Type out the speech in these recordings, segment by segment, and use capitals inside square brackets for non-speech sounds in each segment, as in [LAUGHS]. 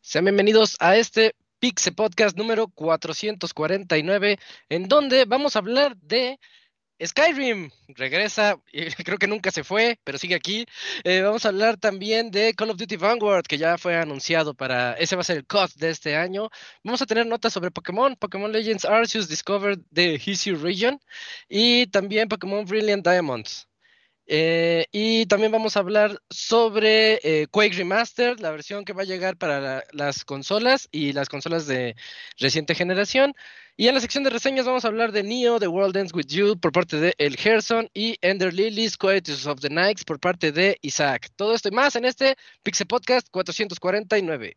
Sean bienvenidos a este Pixe Podcast número 449, en donde vamos a hablar de Skyrim. Regresa, [LAUGHS] creo que nunca se fue, pero sigue aquí. Eh, vamos a hablar también de Call of Duty Vanguard, que ya fue anunciado para. Ese va a ser el COD de este año. Vamos a tener notas sobre Pokémon, Pokémon Legends Arceus Discovered the Hisui Region y también Pokémon Brilliant Diamonds. Eh, y también vamos a hablar sobre eh, Quake Remaster, la versión que va a llegar para la- las consolas y las consolas de reciente generación. Y en la sección de reseñas vamos a hablar de Neo, The World Ends With You por parte de El Gerson y Ender Lilies, Quietus of the Nights por parte de Isaac. Todo esto y más en este Pixel Podcast 449.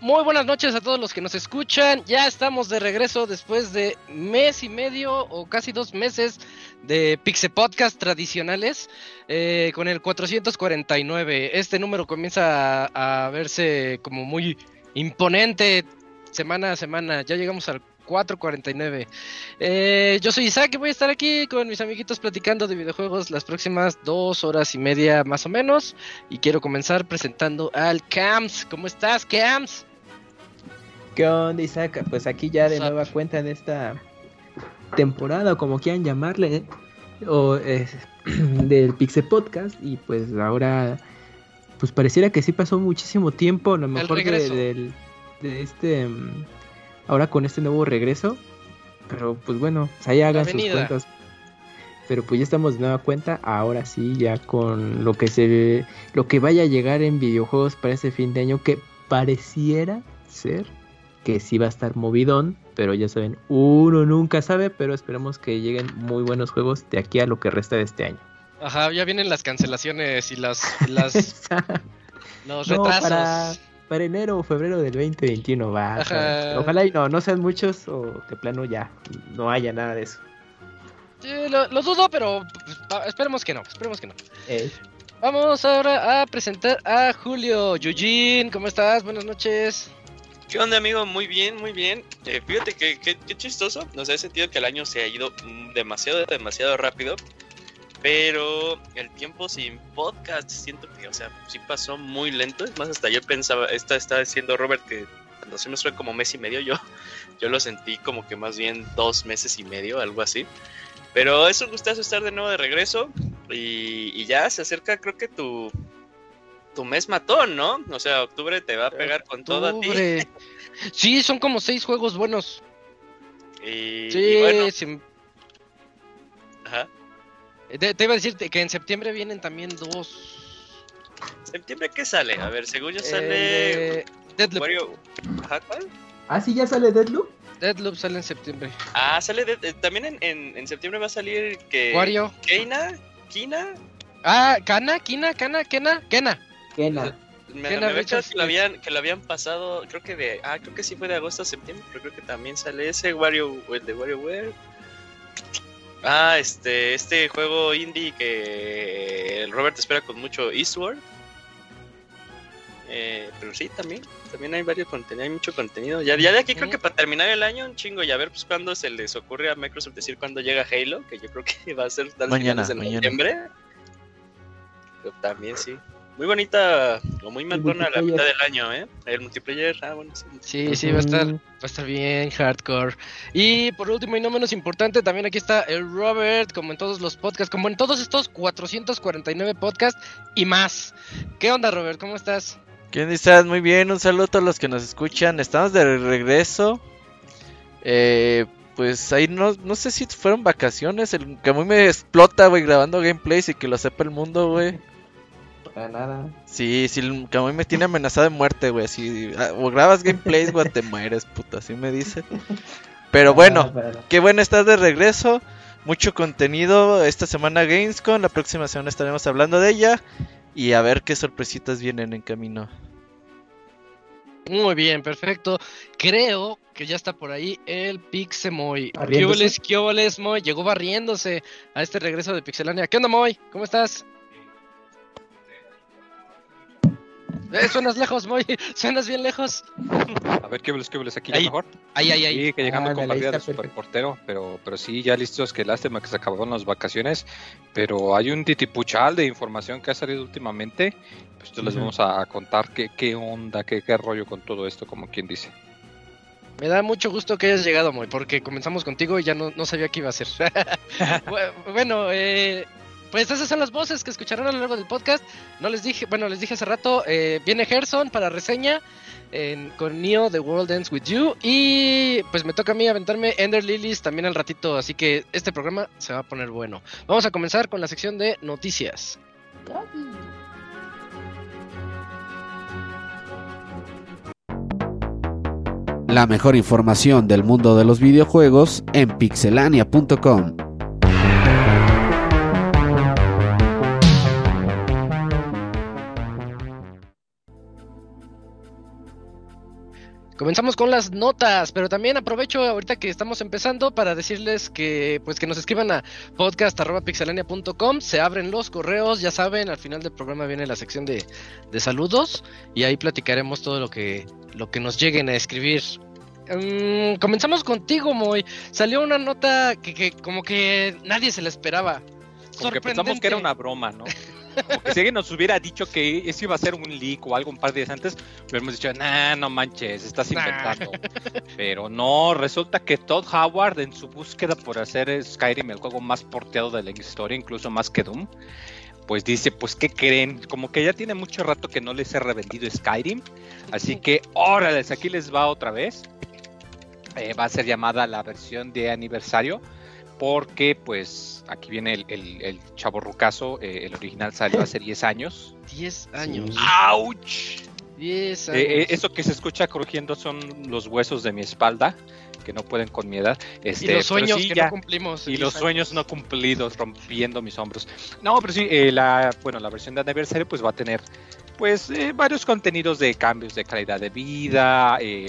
Muy buenas noches a todos los que nos escuchan. Ya estamos de regreso después de mes y medio o casi dos meses de Pixe Podcast tradicionales eh, con el 449. Este número comienza a, verse como muy imponente semana a semana. Ya llegamos al 449. Eh, yo soy Isaac y voy a estar aquí con mis amiguitos platicando de videojuegos las próximas dos horas y media más o menos. Y quiero comenzar presentando al Cams. ¿Cómo estás, Cams? ¿Qué onda, Isaac? Pues aquí ya de nueva cuenta en esta temporada, o como quieran llamarle, o eh, [CLEARS THROAT] del Pixel Podcast. Y pues ahora, pues pareciera que sí pasó muchísimo tiempo, a lo mejor de, este, mm, ahora con este nuevo regreso. Pero pues bueno, pues ahí hagan sus cuentas. Pero pues ya estamos de nueva cuenta, ahora sí, ya con lo que se lo que vaya a llegar en videojuegos para este fin de año, que pareciera ser que sí va a estar movidón, pero ya saben, uno nunca sabe, pero esperemos que lleguen muy buenos juegos de aquí a lo que resta de este año. Ajá, ya vienen las cancelaciones y las, [LAUGHS] las los No, retrasos. para, para enero o febrero del 2021 va. Ojalá y no, no sean muchos o de plano ya no haya nada de eso. Sí, lo, lo dudo, pero pues, esperemos que no, esperemos que no. Eh, Vamos ahora a presentar a Julio Yujin. ¿Cómo estás? Buenas noches. ¿Qué onda, amigo? Muy bien, muy bien. Eh, fíjate que, que- qué chistoso. Nos he sentido que el año se ha ido demasiado, demasiado rápido. Pero el tiempo sin podcast, siento que, o sea, sí pasó muy lento. Es más, hasta yo pensaba, esta está diciendo Robert que cuando se me fue como mes y medio, yo, yo lo sentí como que más bien dos meses y medio, algo así. Pero es un gustazo estar de nuevo de regreso. Y ya se acerca, creo que tu, tu mes matón, ¿no? O sea, octubre te va a pegar con todo a ti. Octubre. Sí, son como seis juegos buenos. Y, Sí, y bueno, ajá. Te, te iba a decir que en septiembre vienen también dos. ¿Septiembre qué sale? A ver, según yo sale. Eh, Deadloop. Wario- Ajá, ¿cuál? Ah, sí, ya sale Deadloop. Deadloop sale en septiembre. Ah, sale de- eh, también en, en, en septiembre va a salir que. Wario. Keina, Kina. Ah, Kana, Kina, Kana, Kena, Kena. Kena. Me, Keina me echado que lo habían, que lo habían pasado, creo que de. Ah, creo que sí fue de agosto a septiembre, pero creo que también sale ese Wario, el de WarioWare. Ah, este, este juego indie que el Robert espera con mucho Eastward. Eh, pero sí, también, también hay varios contenidos, hay mucho contenido. Ya, ya de aquí creo que para terminar el año, un chingo, y a ver pues cuándo se les ocurre a Microsoft decir cuándo llega Halo, que yo creo que [LAUGHS] va a ser tal Mañana, de mañana. noviembre. Pero también sí. Muy bonita, o muy matona la mitad del año, ¿eh? El multiplayer, ah, bueno, sí. Sí, sí, va a estar, va a estar bien hardcore. Y por último y no menos importante, también aquí está el Robert, como en todos los podcasts, como en todos estos 449 podcasts y más. ¿Qué onda, Robert? ¿Cómo estás? ¿Quién estás? Muy bien, un saludo a todos los que nos escuchan. Estamos de regreso. Eh, pues ahí no, no sé si fueron vacaciones. El que a mí me explota, güey, grabando gameplays y que lo sepa el mundo, güey. Para nada. Sí, sí, el Camuy me tiene amenazado de muerte, güey. Así, ah, o grabas gameplays, güey, te mueres, puta, así me dice. Pero bueno, Para nada. qué bueno estar de regreso. Mucho contenido esta semana Gamescom. La próxima semana estaremos hablando de ella. Y a ver qué sorpresitas vienen en camino. Muy bien, perfecto. Creo que ya está por ahí el Pixemoy. ¿Qué qué Moy? Llegó barriéndose a este regreso de Pixelania. ¿Qué onda, Moy? ¿Cómo estás? Eh, suenas lejos, Moy. [LAUGHS] Suenas bien lejos. A ver, ¿qué ves, qué ves aquí ya Ahí. mejor? Ay, ay, ay. Sí, que llegando Ah, con ándale, ahí partida de está perfecto. superportero, pero, pero sí, ya listos, que lástima que se acabaron las vacaciones, pero hay un titipuchal de información que ha salido últimamente, pues te les vamos a, contar qué, qué onda, qué, qué rollo con todo esto, como quien dice. Me da mucho gusto que hayas llegado, Moy, porque comenzamos contigo y ya no, no sabía qué iba a hacer. Bu- [LAUGHS] bueno, eh, pues esas son las voces que escucharán a lo largo del podcast. No les dije, bueno, les dije hace rato, eh, viene Gerson para reseña con Neo The World Ends With You y pues me toca a mí aventarme Ender Lilies también al ratito, así que este programa se va a poner bueno. Vamos a comenzar con la sección de noticias. La mejor información del mundo de los videojuegos en pixelania.com. Comenzamos con las notas, pero también aprovecho ahorita que estamos empezando para decirles que pues que nos escriban a podcast@pixelania.com, se abren los correos, ya saben, al final del programa viene la sección de, de saludos y ahí platicaremos todo lo que lo que nos lleguen a escribir. Mm, comenzamos contigo, Moy. Salió una nota que, que como que nadie se la esperaba. Como que pensamos que era una broma, ¿no? [LAUGHS] Como que si alguien nos hubiera dicho que eso iba a ser un leak o algo un par de días antes, hubiéramos dicho, nah, no manches, estás Nah. inventando. Pero no, resulta que Todd Howard en su búsqueda por hacer Skyrim el juego más porteado de la historia, incluso más que Doom, pues dice, pues ¿qué creen? Como que ya tiene mucho rato que no les he revendido Skyrim, así que órale, aquí les va otra vez. Eh, va a ser llamada la versión de aniversario porque pues aquí viene el, el, el chavo rucaso, eh, el original salió hace 10 años. 10 años. ¡Auch! 10 años. Eh, eh, eso que se escucha crujiendo son los huesos de mi espalda, que no pueden con mi edad. y Este, los pero sueños sí, que ya- no cumplimos. y 10 los años. sueños no cumplidos, rompiendo mis hombros. No, pero sí, eh, la, bueno, la versión de aniversario pues va a tener pues eh, varios contenidos de cambios de calidad de vida, eh,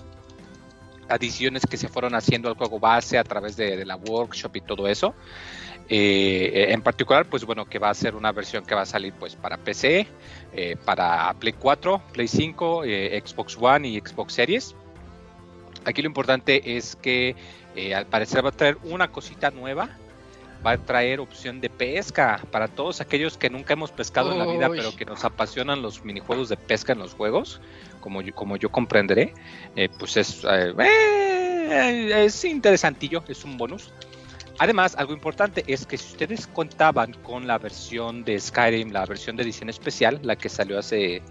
adiciones que se fueron haciendo al juego base a través de, la workshop y todo eso. Eh, en particular, pues bueno, que va a ser una versión que va a salir pues para PC, eh, para Play 4, Play 5, eh, Xbox One y Xbox Series. Aquí lo importante es que al parecer va a traer una cosita nueva. Va a traer opción de pesca para todos aquellos que nunca hemos pescado en la vida, Uy. pero que nos apasionan los minijuegos de pesca en los juegos, como yo, como yo comprenderé. Eh, pues es, eh, eh, es interesantillo, es un bonus. Además, algo importante es que si ustedes contaban con la versión de Skyrim, la versión de edición especial, la que salió hace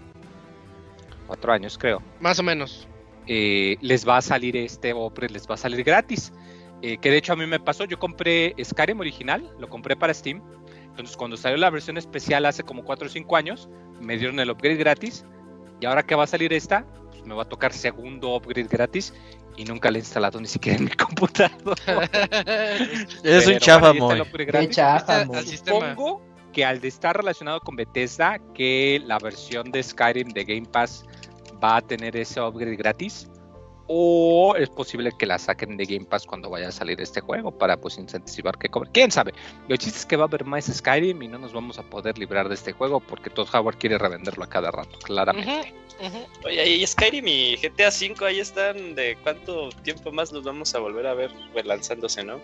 cuatro años, creo, Más o menos. eh, les va a salir este upgrade, les va a salir gratis. Eh, que de hecho a mí me pasó, yo compré Skyrim original, lo compré para Steam. Entonces cuando salió la versión especial hace como 4 o 5 años, me dieron el upgrade gratis. Y ahora que va a salir esta, pues me va a tocar segundo upgrade gratis. Y nunca la he instalado ni siquiera en mi [LAUGHS] computador. [LAUGHS] Eres un chafa, bueno. Supongo que al de estar relacionado con Bethesda, que la versión de Skyrim de Game Pass va a tener ese upgrade gratis. O es posible que la saquen de Game Pass cuando vaya a salir este juego para pues incentivar que cobre. ¿Quién sabe? Lo chiste es que va a haber más Skyrim y no nos vamos a poder librar de este juego porque Todd Howard quiere revenderlo a cada rato, claramente. Oye, y Skyrim y GTA V ahí están. ¿De cuánto tiempo más los vamos a volver a ver relanzándose, no?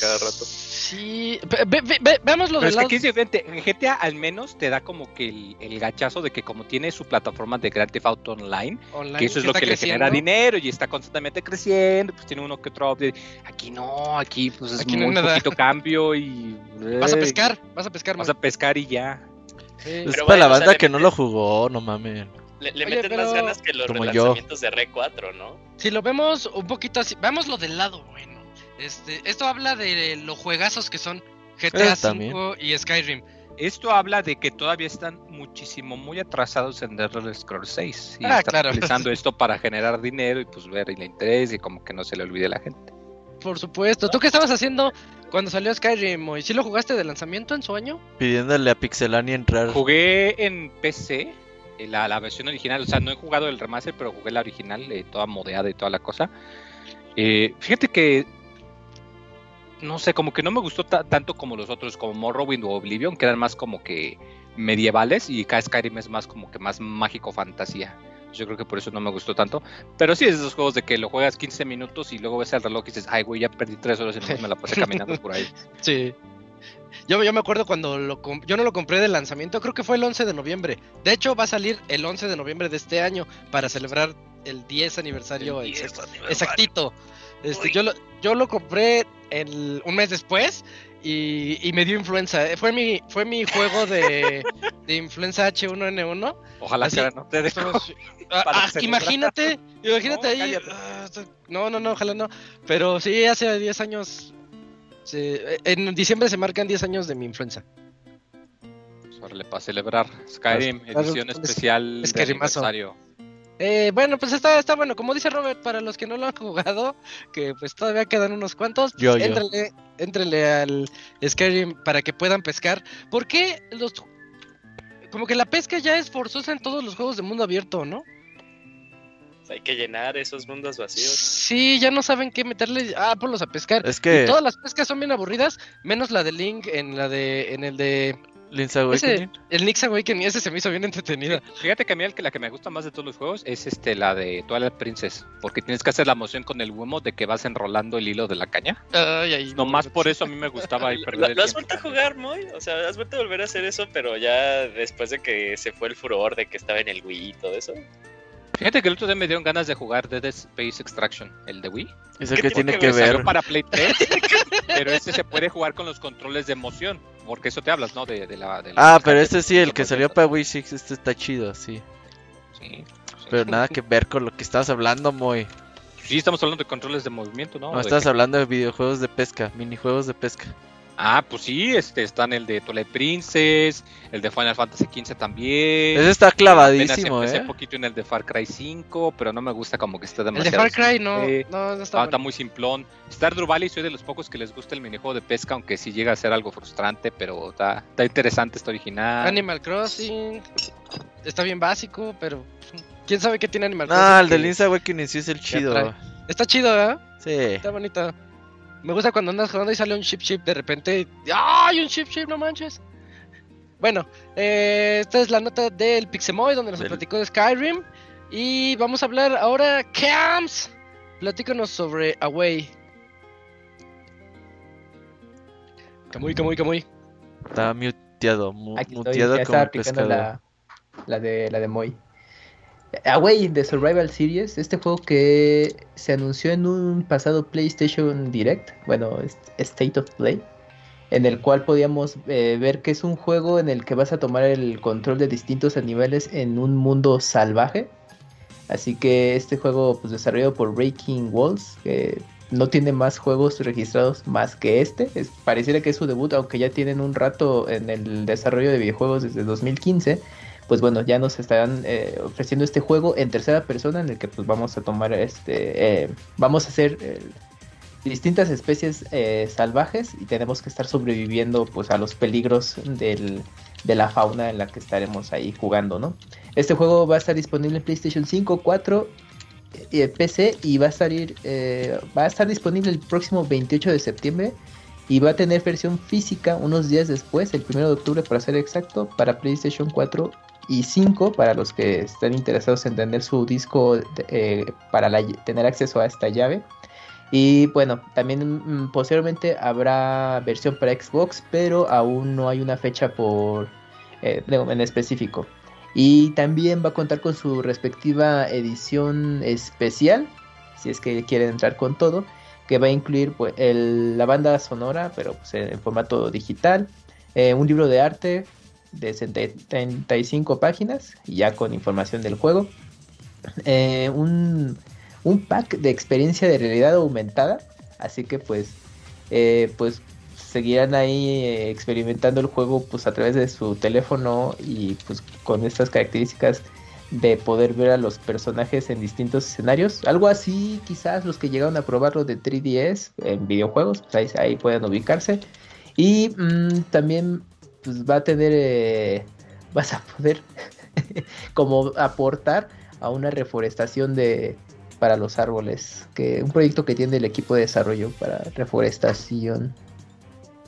Cada rato. Sí, ve- ve- ve- ve- veamos lo Pero del es que aquí es diferente. En GTA al menos te da como que el, el gachazo de que como tiene su plataforma de Grand Theft Auto Online, online, que eso es lo que le genera dinero y está constantemente creciendo, pues tiene uno que otro update. Aquí no, aquí pues es Aquí no hay muy nada. poquito [LAUGHS] cambio y... Vas a eh, pescar, vas a pescar Vas más. a pescar y ya. Sí. Es Pero para la banda que no lo jugó, no mames. Le, le Oye, meten más pero- ganas que los Como yo. relanzamientos de Re 4, ¿no? Si lo vemos un poquito así, veámoslo del lado bueno. Este, esto habla de los juegazos que son GTA Eh. V y Skyrim. Esto habla de que todavía están muchísimo muy atrasados en The Elder Scrolls 6 y Ah, están claro. utilizando [LAUGHS] esto para generar dinero y pues ver el interés y como que no se le olvide a la gente. Por supuesto. ¿Tú qué estabas haciendo cuando salió Skyrim? ¿Y si lo jugaste de lanzamiento en su año? Pidiéndole a Pixelania entrar. Jugué en PC eh, la, la versión original, o sea, no he jugado el remaster, pero jugué la original, eh, toda modeada y toda la cosa. Eh, fíjate que no sé, como que no me gustó ta- tanto como los otros, como Morrowind o Oblivion, que eran más como que medievales y acá Skyrim es más como que más mágico fantasía. Yo creo que por eso no me gustó tanto. Pero sí es de esos juegos de que lo juegas 15 minutos y luego ves el reloj y dices, ay, güey, ya perdí 3 horas y me la pasé caminando por ahí. [LAUGHS] Sí. Yo, yo me acuerdo cuando lo yo no lo compré de lanzamiento, creo que fue el 11 de noviembre. De hecho, va a salir el 11 de noviembre de este año para celebrar el 10 aniversario El exact- 10 aniversario. exactito. Este, yo, lo, yo lo compré el- un mes después y, y me dio influenza. Eh, Fue mi, fue mi juego de, [LAUGHS] de influenza H1N1. Ojalá Así- ahora no te dejo. Estamos- Ah, ah, imagínate, imagínate No, ahí. ah, No, no, no, ojalá no. Pero sí, hace 10 años. se- en diciembre se marcan 10 años de mi influenza. Órale, para celebrar Skyrim, edición es- especial es de Skyrimazo. aniversario. Eh, bueno, pues está, está bueno. Como dice Robert, para los que no lo han jugado, que pues todavía quedan unos cuantos, Yo, yo. éntrale, éntrale al Skyrim para que puedan pescar. ¿Por qué los... Como que la pesca ya es forzosa en todos los juegos de mundo abierto, ¿no? Sea, hay que llenar esos mundos vacíos. Sí, ya no saben qué meterle. Ah, ponlos a pescar. Es que Y todas las pescas son bien aburridas, menos la de Link en la de en el de Link's Awakening. el Nick's Awakening, ese se me hizo bien entretenida. Fíjate que a mí el que- la que me gusta más de todos los juegos es este la de Twilight Princess, porque tienes que hacer la moción con el humo de que vas enrolando el hilo de la caña. Ay, ay, Nomás no, por eso a mí me gustaba y [LAUGHS] ¿Lo, perder el lo has vuelto a jugar, Moy? O sea, ¿has vuelto a volver a hacer eso, pero ya después de que se fue el furor de que estaba en el Wii y todo eso? Fíjate que el otro día me dieron ganas de jugar Dead Space Extraction, el de Wii. Eso ¿Qué que tiene que Salió ver. para Play 3, [LAUGHS] pero este se puede jugar con los controles de emoción, porque eso te hablas, ¿no? De, de la, de la- Ah, pero este sí, el que salió para Wii 6, este está chido, sí. Sí, sí. Pero nada que ver con lo que estabas hablando, Moy. Sí, estamos hablando de controles de movimiento, ¿no? No, que- hablando de videojuegos de pesca, minijuegos de pesca. Ah, pues sí, este, están el de Twilight Princess, el de Final Fantasy XV también. Ese está Apenas clavadísimo, empecé eh. poquito en el de Far Cry 5, pero no me gusta como que esté El de demasiado. Far Cry no, no, no Ah, está está muy simplón. Stardew Valley soy de los pocos que les gusta el minijuego de pesca, aunque sí llega a ser algo frustrante, pero está, está interesante, está original. Animal Crossing está bien básico, pero quién sabe qué tiene Animal No, Crossing. el de que Link's Awakening sí es el chido. Está chido, ¿verdad? Sí. Está bonito. Me gusta cuando andas jugando y sale un ship ship de repente. ¡Ay, un ship ship! No manches. Bueno, eh, esta es la nota del Pixemoy donde nos Del- platicó de Skyrim. Y vamos a hablar ahora, Camps. Platícanos sobre Away. Camuy, Camuy, Camuy. Está muteado, mu- Aquí estoy, muteado ya como pescador. la, la de la de Moy. Away de Survival Series, este juego que se anunció en un pasado PlayStation Direct, bueno, State of Play, en el cual podíamos eh, ver que es un juego en el que vas a tomar el control de distintos animales en un mundo salvaje. Así que este juego, pues desarrollado por Breaking Walls, que no tiene más juegos registrados más que este. Es, pareciera que es su debut, aunque ya tienen un rato en el desarrollo de videojuegos desde 2015. Pues bueno, ya nos estarán eh, ofreciendo este juego en tercera persona en el que pues vamos a tomar este, eh, vamos a hacer eh, distintas especies salvajes y tenemos que estar sobreviviendo pues a los peligros del, de la fauna en la que estaremos ahí jugando, ¿no? Este juego va a estar disponible en PlayStation 5, 4 y PC y va a salir va a estar disponible el próximo 28 de septiembre y va a tener versión física unos días después, el 1 de octubre para ser exacto, para PlayStation 4 y 5 para los que están interesados en tener su disco eh, para tener acceso a esta llave. Y bueno, también mm, posteriormente habrá versión para Xbox, pero aún no hay una fecha por eh, en específico. Y también va a contar con su respectiva edición especial, si es que quieren entrar con todo, que va a incluir pues, la banda sonora, pero pues, en formato digital, eh, un libro de arte, de 75 páginas, ya con información del juego. Eh, un, un pack de experiencia de realidad aumentada. Así que pues, eh, pues seguirán ahí eh, experimentando el juego pues a través de su teléfono y pues con estas características de poder ver a los personajes en distintos escenarios. Algo así, quizás los que llegaron a probarlo de 3DS en videojuegos, pues ahí, pueden ubicarse. Y mm, también pues, va a tener, eh, vas a poder [LAUGHS] como aportar a una reforestación de para los árboles, que un proyecto que tiene el equipo de desarrollo para reforestación.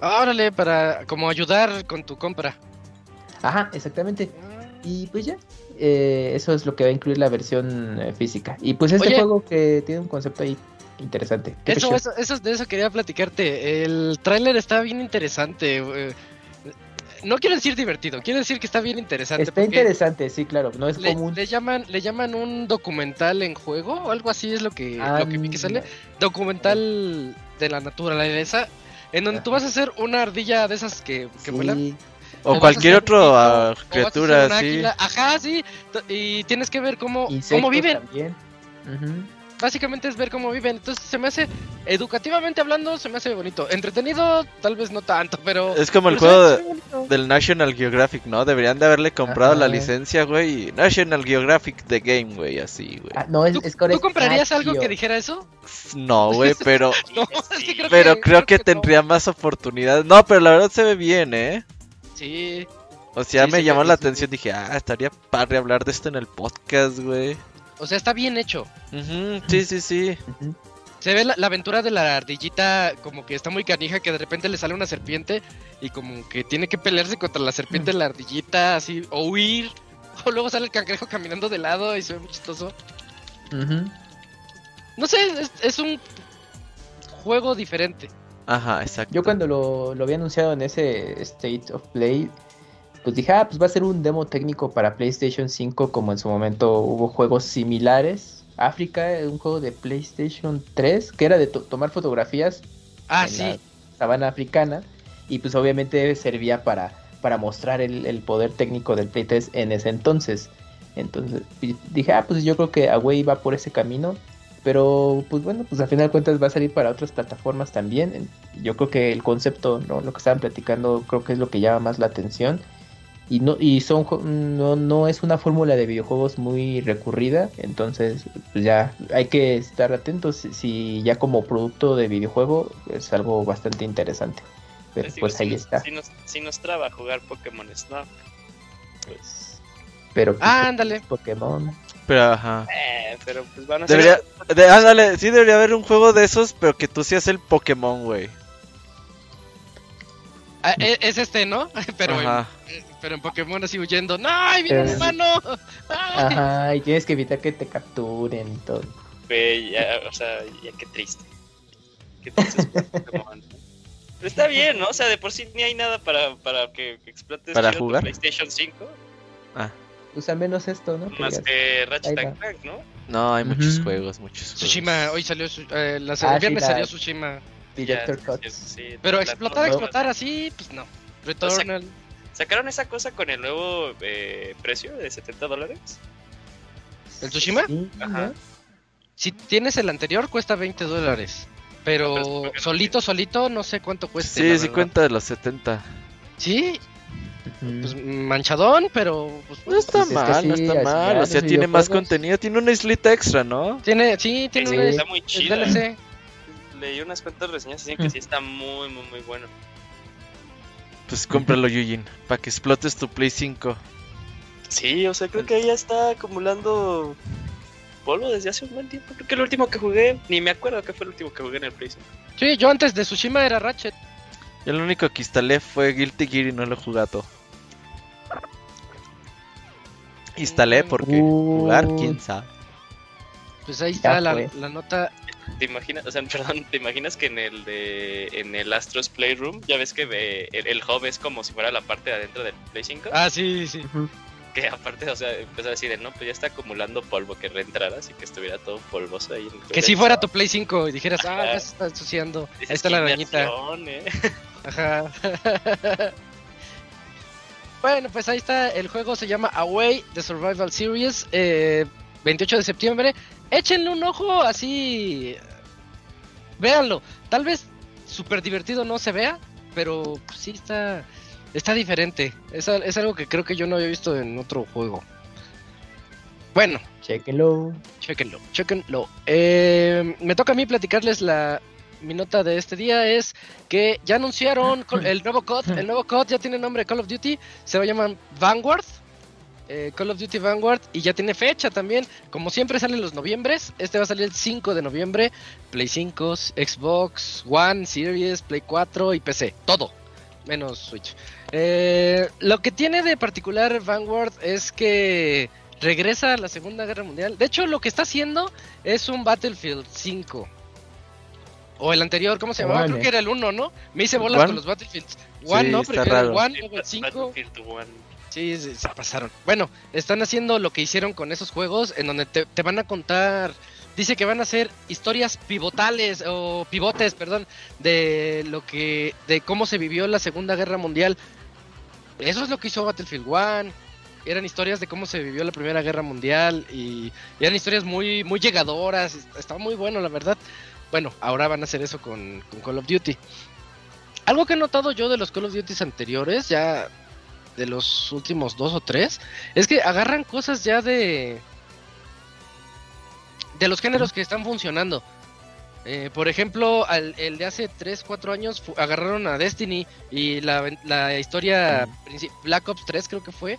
Órale, para como ayudar con tu compra. Ajá, exactamente. Y pues ya, eh, eso es lo que va a incluir la versión eh, física. Y pues este juego que tiene un concepto ahí interesante. Eso, eso, eso, de eso quería platicarte. El tráiler está bien interesante. Eh, no quiero decir divertido, quiero decir que está bien interesante. Está interesante, sí, claro. No es le, común. Le llaman, le llaman un documental en juego o algo así es lo que, lo que vi que sale. Documental de la naturaleza. En donde tú vas a hacer una ardilla de esas que, que vuelan. O, cualquier otra criatura, sí. Ajá, sí. Y tienes que ver cómo, cómo viven. También. Básicamente es ver cómo viven. Entonces se me hace, educativamente hablando, se me hace bonito. Entretenido, tal vez no tanto, pero. Es como el juego del National Geographic, ¿no? Deberían de haberle comprado la licencia, güey. National Geographic The Game, güey, así, güey. Ah, no, es, ¿Tú, comprarías algo que dijera eso? No, güey, [LAUGHS] pero. no, [LAUGHS] es que creo pero que, creo, que, tendría más oportunidades. No, pero la verdad se ve bien, ¿eh? Sí. O sea, me llamó la atención. Dije, ah, estaría padre hablar de esto en el podcast, güey. O sea, está bien hecho. Sí, sí, sí. Se ve la, aventura de la ardillita como que está muy canija, que de repente le sale una serpiente y como que tiene que pelearse contra la serpiente de la ardillita, así, o huir. O luego sale el cangrejo caminando de lado y se ve muy chistoso. No sé, es, un juego diferente. Ajá, exacto. Yo cuando lo, lo había anunciado en ese State of Play, pues dije, ah, pues va a ser un demo técnico para PlayStation 5, como en su momento hubo juegos similares. África, un juego de PlayStation 3, que era de tomar fotografías ah, en la sabana africana, y pues obviamente servía para, para mostrar el, poder técnico del Play 3 en ese entonces. Entonces dije, ah, pues yo creo que Away va por ese camino. Pero pues bueno, pues al final de cuentas va a salir para otras plataformas también. Yo creo que el concepto, ¿no? lo que estaban platicando, creo que es lo que llama más la atención. Y no, y son no, no es una fórmula de videojuegos muy recurrida, entonces pues ya hay que estar atentos si ya como producto de videojuego es algo bastante interesante. Pero pues, ahí está. Si nos, si nos traba jugar Pokémon Snap, pues pero pues, ah, ándale. Pokémon. Pero ajá. Eh, pero pues van a debería, ser... ándale, sí debería haber un juego de esos, pero que tú seas el Pokémon, güey. Ah, e, es este, ¿no? [LAUGHS] Pero en, pero en Pokémon así huyendo. ¡No! ¡Ay, viene mi mano! [LAUGHS] Ajá, y tienes que evitar que te capturen y todo. ya, o sea, ya qué triste. Qué triste Pokémon. [LAUGHS] Pero está bien, ¿no? O sea, de por sí ni hay nada para, para que, explotes ¿Para jugar? PlayStation 5. Ah. Pues al menos esto, ¿no? Más que Ratchet Clank, ¿no? No, hay muchos juegos, muchos juegos. Tsushima, hoy salió, eh, la ah, viernes salió Tsushima. Director Cut. Pero explotar, explotar así, pues no. Returnal. ¿Sacaron esa cosa con el nuevo eh, precio de 70 dólares? ¿El Tsushima? Ajá. Si tienes el anterior, cuesta 20 dólares. Pero solito, solito, no sé cuánto cuesta. Sí, sí cuenta de los 70. ¿Sí? Pues manchadón, pero pues, no está pues mal, no está mal. O sea, tiene más contenido, tiene una islita extra, ¿no? Tiene, sí, tiene una Está muy chida. Leí unas cuantas reseñas dicen que sí está muy, muy, muy bueno. Pues cómpralo, Yujin, para que explotes tu Play 5. Sí, o sea, creo que ahí ya está acumulando polvo desde hace un buen tiempo. Creo que el último que jugué, ni me acuerdo que fue el último que jugué en el Play 5. Sí, yo antes de Tsushima era Ratchet. Yo lo único que instalé fue Guilty Gear y no lo he jugado. Instalé porque jugar, quién sabe. Pues ahí está la, la, nota ¿Te imaginas, o sea, [LAUGHS] perdón, ¿te imaginas que en el de en el Astros Playroom, ya ves que el, el, hub es como si fuera la parte de adentro del Play 5? Ah, sí, sí. Que aparte, o sea, empezó a decir, no, pues ya está acumulando polvo que reentraras y que estuviera todo polvoso ahí. que si fuera tu Play 5 y dijeras, ah, ya se está ensuciando. Ahí está la arañita. ¿eh? [LAUGHS] Ajá. [LAUGHS] Bueno, pues ahí está, el juego se llama Away, The Survival Series, eh, 28 de septiembre. Échenle un ojo así, véanlo. Tal vez súper divertido no se vea, pero sí está, está diferente. Es, es algo que creo que yo no había visto en otro juego. Bueno, Chequenlo. Chequenlo, chequenlo. Eh, me toca a mí platicarles la. Mi nota de este día es que ya anunciaron el nuevo COD. El nuevo COD ya tiene nombre Call of Duty. Se va a llamar Vanguard. Eh, Call of Duty Vanguard. Y ya tiene fecha también. Como siempre salen los noviembres. Este va a salir el 5 de noviembre. Play 5, Xbox One, Series, Play 4 y PC. Todo. Menos Switch. Eh, lo que tiene de particular Vanguard es que regresa a la Segunda Guerra Mundial. De hecho, lo que está haciendo es un Battlefield 5. O el anterior, ¿cómo se llamaba? Creo eh. que era el 1, ¿no? Me hice bolas One. con los Battlefields. One, Sí, ¿no? Primero el luego el 5. Battlefield One. Sí, se pasaron. Bueno, están haciendo lo que hicieron con esos juegos, en donde te, van a contar. Dice que van a hacer historias pivotales o pivotes, perdón, de lo que, de cómo se vivió la Segunda Guerra Mundial. Eso es lo que hizo Battlefield One. Eran historias de cómo se vivió la Primera Guerra Mundial y, y eran historias muy, muy llegadoras. Estaba muy bueno, la verdad. Bueno, ahora van a hacer eso con, con Call of Duty. Algo que he notado yo de los Call of Duty anteriores, ya de los últimos dos o tres, es que agarran cosas ya de. de los géneros que están funcionando. Eh, por ejemplo, al- el de hace 3, 4 años agarraron a Destiny y la, la historia Black Ops 3 creo que fue,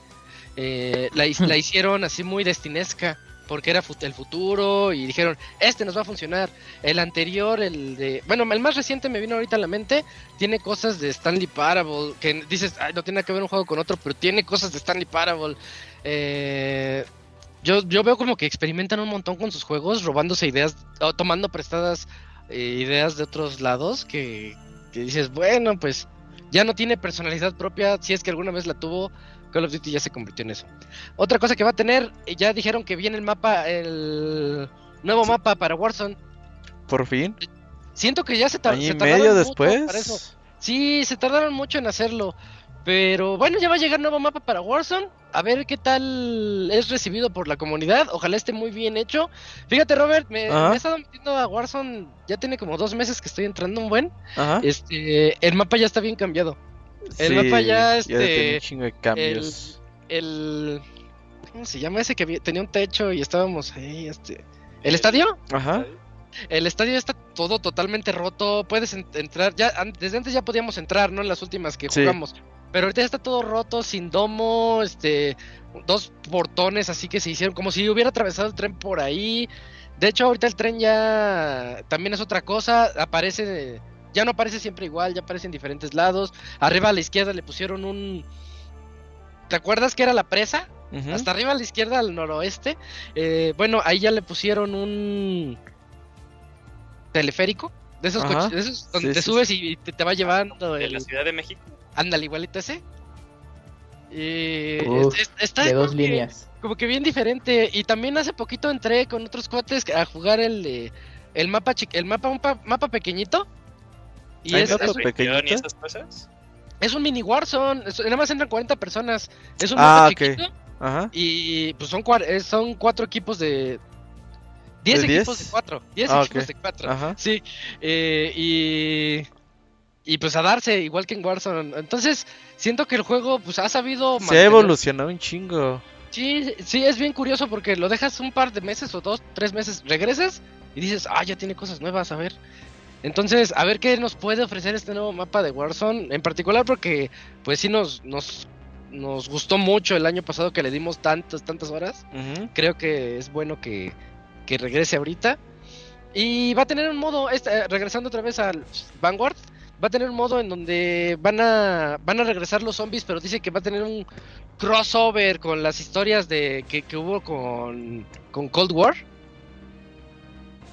eh, la, la hicieron así muy destinesca porque era el futuro y dijeron, este nos va a funcionar. El anterior, el de... Bueno, el más reciente me vino ahorita a la mente, tiene cosas de Stanley Parable, que dices, Ay, no tiene que ver un juego con otro, pero tiene cosas de Stanley Parable. Eh, yo, yo veo como que experimentan un montón con sus juegos, robándose ideas, o tomando prestadas eh, ideas de otros lados, que dices, bueno, pues ya no tiene personalidad propia, si es que alguna vez la tuvo, Call of Duty ya se convirtió en eso. Otra cosa que va a tener, eh, ya dijeron que viene el mapa, el nuevo mapa para Warzone. Por fin. Siento que ya se, tar- se tardaron medio mucho para eso. después. Sí, se tardaron mucho en hacerlo. Pero bueno, ya va a llegar nuevo mapa para Warzone. A ver qué tal es recibido por la comunidad. Ojalá esté muy bien hecho. Fíjate, Robert, me, me he estado metiendo a Warzone. Ya tiene como dos meses que estoy entrando un buen. Ajá. Este, el mapa ya está bien cambiado. El mapa ya, este, chingo de cambios. El. ¿Cómo se llama ese que tenía un techo y estábamos ahí? Este. ¿El estadio? Ajá. El estadio está todo totalmente roto. Puedes en- entrar. ya Desde antes ya podíamos entrar, ¿no? En las últimas que Sí. jugamos. Pero ahorita ya está todo roto, sin domo, este. Dos portones así que se hicieron. Como si hubiera atravesado el tren por ahí. De hecho, ahorita el tren ya también es otra cosa. Aparece. Ya no aparece siempre igual, ya aparece en diferentes lados. Arriba a la izquierda le pusieron un. ¿Te acuerdas que era la presa? Hasta arriba a la izquierda, al noroeste. Eh, bueno, ahí ya le pusieron un teleférico. De esos coches, de esos donde Sí, te sí, subes y te, te va llevando De el. la Ciudad de México. Ándale, igualito ese. Y Uf, es- es- está de dos que- líneas. como que bien diferente. Y también hace poquito entré con otros cuates a jugar el el mapa el mapa un pa- mapa pequeñito. Y Hay es, es. ¿Y esas cosas? es un mini Warzone. es- nada más entran 40 personas. Es un Ah, mapa ok. chiquito. Ajá. Y pues son, eh, son cuatro equipos de... 10 ¿De equipos 10? de cuatro. 10 Ah, equipos ok. de cuatro. Ajá. Sí. eh, y... Y pues a darse, igual que en Warzone. Entonces, siento que el juego pues ha sabido... Se ha evolucionado un chingo. Sí, sí, es bien curioso porque lo dejas un par de meses o dos, tres meses, regresas y dices, ah, ya tiene cosas nuevas, a ver. Entonces, a ver qué nos puede ofrecer este nuevo mapa de Warzone, en particular porque, pues sí nos, nos, nos gustó mucho el año pasado que le dimos tantas, tantas horas. Creo que es bueno que, que regrese ahorita. Y va a tener un modo, este, eh, regresando otra vez al Vanguard, va a tener un modo en donde van a, van a regresar los zombies, pero dice que va a tener un crossover con las historias de que, que hubo con, con Cold War.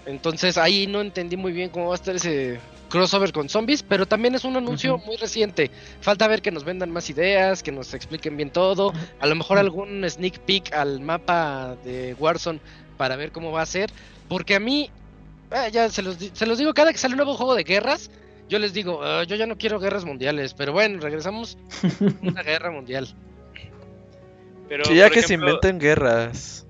Entonces ahí no entendí muy bien cómo va a estar ese crossover con zombies, pero también es un anuncio muy reciente. Falta ver que nos vendan más ideas, que nos expliquen bien todo, a lo mejor algún sneak peek al mapa de Warzone para ver cómo va a ser, porque a mí, eh, ya se los, di- se los digo, cada que sale un nuevo juego de guerras, yo les digo, "Ah, yo ya no quiero guerras mundiales, pero bueno, regresamos a una [LAUGHS] guerra mundial. Pero, Sí, ya que se inventen guerras.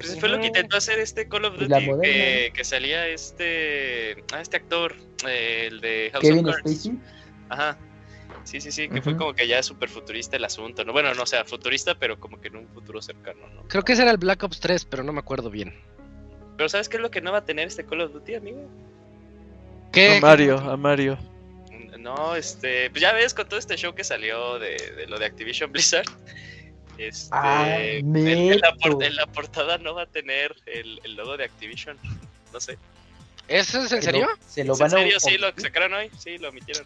Pues fue lo que intentó hacer este Call of la Duty, que, que salía este... Ah, este actor, eh, el de House Kevin of Cards. Spacey. Ajá. Sí, sí, sí, que fue como que ya súper futurista el asunto, ¿no? Bueno, no, o sea, futurista, pero como que en un futuro cercano, ¿no? Creo que ese era el Black Ops 3, pero no me acuerdo bien. Pero ¿sabes qué es lo que no va a tener este Call of Duty, amigo? ¿Qué? A Mario, a Mario. No, este, pues ya ves con todo este show que salió de, de lo de Activision Blizzard. Este, Ah, en, en la, por- neto. en la portada no va a tener el, el logo de Activision. No sé. ¿Eso es en Se serio? lo- Se lo ¿En van a serio? Sí, lo sacaron hoy. Sí, lo omitieron.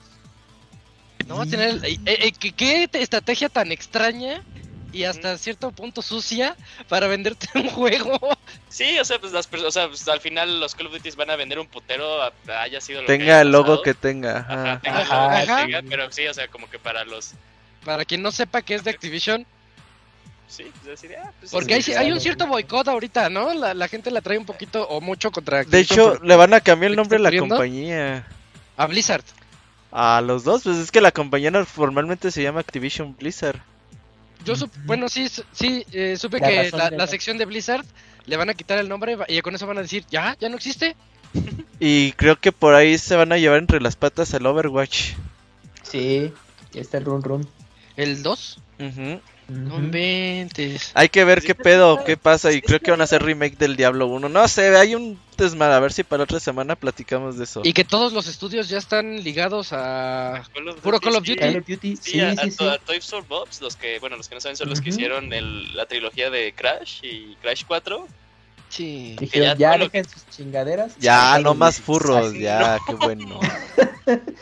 No va a tener. eh, eh, ¿qué, qué te- estrategia tan extraña y hasta cierto punto sucia para venderte un juego? Sí, o sea, pues, las, o sea, pues, al final los Call of Duty van a vender un putero, a- haya sido lo que Tenga haya el logo pasado. que tenga. Ajá, Ajá. tenga el Ajá, logo que tenga, pero sí, o sea, como que para los... Para quien no sepa que es de Activision. Sí, pues así de, ah, pues Porque sí, hay, hay un cierto boicot ahorita, ¿no? La, la gente la trae un poquito o mucho contra De hecho, le van a cambiar el ¿Lo nombre a la compañía. A Blizzard. A los dos, pues es que la compañía formalmente se llama Activision Blizzard. Yo sup- bueno, sí, sí, eh, supe La que la, de la la- sección de Blizzard le van a quitar el nombre y con eso van a decir, ya, ya no existe. [LAUGHS] Y creo que por ahí se van a llevar entre las patas el Overwatch. Sí, ya está el run run. ¿El 2? Ujú. No inventes. Hay que ver Sí, qué pedo, qué pasa. Y Sí, creo que van a hacer remake del Diablo 1. No sé, hay un desmadre. A ver si para otra semana platicamos de eso. Y que todos los estudios ya están ligados a... Call of Puro Call of sí. Duty. Call of Duty, Sí, sí, a, sí, a, a Toys for Bobs, los que, bueno, los que no saben son los que Ujú. hicieron el- la trilogía de Crash y Crash 4. Sí. Dijeron, ya ya lo dejen sus chingaderas. Ya, no más furros, Así, ya, qué bueno. [LAUGHS]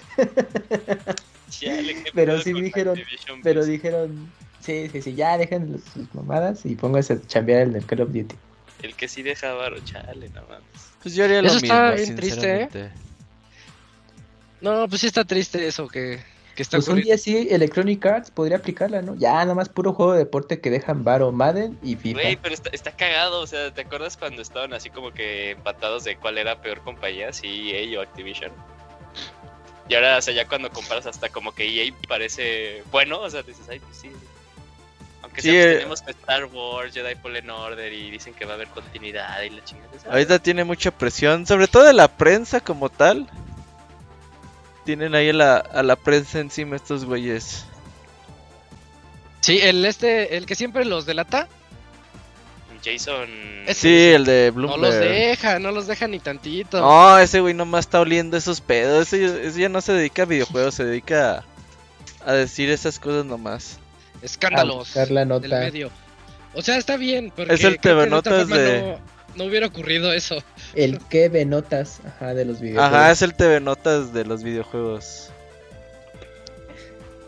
Chale, qué Pero sí dijeron- Pero dijeron, sí, sí, sí, ya dejen sus mamadas y pónganse a chambear el del Call of Duty. El que sí deja varo, chale, no mames. Pues yo haría lo Eso está mismo, bien triste, ¿eh? No, pues sí está triste eso que, que está Pues un ocurriendo. día sí, Electronic Arts podría aplicarla, ¿no? Ya, nada más puro juego de deporte que dejan varo, Madden y FIFA. Güey, pero está, está cagado, o sea, ¿te acuerdas cuando estaban así como que empatados de cuál era peor compañía, si EA o Activision? Y ahora, o sea, ya cuando comparas hasta como que EA parece bueno, o sea, dices, ay, pues sí. Aunque Sí, sea, pues, eh. tenemos Star Wars, Jedi Fallen Order y dicen que va a haber continuidad y la chingada. Ahorita tiene mucha presión, sobre todo de la prensa como tal. Tienen ahí a la, a la prensa encima estos güeyes. Sí, el este, el que siempre los delata, Jason... Ese- Sí, el de no los Bloomberg. deja, no los deja ni tantito. No, ese güey nomás está oliendo esos pedos. Ese, ese ya no se dedica a videojuegos, se dedica a, a decir esas cosas nomás. Escándalos A buscar la nota. del medio. O sea, está bien, porque Es el TV Notas de- no, no hubiera ocurrido eso. El que ve notas, ajá, de los videojuegos. Ajá, es el TV Notas de los videojuegos.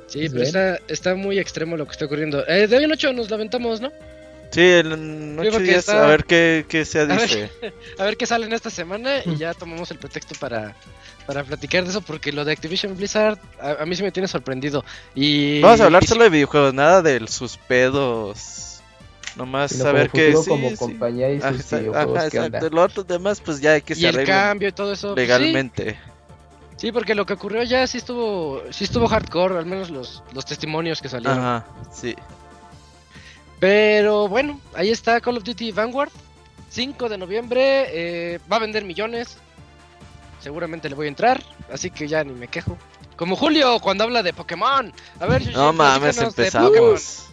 Sí, Pues pero está, está muy extremo lo que está ocurriendo. Eh, de hoy en ocho nos la aventamos, ¿no? Sí, en ocho días, está- a ver qué, qué se ver. dice. [LAUGHS] A ver qué sale en esta semana y ya tomamos el pretexto para, para platicar de eso, porque lo de Activision Blizzard a, a mí sí me tiene sorprendido. Y Vamos a hablar y sí- solo de videojuegos, nada de sus pedos. Nomás Sino saber como que futuro sí, como sí. compañía y sus Ajá, videojuegos, ajá, exacto. Lo otro demás, pues ya hay que y se el arreglen cambio y todo eso. pues sí, legalmente. Sí, porque lo que ocurrió ya sí estuvo, sí estuvo hardcore, al menos los, los testimonios que salieron. Ajá, sí. Pero bueno, ahí está Call of Duty Vanguard. 5 de noviembre. eh, va a vender millones. Seguramente le voy a entrar. Así que ya ni me quejo. Como Julio cuando habla de Pokémon. A ver, No mames, empezamos.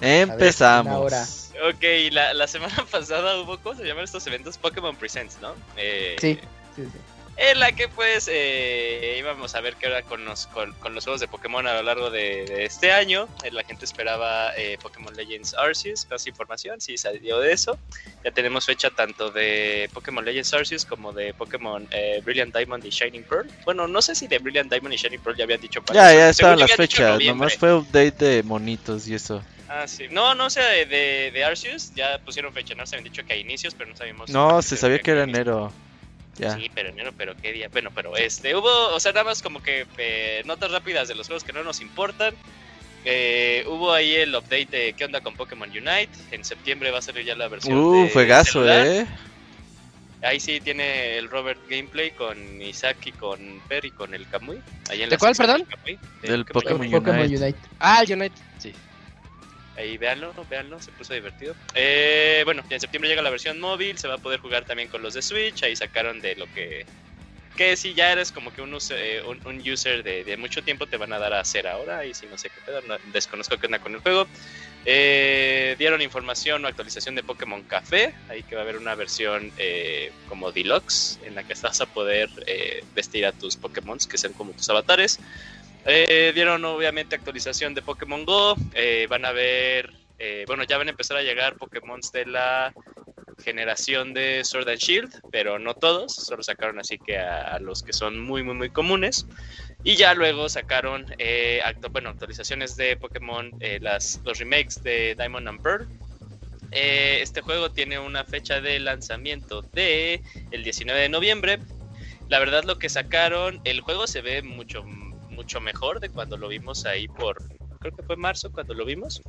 Empezamos. Ok, la, la semana [LAUGHS] pasada hubo, ¿cómo se llaman estos eventos? Pokémon Presents, ¿no? Eh, Sí, sí, sí. En la que pues eh, íbamos a ver qué era con los, con, con los juegos de Pokémon a lo largo de, de este año. Eh, la gente esperaba eh, Pokémon Legends Arceus, más información, sí salió de eso. Ya tenemos fecha tanto de Pokémon Legends Arceus como de Pokémon eh, Brilliant Diamond y Shining Pearl. Bueno, no sé si de Brilliant Diamond y Shining Pearl ya habían dicho Ya, cuáles ya estaban las fechas. Nomás fue update de monitos y eso. Ah, sí. No, no, o sea, de, de, Arceus ya pusieron fecha, no se habían dicho que a inicios, pero no sabíamos. No, se sabía que era enero. Ya. Sí, pero enero, pero qué día. Bueno, pero este, hubo, o sea, nada más como que eh, notas rápidas de los juegos que no nos importan. Eh, hubo ahí el update de qué onda con Pokémon Unite. En septiembre va a salir ya la versión. Uh, de juegazo, celular. eh. Ahí sí tiene el Robert gameplay con Isaac y con Per y con el Kamui. Ahí en ¿De la cuál, perdón? del Pokémon Unite. Unite. Ah, el Unite. Ahí véanlo, véanlo, se puso divertido. Eh, bueno, en septiembre llega la versión móvil, se va a poder jugar también con los de Switch. Ahí sacaron de lo que. Que si ya eres como que un user, eh, un, un user de, de, mucho tiempo, te van a dar a hacer ahora. Y si no sé qué pedo, no, desconozco qué onda con el juego. Eh, dieron información o actualización de Pokémon Café. Ahí que va a haber una versión eh, como deluxe en la que vas a poder eh, vestir a tus Pokémon, que sean como tus avatares. Eh, dieron obviamente actualización de Pokémon Go. Eh, van a ver, eh, bueno, ya van a empezar a llegar Pokémon de la generación de Sword and Shield, pero no todos, solo sacaron así que a, los que son muy, muy, muy comunes. Y ya luego sacaron eh, bueno, actualizaciones de Pokémon, las, los remakes de Diamond and Pearl. Este juego tiene una fecha de lanzamiento de el 19 de noviembre. La verdad lo que sacaron, el juego se ve mucho mucho mejor de cuando lo vimos ahí por, creo que fue marzo cuando lo vimos.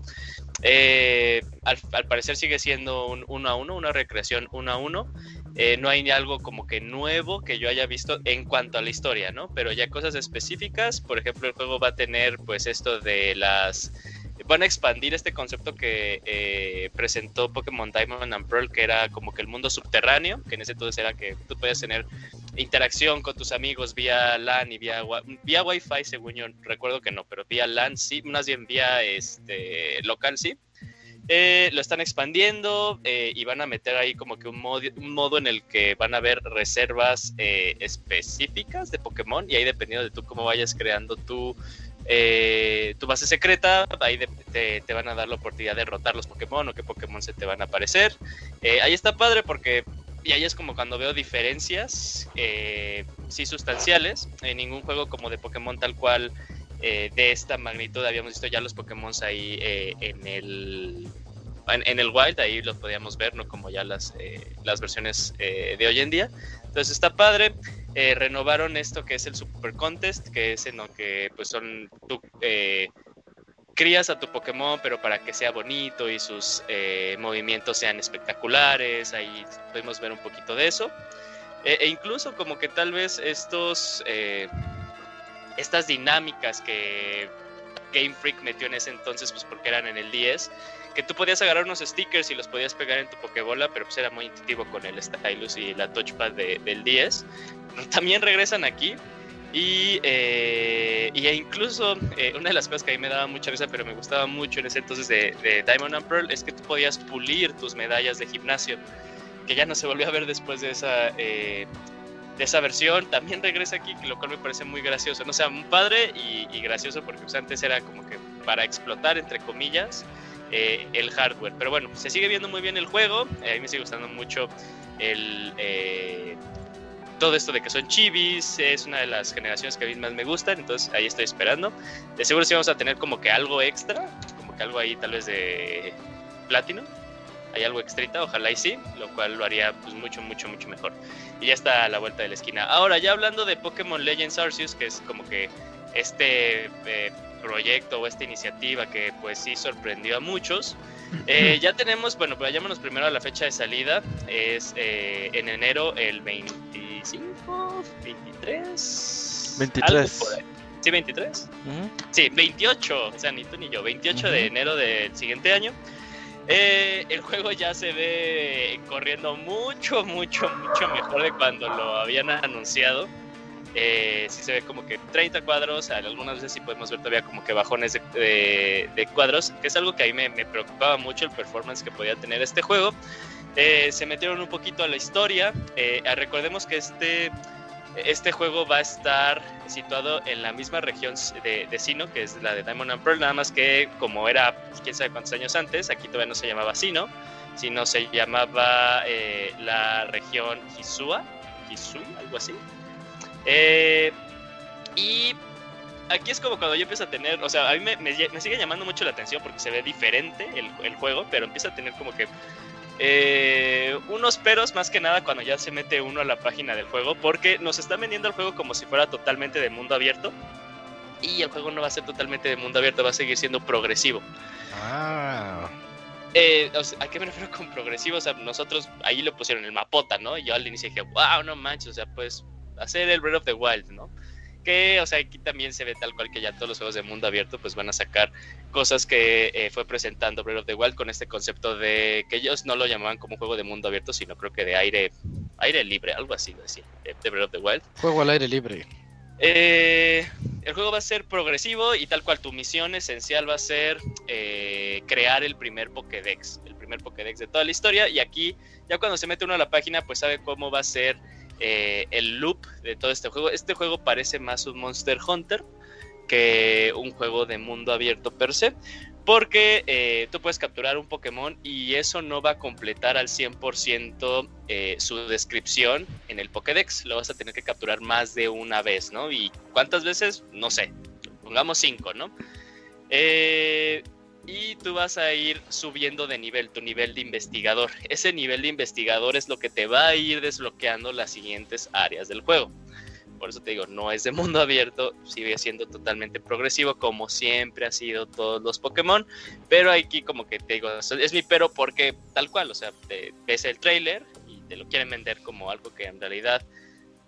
Eh, al, parecer sigue siendo un 1 a 1, una recreación 1 a 1. Eh, no hay algo como que nuevo que yo haya visto en cuanto a la historia, ¿no? Pero ya cosas específicas, por ejemplo, el juego va a tener pues esto de las... Van a expandir este concepto que eh, presentó Pokémon Diamond and Pearl, que era como que el mundo subterráneo, que en ese entonces era que tú podías tener interacción con tus amigos vía LAN y vía, vía Wi-Fi, según yo recuerdo que no, pero vía LAN sí, más bien vía este, local sí. Eh, lo están expandiendo eh, y van a meter ahí como que un modo, un modo en el que van a haber reservas eh, específicas de Pokémon y ahí dependiendo de tú cómo vayas creando tu, tu base secreta, ahí te, te, van a dar la oportunidad de derrotar los Pokémon o qué Pokémon se te van a aparecer. Ahí está padre porque y ahí es como cuando veo diferencias, eh, sí sustanciales, en ningún juego como de Pokémon tal cual eh, de esta magnitud habíamos visto ya los Pokémon ahí eh, en el en, el Wild, ahí los podíamos ver, no como ya las, las versiones de hoy en día. Entonces está padre. renovaron esto que es el Super Contest, que es en lo que pues son crías a tu Pokémon, pero para que sea bonito y sus eh, movimientos sean espectaculares. Ahí podemos ver un poquito de eso. E, e incluso como que tal vez estos, eh, estas dinámicas que Game Freak metió en ese entonces, pues porque eran en el 10, que tú podías agarrar unos stickers y los podías pegar en tu Pokébola, pero pues era muy intuitivo con el Stylus y la touchpad de, del 10. También regresan aquí y, eh, y incluso eh, una de las cosas que a mí me daba mucha risa, pero me gustaba mucho en ese entonces de, de, Diamond and Pearl, es que tú podías pulir tus medallas de gimnasio, que ya no se volvió a ver después de esa, eh, de esa versión. También regresa aquí, lo cual me parece muy gracioso. No sea, muy padre y, y gracioso porque pues, antes era como que para explotar, entre comillas, eh, el hardware. Pero bueno, se sigue viendo muy bien el juego. a mí me sigue gustando mucho el todo esto de que son chivis es una de las generaciones que a mí más me gustan, entonces ahí estoy esperando. De seguro sí vamos a tener como que algo extra, como que algo ahí tal vez de platino, hay algo extrita, ojalá y sí, lo cual lo haría pues mucho, mucho, mucho mejor. Y ya está a la vuelta de la esquina. Ahora, ya hablando de Pokémon Legends Arceus, que es como que este eh, proyecto o esta iniciativa que pues sí sorprendió a muchos. [CLEARS THROAT] Eh, ya tenemos, bueno, pues vayámonos primero a la fecha de salida. Es eh, en enero el 25, 23. 23. Sí, 23. Uh -huh. Sí, 28. O sea, ni tú ni yo. 28 uh -huh. de enero del siguiente año. Eh, el juego ya se ve corriendo mucho, mucho, mucho mejor de cuando lo habían anunciado. Eh, sí se ve como que 30 cuadros, algunas veces sí podemos ver todavía como que bajones de, de, de cuadros, que es algo que a mí me, me, preocupaba mucho el performance que podía tener este juego. Eh, se metieron un poquito a la historia, eh, recordemos que este, este juego va a estar situado en la misma región de, Sino, que es la de Diamond and Pearl, nada más que como era quién sabe cuántos años antes, aquí todavía no se llamaba Sino, sino se llamaba eh, la región Hisua, Hisui, algo así. Eh, y aquí es como cuando yo empiezo a tener, o sea, a mí me, me, me sigue llamando mucho la atención porque se ve diferente el, el juego, pero empieza a tener como que eh, unos peros más que nada cuando ya se mete uno a la página del juego, porque nos están vendiendo el juego como si fuera totalmente de mundo abierto. Y el juego no va a ser totalmente de mundo abierto, va a seguir siendo progresivo. Ah. Eh, o sea, ¿A qué me refiero con progresivo? O sea, nosotros ahí lo pusieron el mapota, ¿no? Y yo al inicio dije, wow, no manches, o sea, pues hacer el Breath of the Wild, ¿no? O sea, aquí también se ve tal cual que ya todos los juegos de mundo abierto pues van a sacar cosas que eh, fue presentando Breath of the Wild con este concepto de que ellos no lo llamaban como juego de mundo abierto, sino creo que de aire aire libre, algo así, así de, de Breath of the Wild. Juego al aire libre. Eh, el juego va a ser progresivo y tal cual tu misión esencial va a ser eh, crear el primer Pokédex, el primer Pokédex de toda la historia. Y aquí, ya cuando se mete uno a la página, pues sabe cómo va a ser eh, el loop de todo este juego. Este juego parece más un Monster Hunter que un juego de mundo abierto per se. Porque eh, tú puedes capturar un Pokémon y eso no va a completar al 100% eh, su descripción en el Pokédex. Lo vas a tener que capturar más de una vez, ¿no? ¿Y cuántas veces? No sé. Pongamos cinco, ¿no? Eh, y tú vas a ir subiendo de nivel, tu nivel de investigador. Ese nivel de investigador es lo que te va a ir desbloqueando las siguientes áreas del juego. Por eso te digo, no es de mundo abierto, sigue siendo totalmente progresivo como siempre ha sido todos los Pokémon, pero aquí como que te digo, es mi pero porque tal cual, o sea, te ves el trailer y te lo quieren vender como algo que en realidad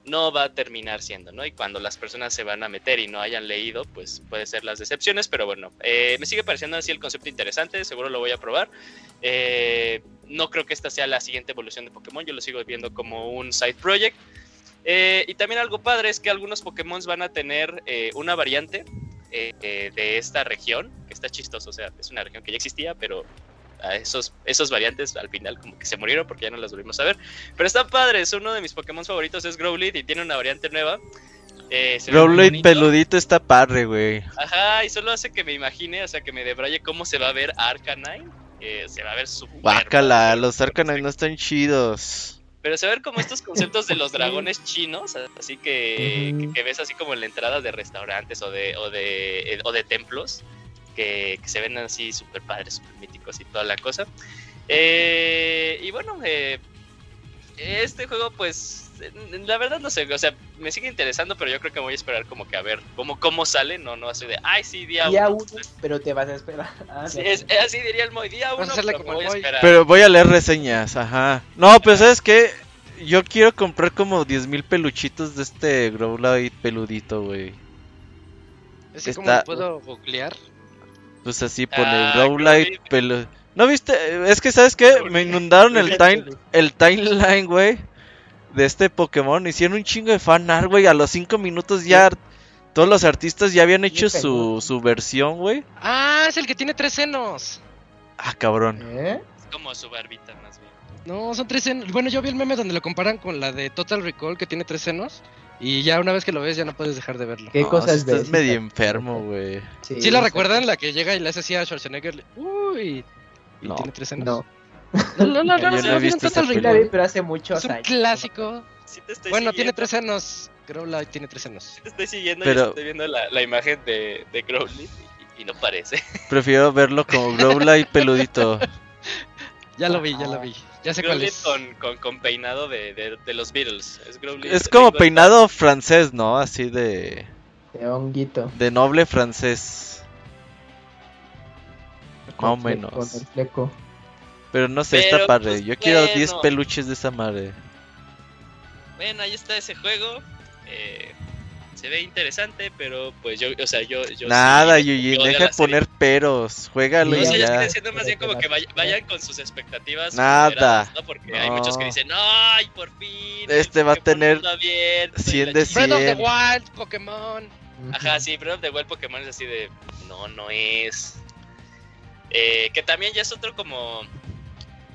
no va a terminar siendo, ¿no? Y cuando las personas se van a meter y no hayan leído, pues puede ser las decepciones, pero bueno, eh, me sigue pareciendo así el concepto interesante, seguro lo voy a probar. Eh, no creo que esta sea la siguiente evolución de Pokémon, yo lo sigo viendo como un side project. Eh, y también algo padre es que algunos Pokémon van a tener una variante de esta región, que está chistoso, o sea, es una región que ya existía, pero a esos, esos variantes al final como que se murieron porque ya no las volvimos a ver. Pero está padre, es uno de mis Pokémon favoritos, es Growlithe y tiene una variante nueva. Eh, Growlithe peludito está padre, güey. Ajá, y solo hace que me imagine, o sea, que me debraye cómo se va a ver Arcanine. Eh, se va a ver Guácala, padre, los Arcanine no están chidos. Pero se ver como estos conceptos de los [LAUGHS] dragones chinos, así que, que, que ves así como en la entrada de restaurantes o de, o de, eh, o de templos, que, que se ven así súper padres, súper míticos y toda la cosa. Eh, y bueno, eh, este juego pues, la verdad no sé, o sea, me sigue interesando, pero yo creo que voy a esperar como que a ver cómo, cómo sale, no, no así de, ay sí, día Día uno. uno, pero te vas a esperar. Ah, Sí, es, así diría el Moy, día uno, pero como voy a esperar. Pero voy a leer reseñas, ajá. No, pero ¿sabes qué? Yo quiero comprar como 10.000 peluchitos de este Growlithe peludito, güey. Así como Está- lo puedo googlear. Pues así pone Ah, Growlithe. pelu... ¿No viste? Es que, ¿sabes qué? Me inundaron el, time, el timeline, güey. De este Pokémon. Hicieron un chingo de fan art, güey. A los 5 minutos ya... Todos los artistas ya habían hecho su, su versión, güey. Ah, es el que tiene tres senos. Ah, cabrón. ¿Eh? Es como su barbita más bien. No, son tres senos. Bueno, yo vi el meme donde lo comparan con la de Total Recall que tiene tres senos. Y ya una vez que lo ves ya no puedes dejar de verlo. ¿Qué No, cosas sí estás ves? medio enfermo, güey. Sí, ¿Sí la sí. recuerdan? La que llega y le hace así a Schwarzenegger. Uy. Y No. tiene tres senos. No. No, no, no, no, no no, visto esa Sí pero hace muchos Es un años. clásico. Sí te estoy Bueno, tiene siguiendo. tres senos. Growlithe tiene tres senos. te estoy siguiendo Pero- y estoy viendo la, la imagen de, de Growlithe y, y no parece. Prefiero verlo como Growlithe peludito. [LAUGHS] Ya lo vi, ya lo vi. Ya sé cuál es. con, con, con peinado de, de, de los Beatles. Es, Es como peinado francés, ¿no? Así de... De honguito. De noble francés. Más o menos. Con el fleco. Pero no sé, Pero, está padre. pues, Yo quiero 10 bueno. peluches de esa madre. Bueno, ahí está ese juego. Eh, se ve interesante, pero pues yo, o sea, yo. yo Nada, sí, Yuyin, yo deja de serie. poner peros. Juégalo No yo ya. estoy diciendo más bien como que vayan con sus expectativas. Nada. Porque hay muchos que dicen, ¡ay, por fin! Este va a tener mundo abierto y 100 la de chingada". Breath of the 100. Wild, Pokémon. Ajá, sí, pero de Wild Pokémon es así de. No, no es. Eh, que también ya es otro como.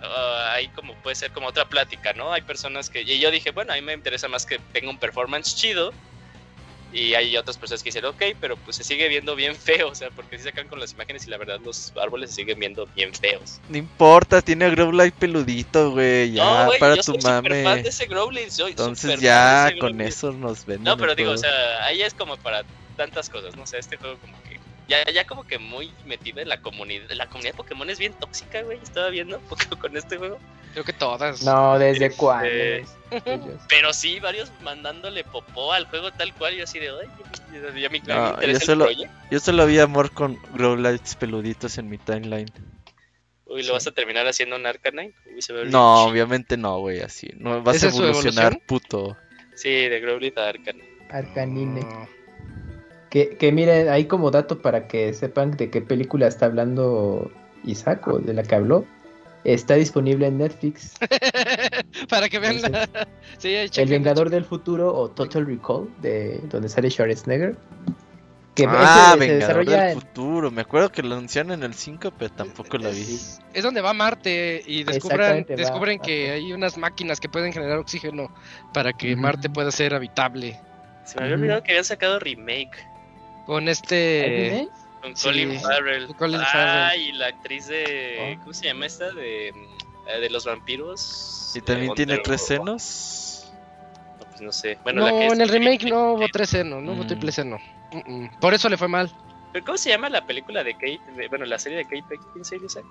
ah, hay como puede ser como otra plática, ¿no? Hay personas que. Y yo dije, bueno, a mí me interesa más que tenga un performance chido. Y hay otras personas que dicen, ok, pero pues se sigue viendo bien feo, o sea, porque si sacan con las imágenes y la verdad los árboles se siguen viendo bien feos. No importa, tiene a Growlithe peludito, güey. Ya, no, güey, para yo tu soy súper fan mame. de ese Growlithe, soy Entonces ya con Growlithe. eso nos venden. No, pero digo, o sea, ahí es como para tantas cosas, no sé, este juego como que ya, ya como que muy metido en la comunidad, la comunidad de Pokémon es bien tóxica, güey, estaba viendo un poco con este juego, Creo que todas. No, ¿desde Este- cuándo? [LAUGHS] Pero sí, varios mandándole popó al juego tal cual, yo así de, ay, ya, me No, interesa yo solo-. Yo solo vi amor con Growlites peluditos en mi timeline. Uy, ¿lo vas a terminar haciendo un Arcanine? Uy, se ve bien No, obviamente no, güey, así. No vas ¿Esa a evolucionar, evolución? puto. Sí, de Growlithe a Arcanine. Arcanine. No. Que, que miren, hay como dato para que sepan de qué película está hablando Isaac o de la que habló. Está disponible en Netflix. [LAUGHS] Para que vean la... [LAUGHS] Sí, ahí El Vengador del Futuro o Total Recall, de donde sale Schwarzenegger. Que ah, se Vengador desarrolla del en- futuro. Me acuerdo que lo anunciaron en el 5, pero tampoco lo vi. Es, es donde va Marte y descubran, va descubren que Marte. hay unas máquinas que pueden generar oxígeno para que. Marte pueda ser habitable. Se me había olvidado que habían sacado remake Con ¿Hay este... con Sí, Colin Farrell. Colin ah, Farrell. y la actriz de. ¿Cómo se llama esta? De, eh, de los vampiros. ¿Y también tiene tres senos? No, pues no sé. Bueno, no, la que es- en el remake no hubo tres seno, no hubo Mm. triple seno. Mm, mm. Por eso le fue mal. ¿Pero ¿Cómo se llama la película de Kate? de- bueno, la serie de Kate Beckinsale, Isaac.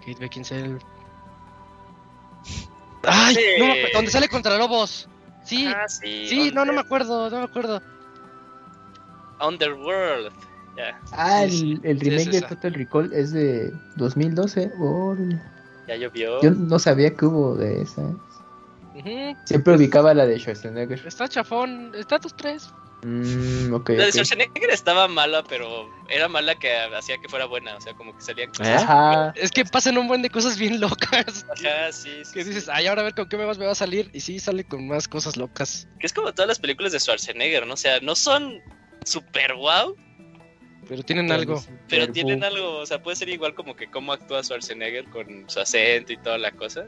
Kate Beckinsale. Ay, Sí. no donde sale contra lobos. Sí, Ah, sí. sí, no, no me acuerdo, no me acuerdo. Underworld. Ya, Ah, el, sí, remake es de esa. Total Recall es de 2012. Órale. ya llovió. Yo no sabía que hubo de esa. ¿eh? Siempre ubicaba la de Schwarzenegger. Está chafón, está tus tres. Mm, ok, La de. Schwarzenegger estaba mala, pero era mala que hacía que fuera buena. O sea, como que salían cosas. ¿Eh? Ajá. Es que pasan un buen de cosas bien locas. Ajá, sí, sí, Que sí. dices, ay, ahora a ver con qué me vas me va a salir. Y sí, sale con más cosas locas. Que es como todas las películas de Schwarzenegger, ¿no? O sea, no son super wow, Pero tienen algo. pero tienen algo. O sea, puede ser igual como que cómo actúa Schwarzenegger con su acento y toda la cosa.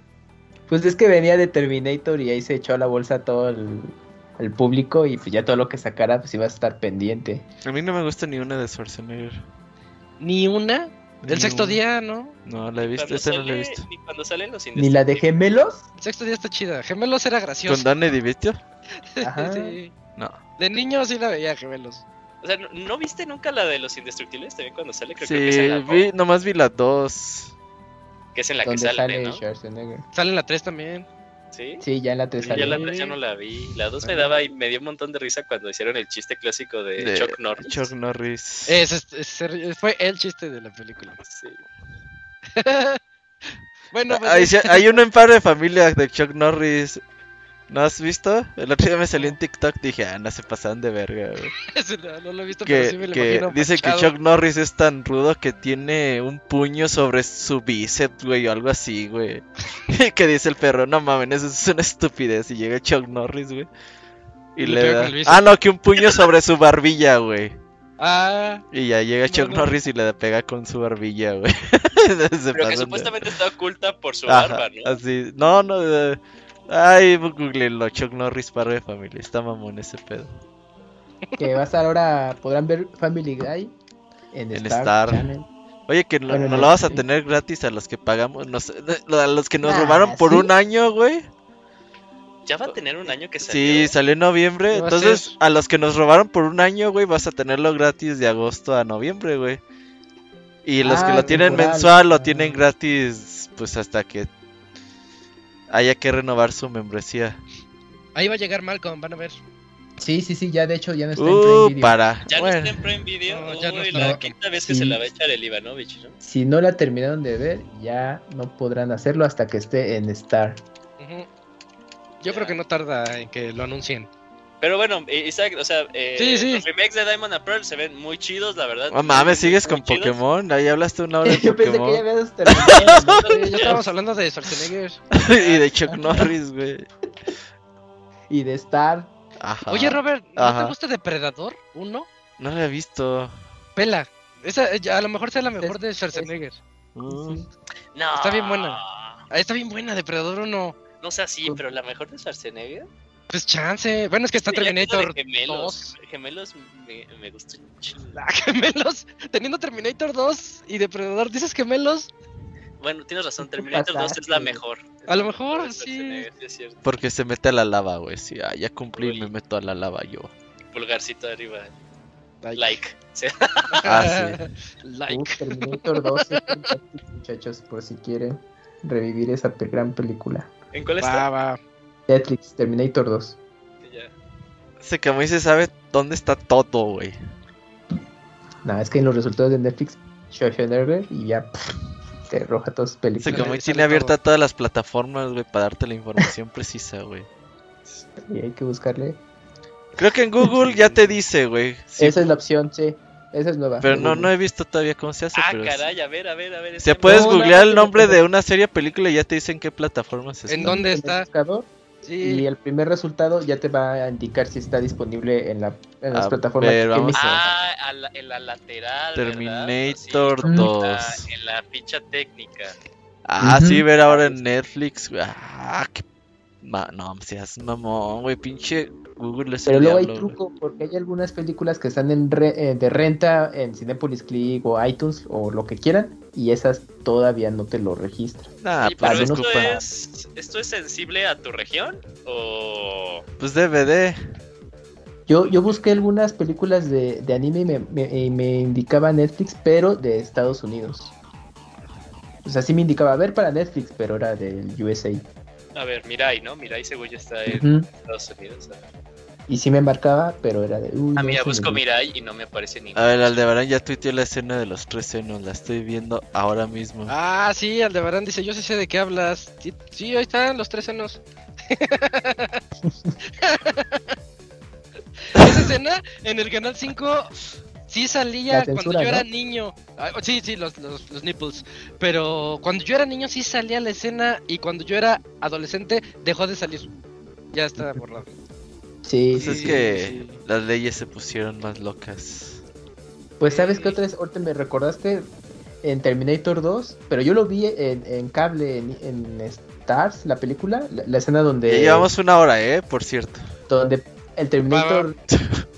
Pues es que venía de Terminator y ahí se echó a la bolsa a todo el, el público y pues ya todo lo que sacara pues iba a estar pendiente. A mí no me gusta ni una de Schwarzenegger. Ni una. Ni El sexto una. día, ¿no? No, la he visto, esa no la he visto. Ni cuando salen los Ni la de gemelos. El sexto día está chida. Gemelos era ¿Con gracioso. Danny DeVito? Ajá. [LAUGHS] Sí. No. De niño sí la veía, gemelos. O sea, ¿no, no viste nunca la de los indestructibles? También cuando sale, creo, creo que es Sí, en la vi, nomás vi las dos. que es en la que sale, sale ¿no? Schwarzenegger. Sale en la 3 también. Sí. Sí, ya en la 3 Yo la sale. 3 ya no la vi. La 2 me daba y me dio un montón de risa cuando hicieron el chiste clásico de, de Chuck Norris. Chuck Norris. Ese, es- ese fue el chiste de la película. Sí. [LAUGHS] bueno, pues Hay, hay uno en Padre de Familia de Chuck Norris. ¿No has visto? El otro día me salió en TikTok dije, ah, no se pasaban de verga, güey. [LAUGHS] no, no lo he visto, pero sí Que, me lo que imagino. dice que. Chuck Norris es tan rudo que tiene un puño sobre su bíceps, güey, o algo así, güey. [LAUGHS] que dice el perro, no mames, eso es una estupidez. Y llega Chuck Norris, güey. Y Y le da... con el bíceps. Ah, no, que un puño sobre su barbilla, güey. Ah, Y ya llega Chuck no. Norris y le pega con su barbilla, güey. [LAUGHS] Pero que pasan de- supuestamente está oculta por su Ajá, barba, ¿no? Así, no, no. eh, Ay, googleenlo, Chuck Norris padre de familia. Está mamón ese pedo. Que va a estar ahora, podrán ver Family Guy en, En Star, Star. Channel. Oye, que no, Bueno, no no, lo vas a tener gratis a los que pagamos. Nos, a los que nos Ah, robaron por ¿sí? un año, güey. Ya va a tener un año que salió. Sí, salió en noviembre. ¿Qué va a Entonces, a los que nos robaron por un año, güey, vas a tenerlo gratis de agosto a noviembre, güey. Y los que Ah, lo tienen temporal. mensual lo tienen gratis, pues hasta que haya que renovar su membresía. ahí va a llegar Malcolm, van a ver. Sí, sí, sí, ya de hecho ya no está en Uh, Prime Video. para. Ya no está en Prime Video. No, ya no Uy, la No. quinta vez que Sí. se la va a echar el Ivanovich, ¿no? Si no la terminaron de ver, ya no podrán hacerlo hasta que esté en Star. Yo creo que no tarda en que lo anuncien. Pero bueno, Isaac, o sea, eh, Sí, sí. los remakes de Diamond and Pearl se ven muy chidos, la verdad. No mames, sigues con chidos. Pokémon. Ahí hablaste una hora [LAUGHS] de Yo pensé que Pokémon. ya habías [LAUGHS] terminado. ya estábamos hablando de Schwarzenegger. y de Chuck Norris, güey. [LAUGHS] y de Star. Ajá. Oye, Robert, ¿no Ajá. te gusta Depredador 1? No lo he visto. Pela. Esa, a lo mejor sea la mejor de Schwarzenegger. Mm. No. Está bien buena. Ah, está bien buena, Depredador 1. No sé así, pero la mejor de Schwarzenegger. Pues chance. Bueno, es que está Terminator Gemelos. 2. Gemelos me, me gustó. [LAUGHS] Ah, gemelos. Teniendo Terminator 2 y Depredador, ¿dices gemelos? Bueno, tienes razón, ¿Qué Terminator 2 es la mejor. A lo mejor, sí. Porque se mete a la lava, güey. Sí, ah, ya cumplí, Uy. me meto a la lava yo. Pulgarcito arriba. Like. Like. Sí. Ah, [LAUGHS] like. Terminator 2 es fantástico, muchachos, por si quieren revivir esa gran película. ¿En cuál Va, está? va. Netflix, Terminator 2. Ya. Ese Camuy se sabe dónde está todo, güey. Nada, es que en los resultados de Netflix, Schwarzenegger y ya pff, te arroja todas sus Ese películas. Sale- Camuy sale tiene abierta todo. todas las plataformas, güey, para darte la información [LAUGHS] precisa, güey. Y hay que buscarle. Creo que en Google ya te dice, güey. Sí, Esa es la opción, sí. Esa es nueva. pero no, no he visto todavía cómo se hace. Ah, pero caray, a ver, a ver, a ver. Se puedes No, googlear el nombre de una serie película y ya te dicen qué plataformas está. ¿En dónde el está? buscador, Sí. Y el primer resultado ya te va a indicar si está disponible en, la, en las A plataformas ver, que vamos. Ah, a la- en la lateral. Terminator Sí, en la- 2. En la ficha técnica. Ah, sí, ver ahora en Netflix. Ah, qué... ma- No, seas mamón, güey. Pinche Google es Pero el luego hay truco, porque hay algunas películas que están en re- eh, de renta en Cinepolis Click o iTunes o lo que quieran, y esas todavía no te lo registran. Nah, Sí, pues, pero no esto para- es, ¿esto es sensible a tu región? ¿O.? pues DVD. Yo, yo busqué algunas películas de, de anime y me, me- y me indicaba Netflix, pero de Estados Unidos. O sea, sí me indicaba, a ver para Netflix, pero era del USA. A ver, Mirai, ¿no? Mirai según yo está en. Estados Unidos. Y sí me marcaba, pero era de... uy, Ah, mira, busco Mirai y no me aparece ni. A ver, Aldebarán ya tuiteó la escena de los tres senos. La estoy viendo ahora mismo. Ah, sí, Aldebarán dice, yo sí sé de qué hablas. Sí, sí, ahí están los tres senos. [LAUGHS] Esa escena en el canal 5 sí salía cuando yo era ¿no? niño. Ah, sí, sí, los, los, los nipples. Pero cuando yo era niño sí salía la escena y cuando yo era adolescente dejó de salir. Ya está [LAUGHS] borrado. Sí, Pues sí, es sí. que las leyes se pusieron más locas. Pues sabes qué otra vez, ahorita me recordaste en Terminator 2, pero yo lo vi en, en cable, en, en Stars, la película, la, la escena donde... Ya llevamos una hora, eh, por cierto. donde el Terminator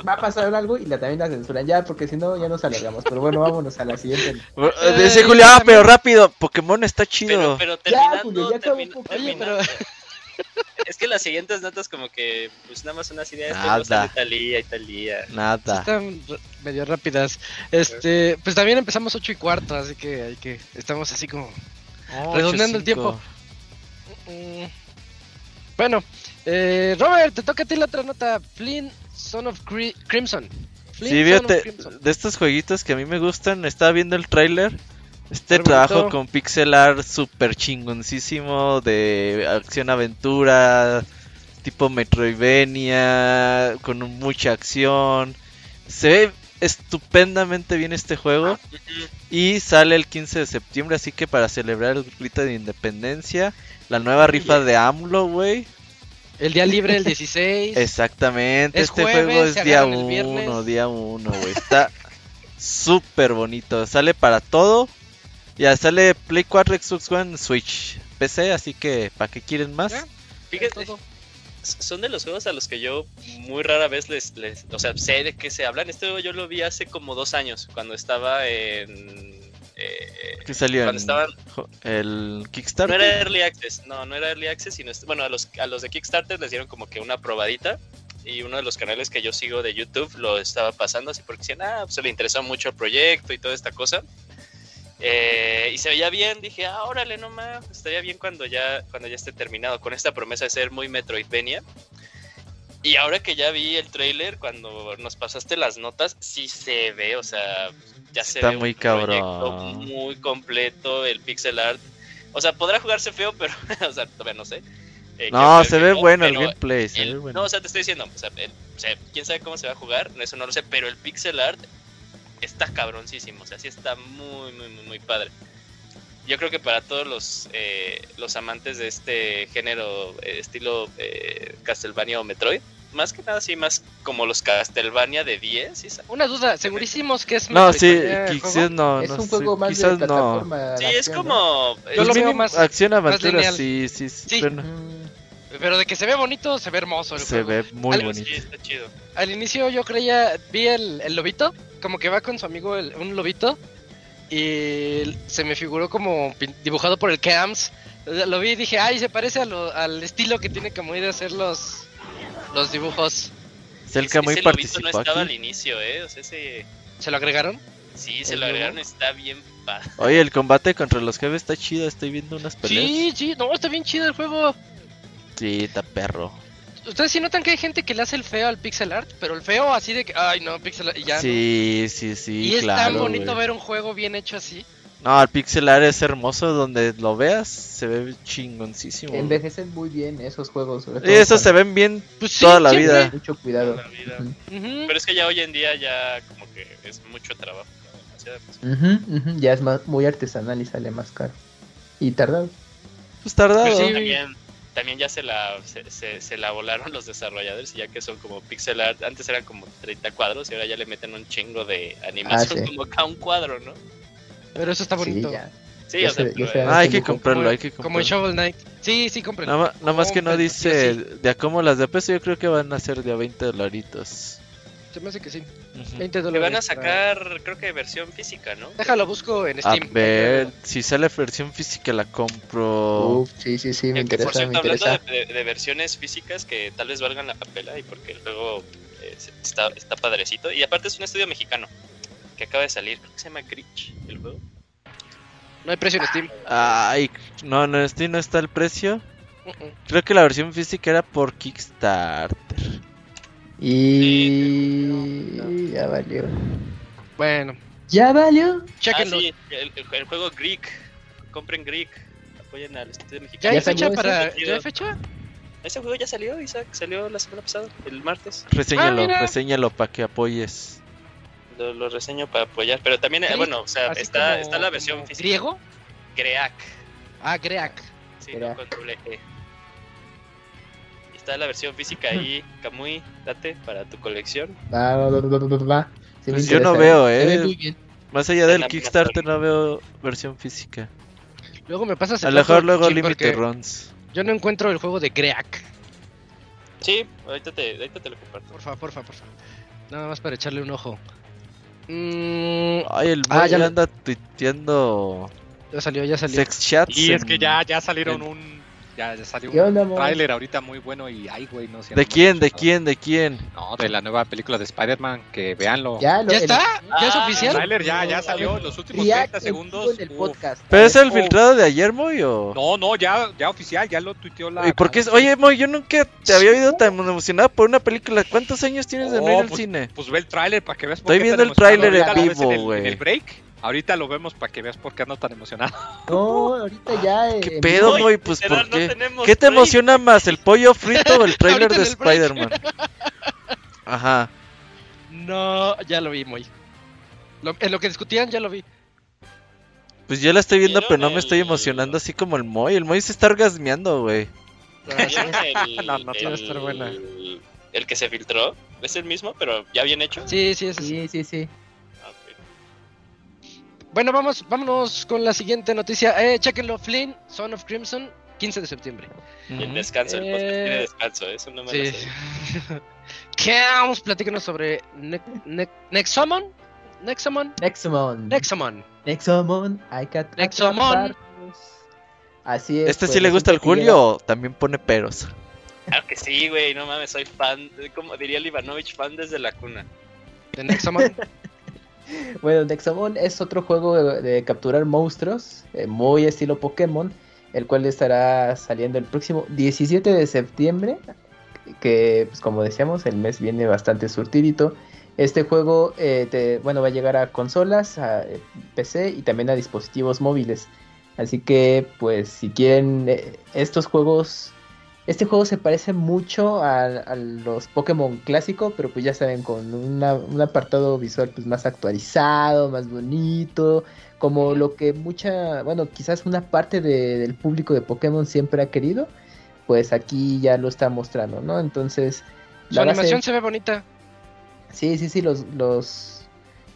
va [LAUGHS] a pasar algo y la también la censuran ya, porque si no ya nos alargamos. Pero bueno, vámonos a la siguiente. [LAUGHS] Eh, Dice Julio, ah, pero rápido, Pokémon está chido. Pero, pero Ya, terminando. Julio, ya acabó termin- poco. Oye, pero terminando. [LAUGHS] Es que las siguientes notas, como que, pues nada más unas ideas. Nada. De Talía y Talía. Nada. están medio rápidas. Este, pues también empezamos 8 y cuarto, así que hay que estamos así como redondeando el tiempo. Mm. Bueno, eh, Robert, te toca a ti la otra nota. Flynn, Son of Cri- Crimson. Flynn, Sí, Son of Crimson. de estos jueguitos que a mí me gustan, estaba viendo el tráiler. Este trabajo con pixel art super chingoncísimo de acción aventura, tipo Metroidvania, con mucha acción. Se ve estupendamente bien este juego Ujú. y sale el 15 de septiembre, así que para celebrar el grito de independencia, la nueva rifa de AMLO, güey. El día libre, el 16. Exactamente, Es este jueves, juego es día agarran el viernes. 1, día 1, güey. Está [LAUGHS] súper bonito. Sale para todo. Ya sale Play 4, Xbox One, Switch, PC, así que ¿para qué quieren más? Ya. Fíjate, son de los juegos a los que yo muy rara vez les, les. O sea, sé de qué se hablan. Este juego yo lo vi hace como dos años, cuando estaba en. eh, ¿Qué salió? Cuando en estaban- el No Kickstarter. era Early Access, no, no era Early Access, sino bueno, a los, a los de Kickstarter les dieron como que una probadita y uno de los canales que yo sigo de YouTube lo estaba pasando así porque decían, ah, pues se le interesó mucho el proyecto y toda esta cosa. Eh, y se veía bien, dije, ah, órale, no más, estaría bien cuando ya, cuando ya esté terminado, con esta promesa de ser muy Metroidvania. Y ahora que ya vi el trailer, cuando nos pasaste las notas, sí se ve, o sea, ya se Está ve muy un cabrón. muy completo, el pixel art. O sea, podrá jugarse feo, [LAUGHS] pero, o sea, todavía no sé. Eh, No, se ve no, bueno el gameplay. Se el- ve bueno. No, o sea, te estoy diciendo, o sea, el- o sea, quién sabe cómo se va a jugar, eso no lo sé, pero el pixel art está cabroncísimo, o sea, sí está muy, muy, muy, muy padre. Yo creo que para todos los, eh, los amantes de este género, eh, estilo eh, Castlevania o Metroid, más que nada, sí, más como los Castlevania de 10, ¿sí? sa- Una duda, segurísimos que es no, sí, el quizás no. es no un más de quizás no. plataforma. de Sí, es acción, ¿no? como... Yo lo veo mínimo, más- acción aventura, lineal. sí, sí, sí. Mm, Pero de que se ve bonito, se ve hermoso el Se juego. ve muy Algo bonito. Sí, está chido. Al inicio yo creía, vi el, el lobito, como que va con su amigo el- un lobito, y se me figuró como pin- dibujado por el Cams. Lo vi y dije, ay, se parece a lo- al estilo que tiene como ir a hacer los, los dibujos. Selka Ese- muy ese lobito participó no estaba al inicio, ¿eh? O sea, ese... ¿Se lo agregaron? Sí, se ¿El lo nuevo? agregaron, está bien padre. Oye, el combate contra los jefes está chido. Estoy viendo unas peleas. Sí, sí, no, está bien chido el juego. Sí, está perro. Ustedes sí notan que hay gente que le hace el feo al pixel art, pero el feo así de que, ay no, pixel art, ya. ¿no? sí, sí, sí, y es tan bonito ver un juego bien hecho así. No, el pixel art es hermoso, donde lo veas se ve chingoncísimo. Envejecen muy bien esos juegos. sobre Y esos se ven bien Pues sí, toda la siempre. vida. Mucho cuidado. Toda la vida. Ujú. Ujú. Pero es que ya hoy en día ya como que es mucho trabajo. ujú, Ya es más, muy artesanal y sale más caro. Y tardado. Pues tardado. Pero sí, Sí. también, también ya se la, se, se- se la volaron los desarrolladores, y ya que son como pixel art. Antes eran como 30 cuadros y ahora ya le meten un chingo de animación, Ah, sí. como cada un cuadro, ¿no? Pero eso está bonito. Sí, ya. Sí, Ya o sea, se- ya pero, se- Ah, hay que Como- comprarlo, como- hay que Como en comprarlo. Shovel Knight. Sí, sí, cómprenlo. Nada, más- nada más que no dice sí o sí. de a cómo las de peso, yo creo que van a ser de a 20 dolaritos. Se me hace que sí. Ujú. 20 le dólares. van a ah. sacar, creo que versión física, ¿no? Déjalo, busco en A Steam. ver, si sale versión física la compro. Uf, sí, sí, sí, me Eh, que, por interesa, me cierto, hablando interesa. de, de- de versiones físicas que tal vez valgan la pela y porque el juego eh, está, está padrecito. Y aparte es un estudio mexicano que acaba de salir, creo que se llama Glitch, el juego. No hay precio en Steam. Ay, no, no, este no está el precio. Creo que la versión física era por Kickstarter. Y ya valió. Bueno, ¿Ya valió? chequenlo. Ah, sí, el, el- juego Greek. Compren Greek. Apoyen al estudio ¿Ya mexicano. hay ¿Ya salió fecha para.? ¿Ya hay fecha? Ese juego ya salió, Isaac. Salió la semana pasada, el martes. Reséñalo, Ah, mira. reséñalo para que apoyes. Lo, lo reseño para apoyar. Pero también, eh, Greek, bueno, o sea, Así está, como- está la versión física. ¿Griego? Greak. Ah, Greak. Sí, Greak. no, con doble E. Está la versión física ahí, Kamui, date para tu colección. Sí Pues yo no veo, eh. muy bien. Más allá del Kickstarter no veo versión física. Luego me pasas A el lo mejor luego Limited Runs. Yo no encuentro el juego de Greak. Sí, ahorita te, ahorita te lo comparto. Porfa, porfa, porfa. Nada más para echarle un ojo. Mm, Ay, el Ah, ya anda tuiteando ya salió, ya salió. sex chats. Y es que ya, ya salieron en- un. Ya, ya salió ¿Qué onda, un amor? tráiler ahorita muy bueno y ay, güey, no sé. ¿De quién? ¿De quién? ¿De quién? No, de la nueva película de Spider-Man, que véanlo. Ya, lo, ¿Ya el- está? ¿Ya es Ah, El oficial? tráiler ya, ya salió, los últimos React 30 en segundos. en el podcast. ¿Pero es el filtrado de ayer, Moy? O... No, no, ya, ya oficial, ya lo tuiteó la. ¿Y por qué? es- Oye, Moy, yo nunca te había oído tan emocionado por una película. ¿Cuántos años tienes de no ir al cine? Pues ve el tráiler para que veas por Estoy qué viendo el tráiler en vivo, el- güey. En el break, ahorita lo vemos para que veas por qué ando tan emocionado. No, ahorita ya. ¿Qué en pedo, Moy, Moy? Pues ¿por qué? ¿Qué te break. emociona más, el pollo frito o el [LAUGHS] Ahorita de. Spider-Man? Ajá. No, ya lo vi, muy. Lo- en lo que discutían ya lo vi. Pues yo la estoy viendo, ¿Vieron pero no me estoy emocionando así como el Moy. El Moy se está orgasmeando, güey. ¿Vieron [LAUGHS] el, [LAUGHS] No, no, el- va a estar buena. el que se filtró? ¿Es el mismo, pero ya bien hecho? Sí, sí, sí. Sí, sí, sí. Bueno, vamos, vámonos con la siguiente noticia. Eh, chequenlo, Flynn, Son of Crimson, 15 de septiembre. Y el descanso, el podcast Eh, tiene descanso, eso no me lo Sí. sé. [LAUGHS] ¿Qué vamos? Platícanos sobre ne ne Nexomon. Nexomon. Nexomon. Nexomon. Nexomon. Hay que Nexomon. Así es. ¿Este pues, sí le gusta al que Julio o también pone peros? Claro que sí, güey, no mames, soy fan, como diría el Ivanovich, fan desde la cuna. De Nexomon. [LAUGHS] Bueno, Nexomon es otro juego de, capturar monstruos, eh, muy estilo Pokémon, el cual estará saliendo el próximo 17 de septiembre, que pues como decíamos, el mes viene bastante surtidito. Este juego, eh, bueno, va a llegar a consolas, a eh, PC y también a dispositivos móviles. Así que, pues, si quieren estos juegos, este juego se parece mucho a, a los Pokémon clásicos, pero pues ya saben, con una- un apartado visual pues más actualizado, más bonito, como lo que mucha, bueno, quizás una parte de- del público de Pokémon siempre ha querido, pues aquí ya lo está mostrando, ¿no? Entonces, Su la base- animación se ve bonita. Sí, sí, sí, los, los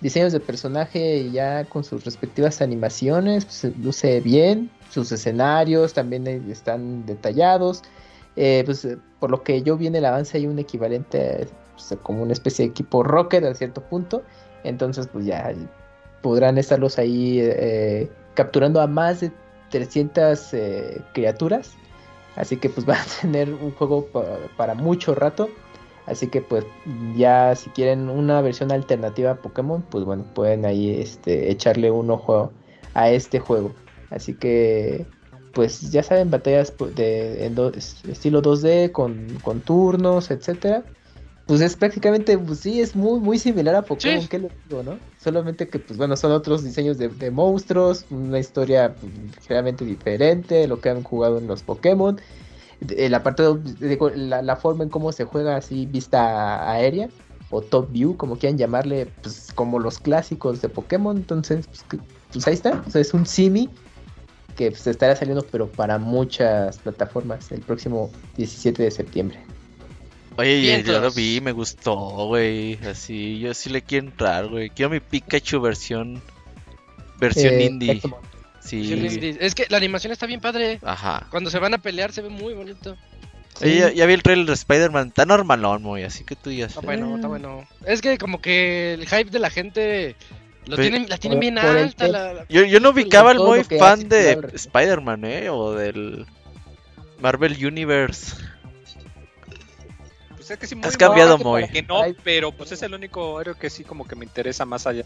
diseños de personaje ya con sus respectivas animaciones, pues, se luce bien, sus escenarios también están detallados, eh, pues eh, por lo que yo vi en el avance hay un equivalente pues, como una especie de equipo Rocket a cierto punto, entonces pues ya podrán estarlos ahí eh, capturando a más de 300 eh, criaturas, así que pues [LAUGHS] van a tener un juego pa- para mucho rato. Así que pues ya si quieren una versión alternativa a Pokémon, pues bueno, pueden ahí este, echarle un ojo a este juego. Así que pues ya saben, batallas pu- de en do- es- estilo 2D con, con turnos, etcétera. Pues es prácticamente, pues sí, es muy, muy similar a Pokémon, Sí. ¿qué le digo, no? Solamente que, pues bueno, son otros diseños de, de monstruos, una historia pues, ligeramente diferente de lo que han jugado en los Pokémon. De- El apartado, digo, la, la forma en cómo se juega así, vista aérea, o top view, como quieran llamarle, pues como los clásicos de Pokémon. Entonces, pues, pues ahí está, o sea, es un simi que pues, estará saliendo, pero para muchas plataformas el próximo 17 de septiembre. Oye, yo- lo vi, me gustó, güey. Así, yo sí le quiero entrar, güey. Quiero mi Pikachu versión. Versión Eh, indie. Sí. Es que la animación está bien padre. Ajá. Cuando se van a pelear se ve muy bonito. Oye, ya, ya vi el trailer de Spider-Man. Está normalón, muy. Así que tú digas. Está bueno, está "Eh". bueno. Es que como que el hype de la gente lo tienen, la tienen por- bien por el alta. te- la- la- Yo, yo no ubicaba al muy fan de. Spider-Man, ¿eh? O del Marvel Universe. Pues es que sí, Has cambiado, Moy. Que no, pero pues es el único héroe que sí como que me interesa más allá.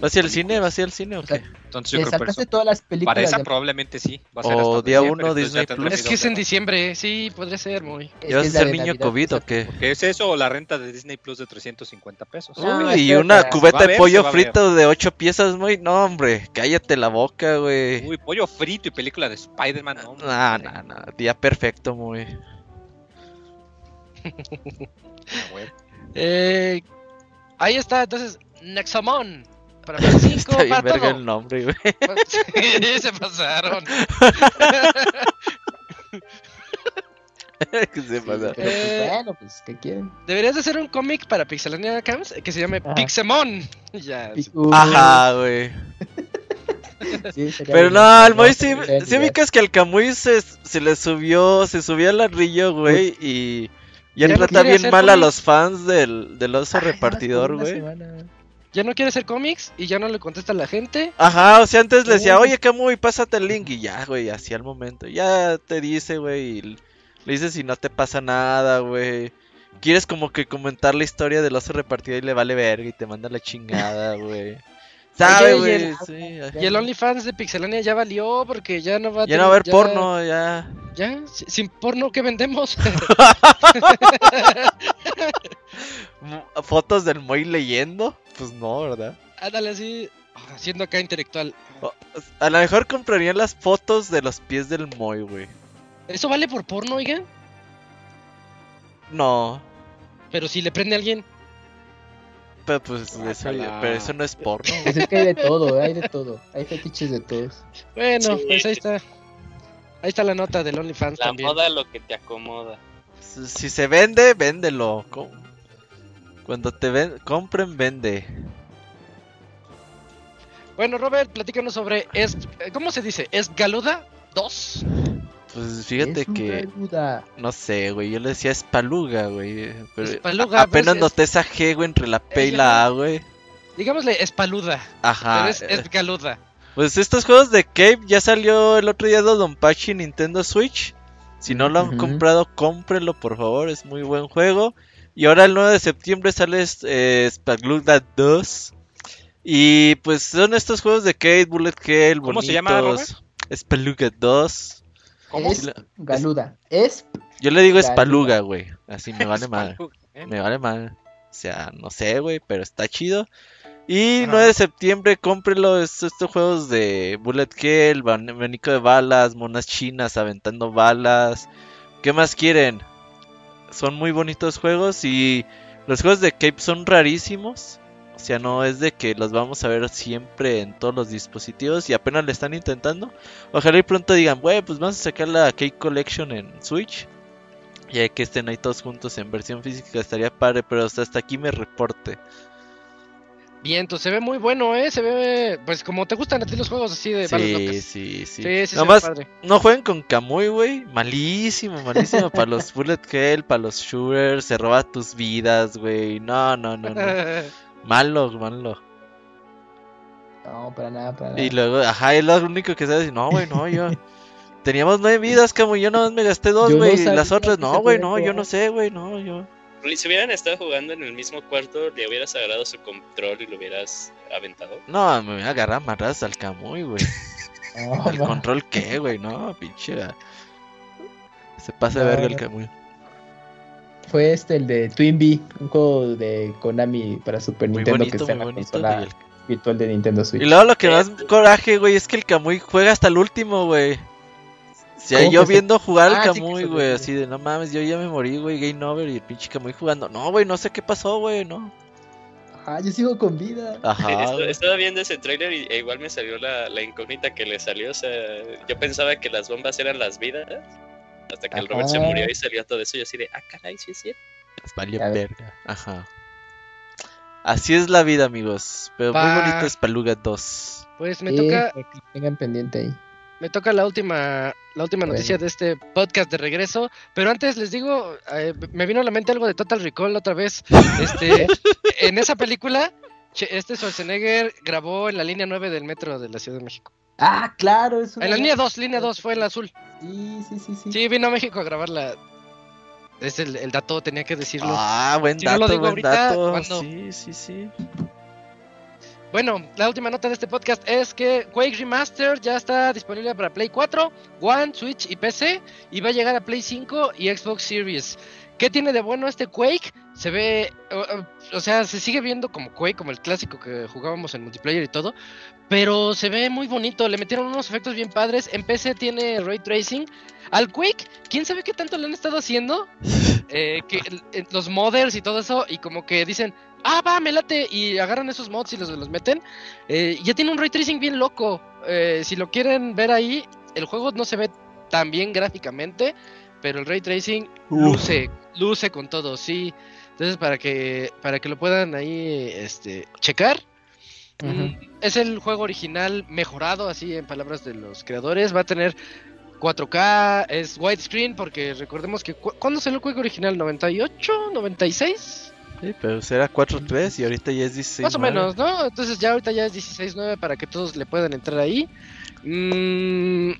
¿Vas hacia el cine? ¿Vas hacia el cine o qué? Entonces yo creo por saltaste eso. todas las películas Para esa de- probablemente sí. Va a ser O hasta día diciembre, uno, entonces ya Disney tendré Plus. Es que es en diciembre, sí, podría ser muy. es ¿Ya vas a ser niño Navidad, COVID o qué? ¿Qué es eso o la renta de Disney Plus de 350 pesos? No, Uy, y una cubeta a de pollo a frito de 8 piezas, muy. No, hombre, cállate la boca, güey. Uy, pollo frito y película de Spider-Man. No, Nah, hombre. nah, nah. Día perfecto, muy. [LAUGHS] Ah, güey. Eh, ahí está, entonces, Nexamon. Para Play [LAUGHS] 5, Está bien para verga todo. el nombre, güey. Sí, [LAUGHS] se pasaron. [LAUGHS] ¿Qué se Sí, pasa? pero, pues, Eh, bueno, pues, ¿qué quieren? Deberías de hacer un cómic para Pixelania Camps que se llame Ajá. Pixemon. Ya. Ajá, güey. sí, Pero no, al Moy sí, sí ubicas que al Camuy se, se le subió, se subió al ladrillo, güey, y ya trata bien mal a los fans del, del oso Ay, repartidor, güey. Ya no quiere hacer cómics y ya no le contesta a la gente. Ajá, o sea, antes le decía, Uy. oye Camuy, pásate el link, y ya, güey, así al momento. Ya te dice, güey, y le dices si no te pasa nada, güey. Quieres como que comentar la historia del oso repartidor y le vale verga y te manda la chingada, güey. ¿Sabe, Oye, y güey? el- Sí, Y el OnlyFans de Pixelania ya valió porque ya no va a ya no va a haber ya- porno, ya. Ya, si- sin porno, ¿qué vendemos? [LAUGHS] Fotos del Moy leyendo, pues no, ¿verdad? Ándale así, haciendo acá intelectual. A lo mejor comprarían las fotos de los pies del Moy, güey. ¿Eso vale por porno, oigan? No, Pero si le prende a alguien. Pero pues eso, Guácala. pero eso no es porno. Pues es que hay de todo, hay de todo. Hay fetiches de todos. Bueno, Sí. pues ahí está. Ahí está la nota del OnlyFans La también. moda lo que te acomoda. Si si se vende, véndelo. Cuando te ven, compren, vende. Bueno, Robert, platícanos sobre. Es, ¿Cómo se dice? ¿Es Galuda 2? Pues fíjate Es una que, duda. no sé, güey, yo le decía espaluga, güey. Pero Espaluga, a- apenas pues, es- noté esa G, güey, entre la P y la A, güey. Digámosle Espaluda. Ajá. pero es, eh, es Galuda. Pues estos juegos de Cape ya salió el otro día de Don Pachi en Nintendo Switch. Si no lo han comprado, cómprenlo por favor, es muy buen juego. Y ahora el 9 de septiembre sale eh, Spagluda 2. Y pues son estos juegos de Cape, Bullet Hell, ¿Cómo se llama, bonitos. Spelunga 2. ¿Cómo? Es galuda. Es Yo le digo Galuga. Spaluga, güey. Así me [LAUGHS] vale mal. ¿Eh? Me vale mal. O sea, no sé, güey, pero está chido. Y Ajá. 9 de septiembre, cómprenlo. es- Estos juegos de Bullet Hell, ban- abanico de balas, monas chinas aventando balas. ¿Qué más quieren? Son muy bonitos juegos y los juegos de Cape son rarísimos. O sea, no es de que los vamos a ver siempre en todos los dispositivos y apenas le están intentando. Ojalá y pronto digan, güey, pues vamos a sacar la Cake Collection en Switch. Y hay que estén ahí todos juntos en versión física, estaría padre, pero hasta hasta aquí me reporte. Bien, entonces se ve muy bueno, ¿eh? Se ve, pues como te gustan a ti los juegos así de Sí, sí, sí. Sí, Nomás padre. no jueguen con Kamui, güey. Malísimo, malísimo para los [LAUGHS] Bullet Hell, para los shooters. Se roba tus vidas, güey. No, no, no, no. [LAUGHS] Malo, malo. No, para nada, para nada. Y luego, ajá, es lo único que sabes. No, güey, no, yo. [LAUGHS] Teníamos nueve vidas, Kamui. Yo nada más me gasté dos, no güey. sabía Las otras, no, güey, no, yo no sé, güey, no, yo. Si hubieran estado jugando en el mismo cuarto, le hubieras agarrado su control y lo hubieras aventado. No, me voy a agarrar amarradas al Kamui, güey. [LAUGHS] No, ¿El no. control qué, güey? No, pinche. Se pasa de No, verga el no. Fue este, el de Twin Bee, un juego de Konami para Super Muy Nintendo bonito, que está en la bonito, consola virtual de Nintendo Switch. Y luego lo que más coraje, güey, es que el Kamui juega hasta el último, güey. O sea, ¿Cómo yo se- viendo jugar Ah, al sí, que Kamui, güey, así de no mames, yo ya me morí, güey, game over y el pinche Kamui jugando. No, güey, no sé qué pasó, güey, no. Ah, yo sigo con vida. Ajá. [LAUGHS] Esto- estaba viendo ese trailer y e igual me salió la, la incógnita que le salió. O sea, yo pensaba que las bombas eran las vidas. Hasta que el Robert se murió y salió todo eso. Y así de, ah, caray, sí es cierto. Valió verga. Ajá. Así es la vida, amigos. Pero muy bonito es Paluga 2. Pues me Sí, toca, tengan pendiente ahí. me toca la última, la última Bueno. noticia de este podcast de regreso. Pero antes les digo, eh, me vino a la mente algo de Total Recall otra vez. Este, [LAUGHS] en esa película, este Schwarzenegger grabó en la línea 9 del metro de la Ciudad de México. Ah, claro, es una- En la línea 2, línea 2 fue el azul. Sí, sí, sí, sí. Sí, vino a México a grabarla. Es el, el dato, tenía que decirlo. Ah, buen Si no dato, lo digo buen ahorita, dato. Sí, sí, sí. Bueno, la última nota de este podcast es que Quake Remaster ya está disponible para Play 4, One, Switch y PC y va a llegar a Play 5 y Xbox Series. ¿Qué tiene de bueno este Quake? Se ve, o, o sea, se sigue viendo como Quake, como el clásico que jugábamos en multiplayer y todo, pero se ve muy bonito, le metieron unos efectos bien padres, en PC tiene ray tracing. Al Quake, quién sabe qué tanto le han estado haciendo, [LAUGHS] eh, que el- los modders y todo eso, y como que dicen, ah, va, me late, y agarran esos mods y los, los meten. Eh, ya tiene un ray tracing bien loco. Eh, si lo quieren ver ahí, el juego no se ve tan bien gráficamente, pero el ray tracing luce, luce con todo, sí. Entonces para que para que lo puedan ahí este checar. Mm, Es el juego original mejorado, así en palabras de los creadores. Va a tener 4K, es widescreen, porque recordemos que cu- ¿cuándo salió el juego original? ¿98? ¿96? Sí, pero será 4.3 y ahorita ya es 16. Más o menos, ¿no? Entonces ya ahorita ya es 16.9 para que todos le puedan entrar ahí. Mm,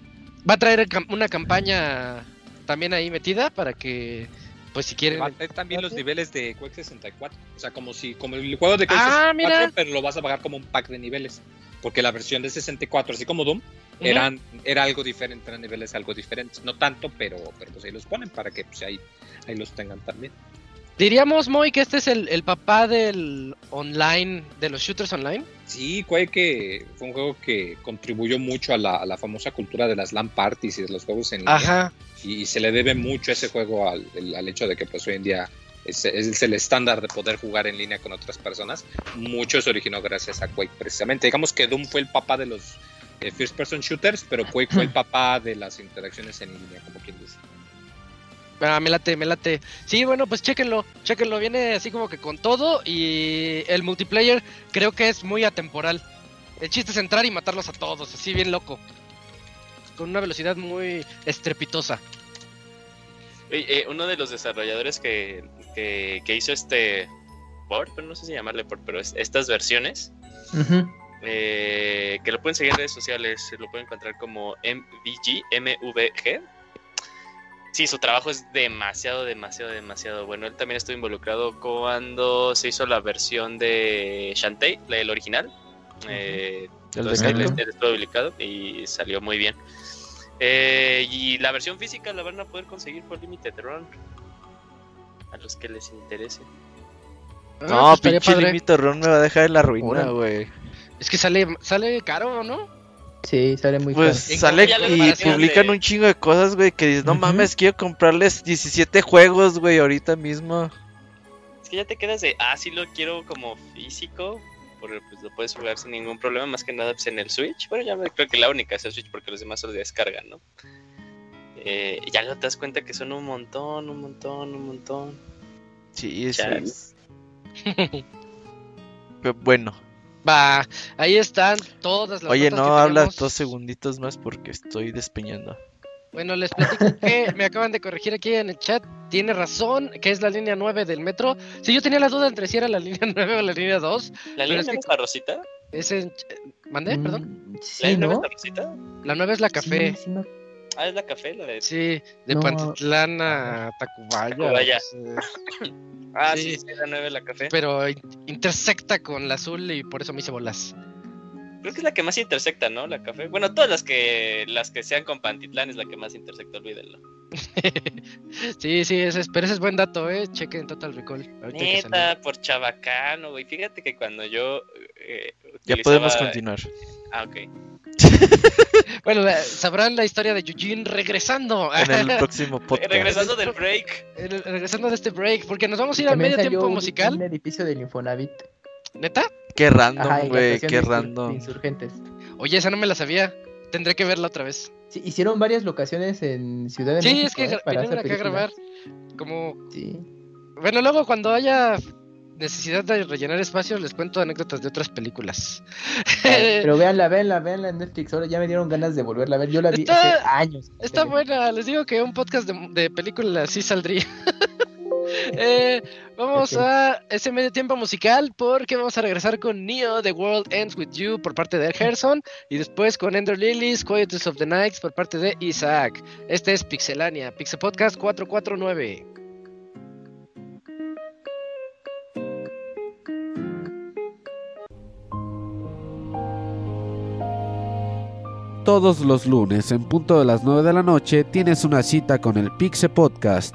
va a traer cam- una campaña también ahí metida para que, pues si quieren... Va también los niveles de Quake 64. O sea, como si como el juego de Quake Ah, 64, mira. pero lo vas a pagar como un pack de niveles. Porque la versión de 64, así como Doom, eran, era algo diferente, eran niveles algo diferentes. No tanto, pero, pero pues ahí los ponen para que pues, ahí, ahí los tengan también. Diríamos, Moy, que este es el, el papá del online, de los shooters online. Sí, Quake fue un juego que contribuyó mucho a la, a la famosa cultura de las LAN parties y de los juegos en línea. Ajá. Y se le debe mucho ese juego al, al hecho de que pues hoy en día es, es el estándar de poder jugar en línea con otras personas. Mucho se originó gracias a Quake precisamente. Digamos que Doom fue el papá de los eh, first person shooters, pero Quake fue el [CLEARS THROAT] papá de las interacciones en línea, como quien dice. Ah, me late, me late. Sí, bueno, pues chéquenlo, chéquenlo. Viene así como que con todo y el multiplayer creo que es muy atemporal. El chiste es entrar y matarlos a todos, así bien loco. Con una velocidad muy estrepitosa. Oye, eh, uno de los desarrolladores que, que, que hizo este port, pero no sé si llamarle port, pero es- estas versiones, eh, que lo pueden seguir en redes sociales, lo pueden encontrar como MVG, MVG. Sí, su trabajo es demasiado, demasiado, demasiado bueno. Él también estuvo involucrado cuando se hizo la versión de Shantae, la del original. Eh, El entonces de él, Nintendo. él estuvo publicado y salió muy bien. Eh, y la versión física la van a poder conseguir por Limited Run. A los que les interese. Ah, No, pues pinche. Limito Run me va a dejar en la ruina, güey. Es que sale, sale caro, ¿no? Sí, sale muy Pues caro. En sale y publican de- un chingo de cosas, güey, que dices, no mames, quiero comprarles 17 juegos, güey, ahorita mismo. Es que ya te quedas de, ah, sí lo quiero como físico. Porque pues lo puedes jugar sin ningún problema, más que nada pues, en el Switch. Bueno, ya creo que la única es el Switch porque los demás solo descargan, ¿no? Eh, ya te das cuenta que son un montón, un montón, un montón. Sí, eso es. [LAUGHS] Pero bueno, Va, ahí están todas las oye, no que hablas dos segunditos más porque estoy despeñando. Bueno, les platico que me acaban de corregir aquí en el chat. Tiene razón, que es la línea 9 del metro. Si yo tenía la duda entre si era la línea [LAUGHS] 9 o la línea 2. ¿La línea es que- no es la rosita? Es en... ¿Mandé? Perdón. Mm, ¿La Sí, línea no ¿no? es la rosita? La 9 es la café. Sí, sí me- Ah, es la café, la de... Sí, de No. Pantitlán a Tacubaya. Tacubaya. pues, Ah, sí. sí, sí, la 9 la café. pero in- intersecta con la azul y por eso me hice bolas. Creo que es la que más intersecta, ¿no? La café. Bueno, todas las que las que sean con Pantitlán es la que más intersecta, olvídenlo. [LAUGHS] sí, sí, ese es, pero ese es buen dato, ¿eh? Chequen Total Recall. Neta, por chabacano, güey. Fíjate que cuando yo. eh, Ya podemos continuar. Ah, ok. [LAUGHS] Bueno, sabrán la historia de Eugene regresando. En el [LAUGHS] próximo podcast. Regresando del break. En el- regresando de este break, porque nos vamos a ir al medio tiempo musical. Un edificio del Infonavit. ¿Neta? Qué random, güey. Qué random. Insurgentes. Oye, esa no me la sabía. Tendré que verla otra vez. Sí, hicieron varias locaciones en Ciudad de Sí, México. es que ¿eh? vinieron acá a grabar. Como. Sí. Bueno, luego cuando haya necesidad de rellenar espacios, les cuento anécdotas de otras películas. [LAUGHS] Pero véanla, véanla, véanla en Netflix. Ahora ya me dieron ganas de volverla a ver. Yo la vi Está- hace años. Está buena, les digo que un podcast de, de películas sí saldría. [LAUGHS] Eh, vamos a ese medio tiempo musical porque vamos a regresar con Neo, The World Ends With You por parte de Gerson y después con Ender Lilies, Quietus of the Nights por parte de Isaac. Este es Pixelania, Pixel Podcast 449. Todos los lunes en punto de las 9 de la noche tienes una cita con el Pixe Podcast.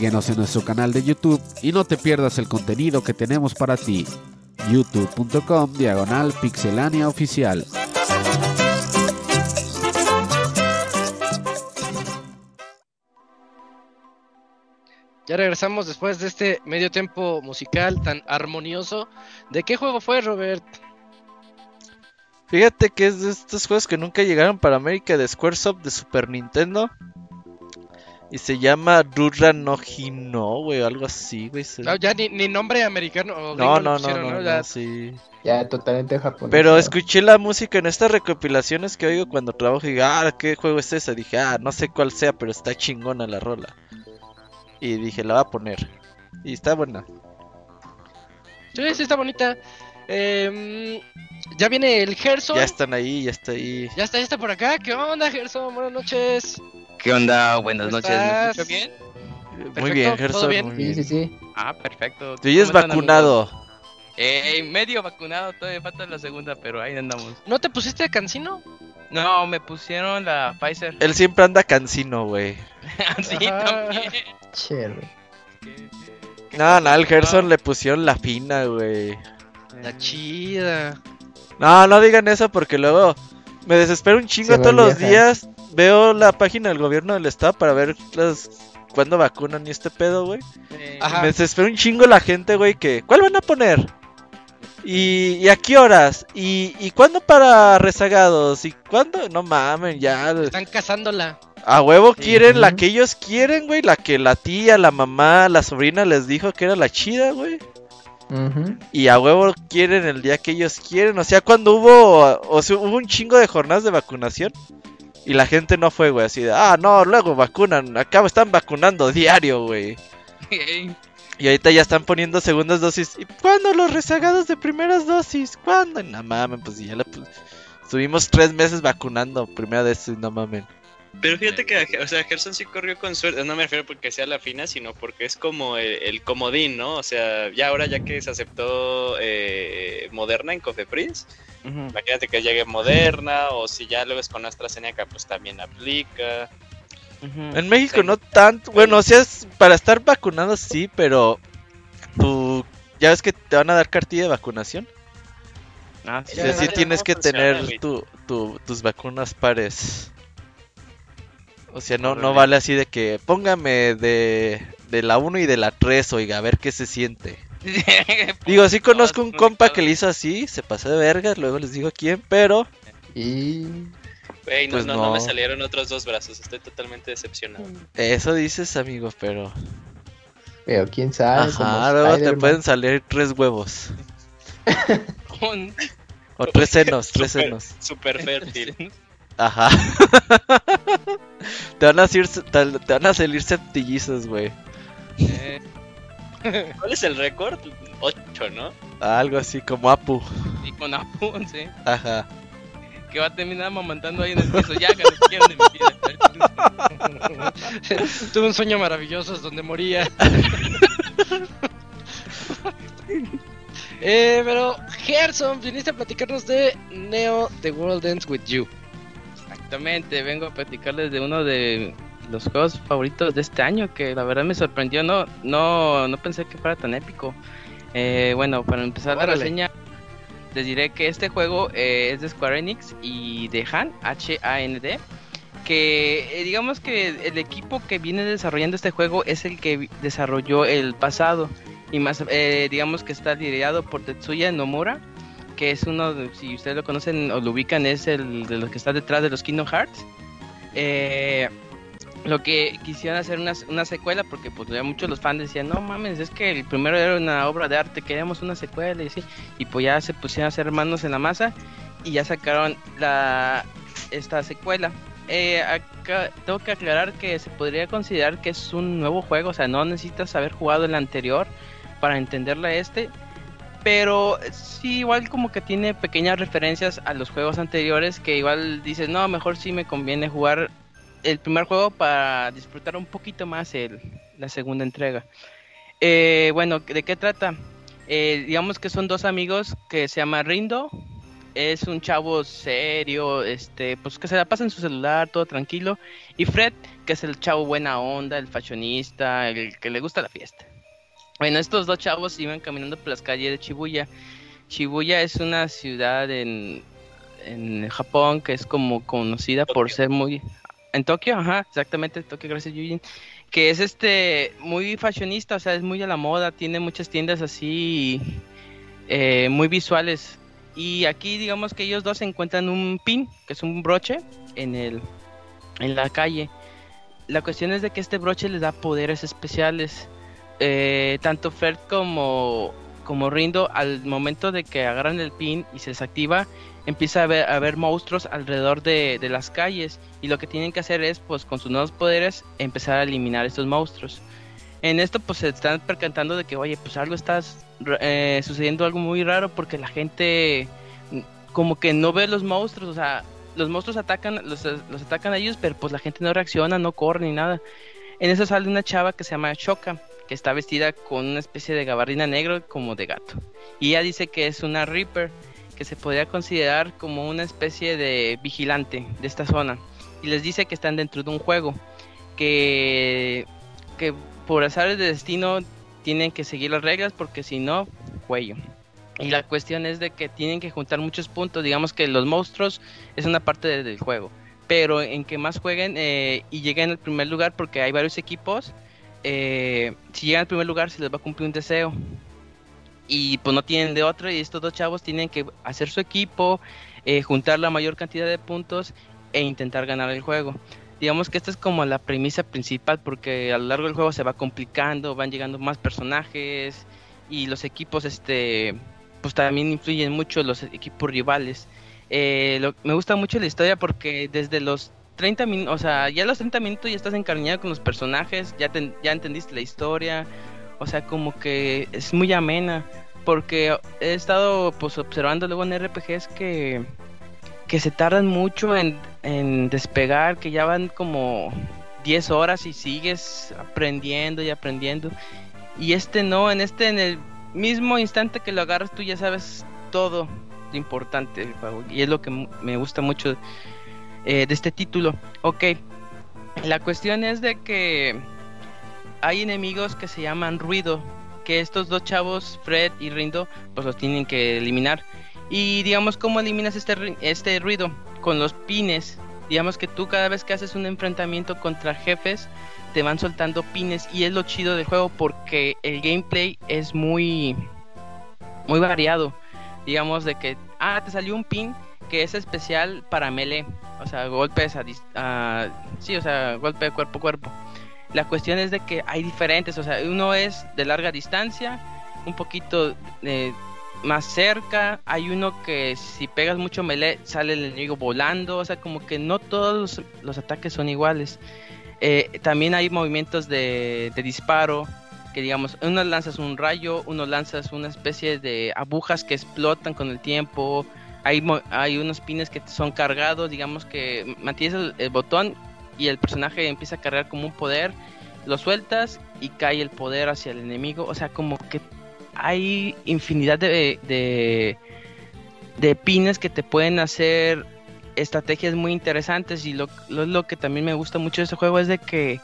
Síguenos en nuestro canal de YouTube y no te pierdas el contenido que tenemos para ti. youtube.com diagonal pixelania oficial. Ya regresamos después de este medio tiempo musical tan armonioso. ¿De qué juego fue, Robert? Fíjate que es de estos juegos que nunca llegaron para América de Squaresoft de Super Nintendo. Y se llama Rurra no Hino, güey, algo así, güey. se- No, ya ni, ni nombre americano. o No, no, no, pusieron, no, Ya- no, sí. Ya totalmente japonés. Pero escuché la música en estas recopilaciones que oigo cuando trabajo y digo, ah, ¿qué juego es ese? Dije, ah, no sé cuál sea, pero está chingona la rola. Y dije, la voy a poner. Y está buena. Sí, sí, está bonita. Em, ya viene el Gerson. Ya están ahí, ya está ahí. Ya está, ya está por acá. ¿Qué onda, Gerson? Buenas noches. ¿Qué onda? Buenas ¿Cómo noches. ¿Me escucho bien? Muy bien, ¿todo Gerson. bien? muy Sí, bien. sí, sí. Ah, perfecto. Tú ya es ¿Cómo están, vacunado. amigos? Eh, medio vacunado, todavía falta la segunda, pero ahí andamos. ¿No te pusiste cancino? No, me pusieron la Pfizer. Él siempre anda cansino, güey. [LAUGHS] sí, Ajá. también. Chévere. No, no, al Gerson le pusieron la fina, güey. La chida. No, no digan eso porque luego me desespero un chingo todos los días. Veo la página del gobierno del estado para ver las cuándo vacunan y este pedo, güey. Eh. Me desespero un chingo la gente, güey, que ¿cuál van a poner? ¿Y, y a qué horas? ¿Y, ¿Y cuándo para rezagados? ¿Y cuándo? No mamen, ya. Están cazándola. A huevo quieren la que ellos quieren, güey. La que la tía, la mamá, la sobrina les dijo que era la chida, güey. Ujú. Y a huevo quieren el día que ellos quieren. O sea, cuando hubo, o sea, hubo un chingo de jornadas de vacunación. Y la gente no fue, güey, así de, ah, no, luego vacunan. Acá están vacunando diario, güey. Y ahorita ya están poniendo segundas dosis. ¿Y cuándo los rezagados de primeras dosis? ¿Cuándo? No mamen, pues ya la pu- Estuvimos tres meses vacunando primera dosis, no mamen. Pero fíjate que, o sea, Gerson sí corrió con suerte. No me refiero porque sea la fina, sino porque es como el, el comodín, ¿no? O sea, ya ahora ya que se aceptó eh, Moderna en Cofepris, ujú. imagínate que llegue Moderna, o si ya luego es con AstraZeneca, pues también aplica. En México Sí. no tanto. Bueno, o sea, es para estar vacunado sí, pero tú ya ves que te van a dar cartilla de vacunación. Ah, O sí, sea, Ya, sí tienes que funciona, tener tu- tus vacunas pares. O sea, no, no vale así de que póngame de, de la 1 y de la 3, oiga, a ver qué se siente. [LAUGHS] Digo, sí conozco un compa que le hizo así, se pasó de verga, luego les digo quién, pero Y Güey, no, Pues no, no me salieron otros dos brazos, estoy totalmente decepcionado. eso dices, amigo, pero... pero quién sabe. Ajá, luego te pueden salir tres huevos. [LAUGHS] O tres senos, tres senos. Súper fértil. [LAUGHS] Ajá. [LAUGHS] te, van a salir, te, te van a salir septillizos, güey. eh, [LAUGHS] ¿Cuál es el récord? 8, ¿no? Algo así como Apu. y con Apu, sí. Ajá. Que va a terminar amamantando ahí en el piso. Ya, que no quiero de mi vida. [LAUGHS] Tuve un sueño maravilloso donde moría. eh, pero, Gerson, viniste a platicarnos de Neo The World Ends With You. Exactamente, vengo a platicarles de uno de los juegos favoritos de este año que la verdad me sorprendió, no, no, no pensé que fuera tan épico. Eh, bueno, para empezar la reseña, les diré que este juego eh, es de Square Enix y de Han, H-A-N-D, que eh, digamos que el equipo que viene desarrollando este juego es el que desarrolló el pasado y más, eh, digamos que está liderado por Tetsuya Nomura que es uno, si ustedes lo conocen o lo ubican, es el de los que está detrás de los Kingdom Hearts. Eh, lo que quisieron hacer una, una secuela, porque pues ya muchos los fans decían, no mames, es que el primero era una obra de arte, queríamos una secuela y así, y pues ya se pusieron a hacer manos en la masa y ya sacaron la esta secuela. Eh, acá tengo que aclarar que se podría considerar que es un nuevo juego, o sea, no necesitas haber jugado el anterior para entenderle este, pero sí, igual como que tiene pequeñas referencias a los juegos anteriores que igual dices, no, mejor sí me conviene jugar el primer juego para disfrutar un poquito más el, la segunda entrega. Eh, bueno, ¿de qué trata? Eh, digamos que son dos amigos que se llaman Rindo es un chavo serio, este, pues que se la pasa en su celular, todo tranquilo. Y Fred, que es el chavo buena onda, el fashionista, el que le gusta la fiesta. Bueno, estos dos chavos iban caminando por las calles de Shibuya. Shibuya es una ciudad en, en Japón que es como conocida por ser muy... En Tokio, ajá, exactamente, Tokio, gracias Yujin. Que es este, muy fashionista, o sea, es muy a la moda, tiene muchas tiendas así, eh, muy visuales. Y aquí digamos que ellos dos encuentran un pin, que es un broche, en, el, en la calle. La cuestión es de que este broche les da poderes especiales. Eh, tanto Fred como, como Rindo, al momento de que agarran el pin y se desactiva, empieza a haber, a haber monstruos alrededor de, de, las calles. Y lo que tienen que hacer es, pues con sus nuevos poderes, empezar a eliminar estos monstruos. En esto, pues se están percatando de que, oye, pues algo está eh, sucediendo algo muy raro porque la gente como que no ve los monstruos, o sea, los monstruos atacan, los, los atacan a ellos, pero pues la gente no reacciona, no corre ni nada. En eso sale una chava que se llama Shoka, que está vestida con una especie de gabardina negro como de gato. Y ella dice que es una Reaper, que se podría considerar como una especie de vigilante de esta zona. Y les dice que están dentro de un juego, que, que por azares de destino tienen que seguir las reglas porque si no, cuello. Y la cuestión es de que tienen que juntar muchos puntos. Digamos que los monstruos es una parte de, del juego. Pero en que más jueguen eh, y lleguen al primer lugar, porque hay varios equipos, eh, si llegan al primer lugar se les va a cumplir un deseo. Y pues no tienen de otro. Y estos dos chavos tienen que hacer su equipo, eh, juntar la mayor cantidad de puntos e intentar ganar el juego. Digamos que esta es como la premisa principal, porque a lo largo del juego se va complicando, van llegando más personajes y los equipos este pues también influyen mucho los equipos rivales. Eh, me gusta mucho la historia porque desde los 30 minutos, o sea, ya los 30 minutos ya estás encariñado con los personajes, ya, ya entendiste la historia, o sea, como que es muy amena, porque he estado pues observando luego en RPGs que, que se tardan mucho en, en despegar, que ya van como 10 horas y sigues aprendiendo y aprendiendo. Y este no, en este en el mismo instante que lo agarras tú ya sabes todo lo importante. Y es lo que me gusta mucho eh, de este título. Ok, la cuestión es de que hay enemigos que se llaman ruido, que estos dos chavos, Fred y Rindo, pues los tienen que eliminar. Y digamos, ¿cómo eliminas este, este ruido? Con los pines. Digamos que tú cada vez que haces un enfrentamiento contra jefes, te van soltando pines y es lo chido del juego porque el gameplay es muy muy variado. Digamos de que ah, te salió un pin que es especial para melee, o sea, golpes a, a sí, o sea, golpe cuerpo a cuerpo. La cuestión es de que hay diferentes, o sea, uno es de larga distancia, un poquito eh, más cerca, hay uno que si pegas mucho melee sale el enemigo volando, o sea, como que no todos los, los ataques son iguales. Eh, también hay movimientos de, de, disparo, que digamos, uno lanzas un rayo, uno lanzas una especie de agujas que explotan con el tiempo, hay, hay unos pines que son cargados, digamos que mantienes el, botón y el personaje empieza a cargar como un poder, lo sueltas y cae el poder hacia el enemigo, o sea, como que hay infinidad de, de, de pines que te pueden hacer estrategias muy interesantes y lo, lo, lo, que también me gusta mucho de este juego es de que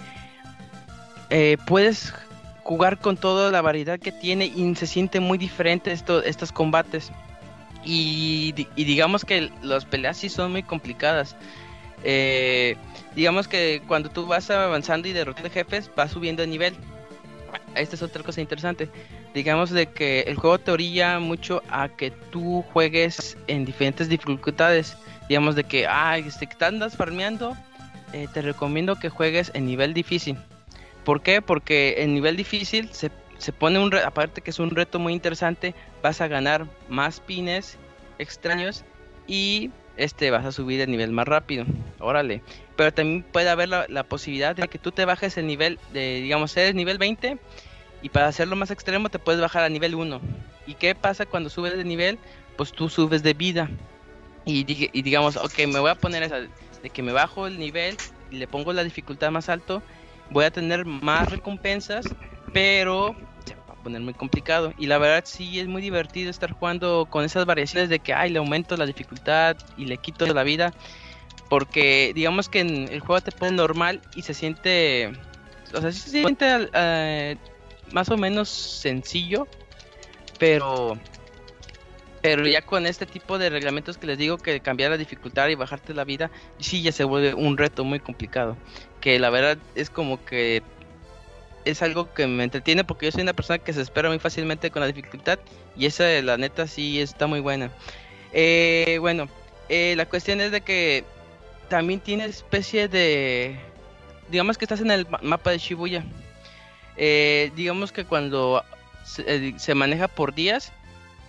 eh, puedes jugar con toda la variedad que tiene y se siente muy diferente esto, estos combates y, digamos que las peleas sí son muy complicadas eh, digamos que cuando tú vas avanzando y derrotando jefes vas subiendo de nivel esta es otra cosa interesante digamos de que el juego te orilla mucho a que tú juegues en diferentes dificultades digamos de que, ah, este, te andas farmeando, eh, te recomiendo que juegues en nivel difícil. ¿Por qué? Porque en nivel difícil se, se pone un, aparte que es un reto muy interesante, vas a ganar más pines extraños y este vas a subir el nivel más rápido. Órale. Pero también puede haber la, la posibilidad de que tú te bajes el nivel de, digamos, eres nivel 20 y para hacerlo más extremo te puedes bajar a nivel 1. ¿Y qué pasa cuando subes de nivel? Pues tú subes de vida y, y, digamos, ok, me voy a poner esa, de que me bajo el nivel y le pongo la dificultad más alto, voy a tener más recompensas, pero poner muy complicado. Y la verdad sí es muy divertido estar jugando con esas variaciones de que, ay, le aumento la dificultad y le quito la vida. Porque digamos que en el juego te pone normal y se siente... O sea, sí se siente eh, más o menos sencillo. Pero pero ya con este tipo de reglamentos que les digo que cambiar la dificultad y bajarte la vida, sí ya se vuelve un reto muy complicado. Que la verdad es como que es algo que me entretiene porque yo soy una persona que se espera muy fácilmente con la dificultad y esa la neta sí está muy buena. Eh, bueno, eh, la cuestión es de que también tiene especie de... Digamos que estás en el mapa de Shibuya. Eh, digamos que cuando se maneja por días,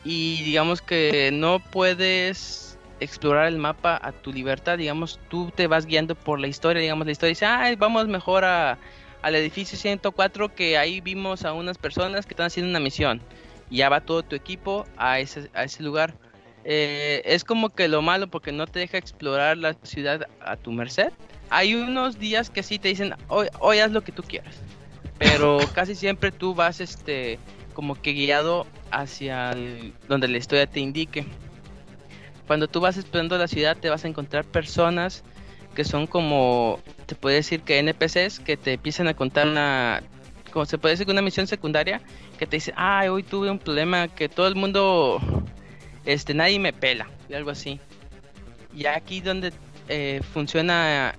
y digamos que no puedes explorar el mapa a tu libertad, digamos, tú te vas guiando por la historia, digamos, la historia dice, ah, vamos mejor a, al edificio 104 que ahí vimos a unas personas que están haciendo una misión. Y ya va todo tu equipo a ese, a ese lugar. Eh, es como que lo malo porque no te deja explorar la ciudad a tu merced. Hay unos días que sí te dicen, hoy, hoy haz lo que tú quieras. Pero [LAUGHS] casi siempre tú vas este como que guiado hacia donde la historia te indique. Cuando tú vas explorando la ciudad te vas a encontrar personas que son como, te puede decir que NPCs que te empiezan a contar una, como se puede decir que una misión secundaria que te dice, ah, hoy tuve un problema que todo el mundo, este, nadie me pela, y algo así. Y aquí donde eh, funciona,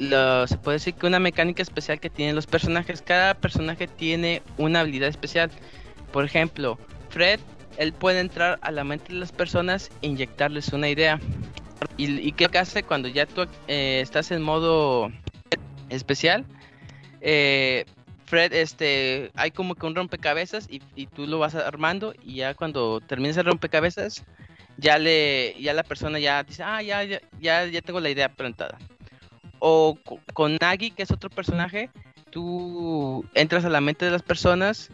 lo, se puede decir que una mecánica especial que tienen los personajes, cada personaje tiene una habilidad especial. Por ejemplo, Fred, él puede entrar a la mente de las personas e inyectarles una idea. ¿Y, qué hace cuando ya tú eh, estás en modo especial? Eh, Fred, este, hay como que un rompecabezas y, tú lo vas armando y ya cuando termines el rompecabezas, ya le, ya la persona ya dice, ah, ya, ya, ya, tengo la idea plantada. O con Nagi, que es otro personaje, tú entras a la mente de las personas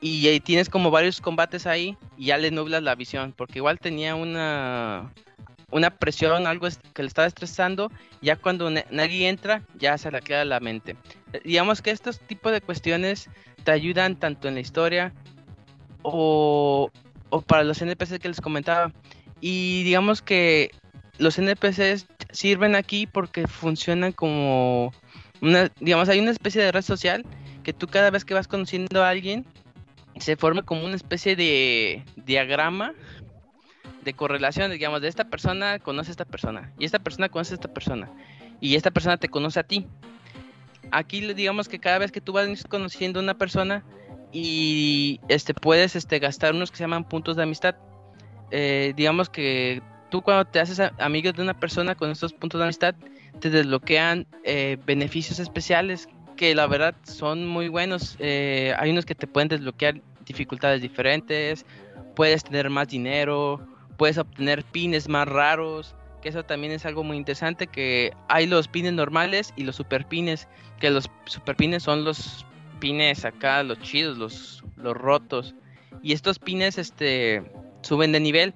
y, ahí tienes como varios combates ahí y ya le nublas la visión, porque igual tenía una una presión, algo que le estaba estresando, ya cuando nadie entra, ya se le queda la mente. Eh, digamos que estos tipos de cuestiones te ayudan tanto en la historia o, o para los NPCs que les comentaba. Y digamos que los NPCs sirven aquí porque funcionan como una, digamos, hay una especie de red social que tú cada vez que vas conociendo a alguien, se forma como una especie de diagrama de correlación, digamos, de esta persona conoce a esta persona y esta persona conoce a esta persona y esta persona te conoce a ti. Aquí digamos que cada vez que tú vas conociendo a una persona y este puedes este gastar unos que se llaman puntos de amistad. Eh, digamos que tú cuando te haces amigo de una persona con estos puntos de amistad te desbloquean eh, beneficios especiales que la verdad son muy buenos. Eh, hay unos que te pueden desbloquear dificultades diferentes, puedes tener más dinero, puedes obtener pines más raros, que eso también es algo muy interesante, que hay los pines normales y los super pines, que los super pines son los pines acá, los chidos, los, los rotos. Y estos pines este, suben de nivel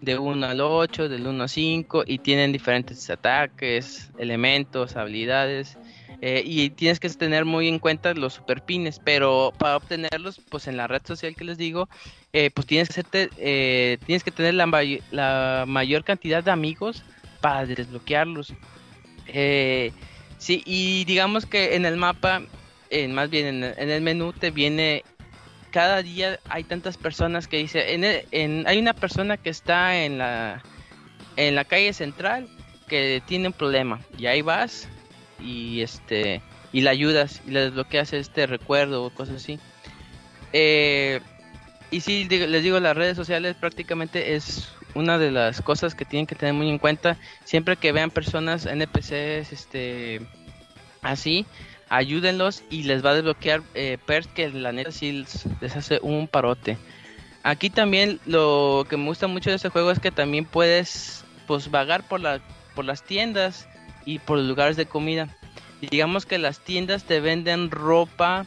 de 1 al 8, del 1 a 5 y tienen diferentes ataques, elementos, habilidades. Eh, y tienes que tener muy en cuenta los superpines, pero para obtenerlos, pues en la red social que les digo, eh, pues tienes que, hacerte, eh, tienes que tener la, mayor cantidad de amigos para desbloquearlos. sí, y digamos que en el mapa, más bien en, el menú, te viene cada día hay tantas personas que dice, en, hay una persona que está en la, en la calle central que tiene un problema y ahí vas y este y la ayudas y le desbloqueas este recuerdo o cosas así. Eh, y sí, les digo, las redes sociales prácticamente es una de las cosas que tienen que tener muy en cuenta. Siempre que vean personas, NPCs, este, así, ayúdenlos y les va a desbloquear eh, perks que la neta sí les hace un parote. Aquí también lo que me gusta mucho de este juego es que también puedes pues vagar por la por las tiendas y por los lugares de comida. digamos que las tiendas te venden ropa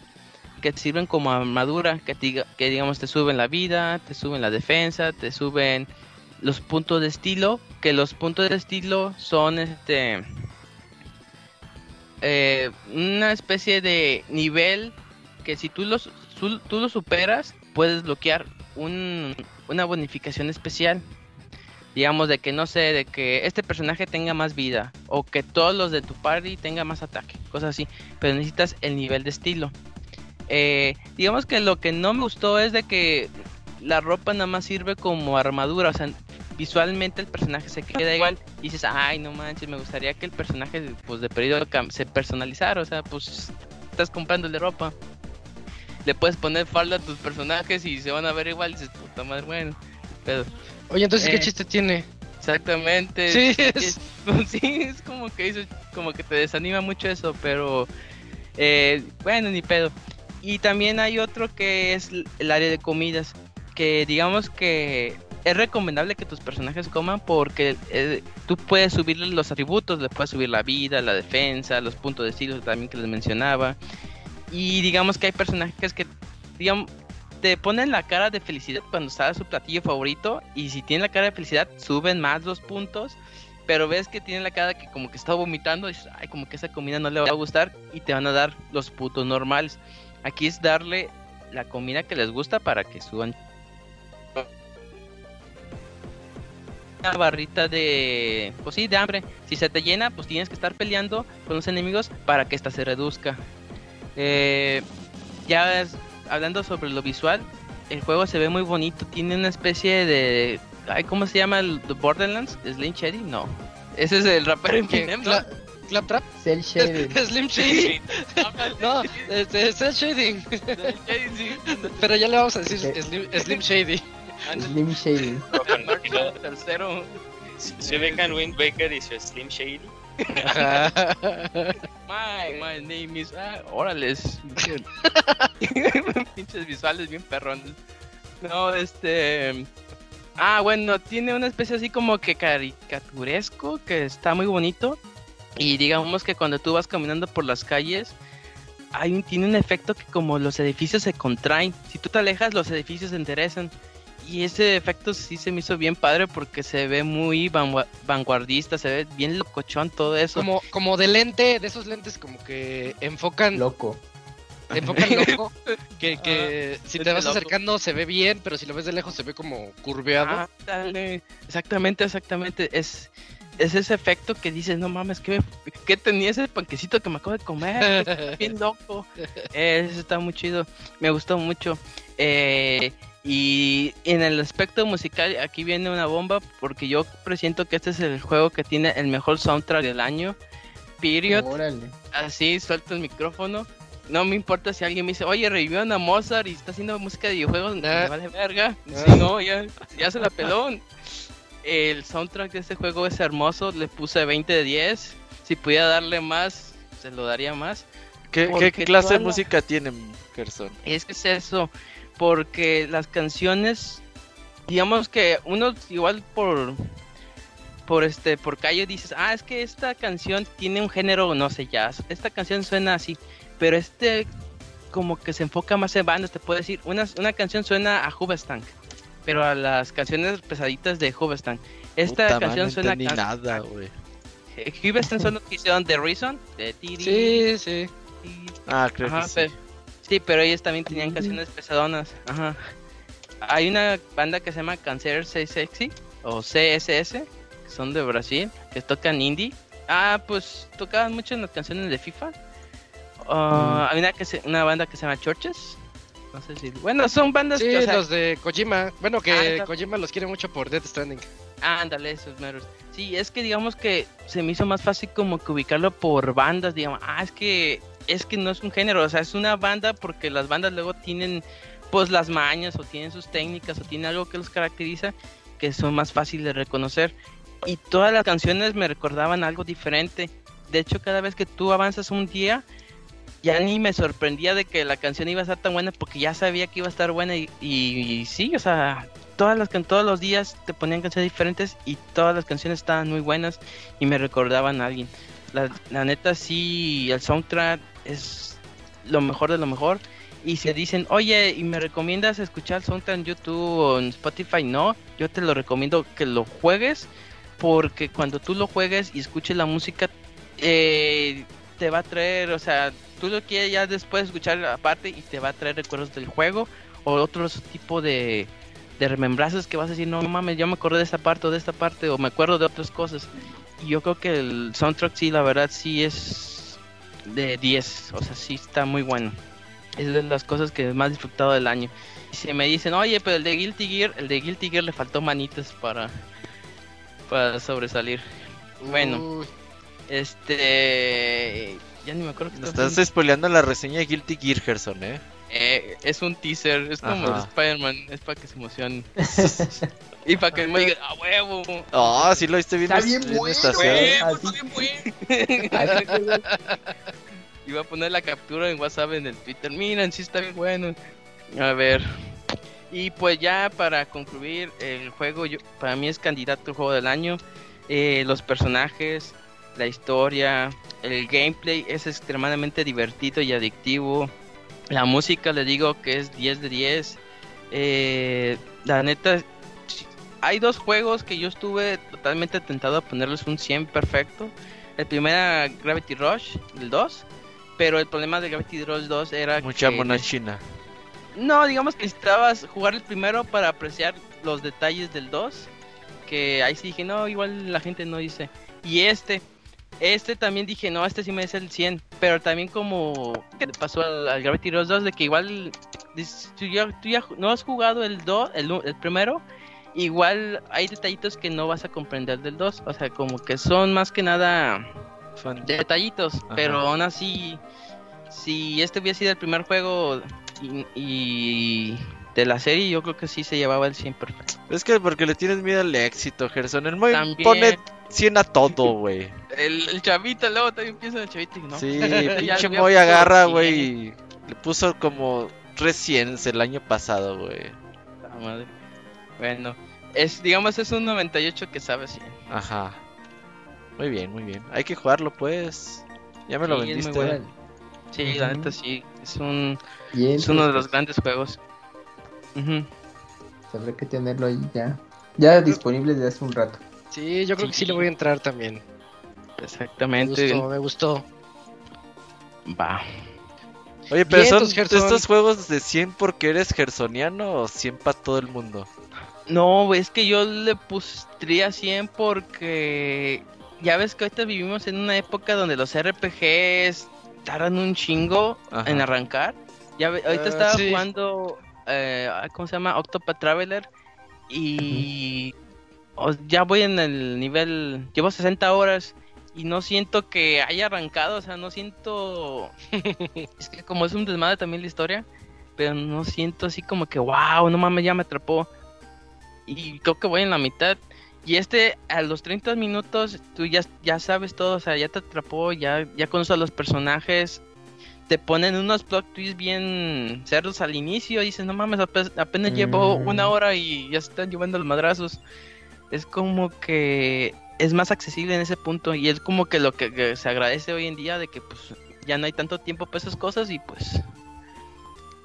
que te sirven como armadura, que, que digamos te suben la vida, te suben la defensa, te suben los puntos de estilo, que los puntos de estilo son este eh, una especie de nivel que si tú los, tú, lo superas, puedes bloquear un, una bonificación especial. Digamos de que no sé, de que este personaje tenga más vida o que todos los de tu party tengan más ataque, cosas así. Pero necesitas el nivel de estilo. Eh, digamos que lo que no me gustó es de que la ropa nada más sirve como armadura, o sea, visualmente el personaje se queda igual y dices, ay, no manches, me gustaría que el personaje pues de periodo se personalizara, o sea, pues estás comprándole ropa. Le puedes poner falda a tus personajes y se van a ver igual y dices, puta madre, bueno. Pero Oye, entonces, ¿qué Eh. chiste tiene? exactamente. Sí, es, [LAUGHS] sí, es como que eso, como que te desanima mucho eso, pero eh, bueno, ni pedo. Y también hay otro que es el área de comidas, que digamos que es recomendable que tus personajes coman porque eh, tú puedes subirle los atributos, le puedes subir la vida, la defensa, los puntos de estilo también que les mencionaba. Y digamos que hay personajes que, digamos, te ponen la cara de felicidad cuando está su platillo favorito y si tiene la cara de felicidad suben más los puntos. Pero ves que tiene la cara que como que está vomitando y dices, ay, como que esa comida no le va a gustar y te van a dar los puntos normales. Aquí es darle la comida que les gusta para que suban. Una barrita de, pues sí, de hambre. Si se te llena, pues tienes que estar peleando con los enemigos para que esta se reduzca. Eh, ya es- hablando sobre lo visual, el juego se ve muy bonito. Tiene una especie de, ay, ¿cómo se llama el de Borderlands? ¿Slim Shady? No. Ese es el rapero. Eminem, ¿no? Cla- ¿Claptrap? Cell shading. [LAUGHS] Slim Shady. No, este, es el Shading. [LAUGHS] Shady, sí. Pero ya le vamos a decir. Slim, Slim Shady. Slim shading. Tercero. Si vengan Wind Baker y su Slim Shady. My, my name is. Ah, órale. [LAUGHS] Pinches visuales bien perrones. No, este. Ah, bueno, tiene una especie así como que caricaturesco que está muy bonito. Y digamos que cuando tú vas caminando por las calles, hay un, tiene un efecto que como los edificios se contraen. Si tú te alejas, los edificios se enderezan. Y ese efecto sí se me hizo bien padre porque se ve muy vangua- vanguardista, se ve bien locochón todo eso. Como, como de lente, de esos lentes como que enfocan, Loco. enfocan [LAUGHS] loco. Que, que si te vas loco. acercando se ve bien, pero si lo ves de lejos se ve como curveado. Ah, dale. Exactamente, exactamente. Es, es ese efecto que dices, no mames, ¿qué, qué tenía ese panquecito que me acabo de comer? [LAUGHS] Bien loco. Eh, Eso está muy chido. Me gustó mucho. Eh, y en el aspecto musical, aquí viene una bomba porque yo presiento que este es el juego que tiene el mejor soundtrack del año. Period. Órale. Así, suelto el micrófono. No me importa si alguien me dice, oye, revivió a Mozart y está haciendo música de videojuegos, me Ah. vale verga. Ah. Si no, ya, ya se la peló. El soundtrack de este juego es hermoso, le puse 20 de 10. Si pudiera darle más, se lo daría más. ¿Qué, qué clase de la- música tienen, Gerson? Es que es eso, porque las canciones, digamos que uno igual por por este por calle dices, ah, es que esta canción tiene un género, no sé, jazz. Esta canción suena así, pero este como que se enfoca más en bandas, te puedo decir, una, una canción suena a Hoobastank, pero a las canciones pesaditas de Hoobastank. Esta Puta canción suena no entendí a nada, güey. Hoobastank son los que hicieron The Reason, de tiri, Sí, sí. Ah, creo Ajá, que sí. pero- sí, pero ellos también tenían canciones pesadonas. Ajá. Hay una banda que se llama Cancer Say Sexy o CSS, que son de Brasil, que tocan indie. Ah, pues tocaban mucho en las canciones de FIFA. Ah, Hay una, que se- una banda que se llama Churches. No sé si. Bueno, son bandas Sí, que. o sea, los de Kojima. Bueno, que Ah, Kojima los quiere mucho por Death Stranding. Ándale, esos meros. Sí, es que digamos que se me hizo más fácil como que ubicarlo por bandas, digamos, ah, es que es que no es un género, o sea, es una banda porque las bandas luego tienen pues las mañas o tienen sus técnicas o tienen algo que los caracteriza que son más fáciles de reconocer y todas las canciones me recordaban algo diferente. De hecho, cada vez que tú avanzas un día ya ni me sorprendía de que la canción iba a estar tan buena porque ya sabía que iba a estar buena y, sí, o sea, todas las todos los días te ponían canciones diferentes y todas las canciones estaban muy buenas y me recordaban a alguien. La, la neta sí, el soundtrack es lo mejor de lo mejor. Y si dicen, oye, ¿y me recomiendas escuchar soundtrack en YouTube o en Spotify? No, yo te lo recomiendo que lo juegues porque cuando tú lo juegues y escuches la música, eh, te va a traer, o sea, tú lo quieres ya después escuchar aparte y te va a traer recuerdos del juego o otros tipo de, de remembranzas que vas a decir, no mames, yo me acuerdo de esta parte o de esta parte, o me acuerdo de otras cosas. Y yo creo que el soundtrack sí, la verdad, sí es de 10, o sea, sí está muy bueno. Es de las cosas que más he disfrutado del año. Y si me dicen, oye, pero el de Guilty Gear, el de Guilty Gear le faltó manitas para, para sobresalir. Bueno. Uy, Este. Ya ni me acuerdo que estás spoileando la reseña de Guilty Gear, Gerson, ¿eh? Eh, es un teaser, es como Spider-Man, es para que se emocionen. [LAUGHS] y para que me digan, ¡a huevo! Ah, sí lo viste bien. Está es- bien bueno, estaciado. güey. ¡Huevo, así- está bien bueno! [LAUGHS] Iba a poner la captura en WhatsApp en el Twitter. Miren, sí está bien bueno. A ver. Y pues ya para concluir, el juego yo, para mí es candidato al juego del año. Eh, los personajes, la historia, el gameplay es extremadamente divertido y adictivo. La música, le digo que es 10 de 10. Eh, la neta, hay dos juegos que yo estuve totalmente tentado a ponerles un 100 perfecto. El primero era Gravity Rush, el 2. Pero el problema de Gravity Rush 2 era Mucha que mona china. no, digamos que necesitabas jugar el primero para apreciar los detalles del 2. Que ahí sí dije, no, igual la gente no dice. Y este, este también dije, no, este sí me es el 100. Pero también como pasó al, al Gravity Rush 2 de que igual tú ya, tú ya no has jugado el 2, el, el primero. Igual hay detallitos que no vas a comprender del 2. O sea, como que son más que nada Fan- detallitos, Ajá. pero aún así, si este hubiera sido el primer juego y, y de la serie, yo creo que sí se llevaba el 100 perfecto. Es que porque le tienes miedo al éxito, Gerson. El Moy pone 100 a todo, [LAUGHS] güey. El, el chavito, luego también piensa el chavito, y ¿no? Sí, [LAUGHS] pinche Moy agarra, 100. güey. y Le puso como recién el año pasado, güey. Ah, madre. Bueno, es, digamos, es un 98 que sabe 100. Ajá. Muy bien, muy bien. Hay que jugarlo, pues. Ya me lo es muy vendiste. bueno. Sí, la neta sí, es un Bien, es uno de los grandes juegos. Ujú. Habrá que tenerlo ahí ya. Ya disponible desde hace un rato. Sí, yo creo que sí le voy a entrar también. Me Exactamente. gustó, me gustó. Va. Oye, pero son estos juegos de 100 porque eres gersoniano o 100 para todo el mundo. No, es que yo le pustría 100 porque ya ves que ahorita vivimos en una época donde los RPGs tardan un chingo Ajá. en arrancar. Ya ve- ahorita Ah, estaba sí. jugando, eh, ¿cómo se llama? Octopath Traveler y ya voy en el nivel, llevo 60 horas y no siento que haya arrancado, o sea, no siento, [LAUGHS] es que como es un desmadre también la historia, pero no siento así como que, wow, no mames, ya me atrapó y creo que voy en la mitad. Y este, a los 30 minutos, tú ya, ya sabes todo, o sea, ya te atrapó, ya, ya conoces a los personajes, te ponen unos plot twists bien cerdos al inicio, y dices, no mames, ape- apenas llevo una hora y ya se están llevando los madrazos. Es como que es más accesible en ese punto, y es como que lo que, que se agradece hoy en día, de que pues ya no hay tanto tiempo para esas cosas, y pues...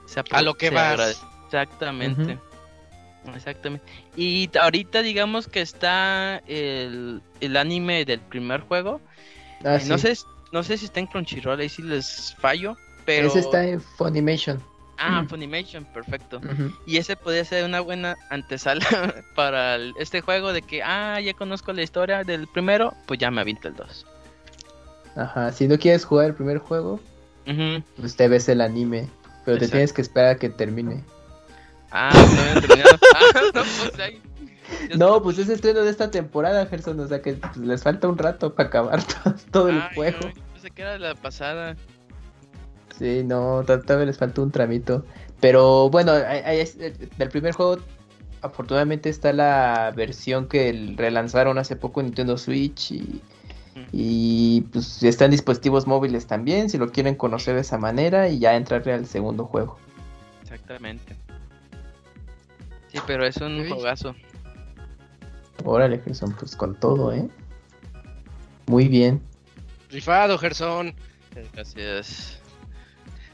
se A lo que se vas. agradece. Exactamente. Exactamente. Y ahorita digamos que está el, el anime del primer juego. Ah, Eh, sí. No sé no sé si está en Crunchyroll, ahí sí les fallo, pero Ese está en Funimation. Ah. Funimation, perfecto. Ujú. Y ese podría ser una buena antesala [LAUGHS] para el- este juego de que ah, ya conozco la historia del primero, pues ya me aviento el 2. Ajá, si no quieres jugar el primer juego, Ujú. pues te ves el anime. Pero te Exacto. tienes que esperar a que termine. Ah, no terminado. [LAUGHS] Ah, no, pues ahí. No, pues es estreno de esta temporada, Gerson. O sea que pues, les falta un rato para acabar to- [LAUGHS] todo el Ay, juego. no, yo pensé que era la pasada. Sí, no, to- todavía les falta un tramito. Pero bueno, eh, del primer juego, afortunadamente está la versión que el- relanzaron hace poco en Nintendo Switch y, y pues está en dispositivos móviles también, si lo quieren conocer de esa manera y ya entrarle al segundo juego. Exactamente. Sí, pero es un Ok. juegazo. Órale, Gerson, pues con todo, ¿eh? Muy bien. Rifado, Gerson. Gracias.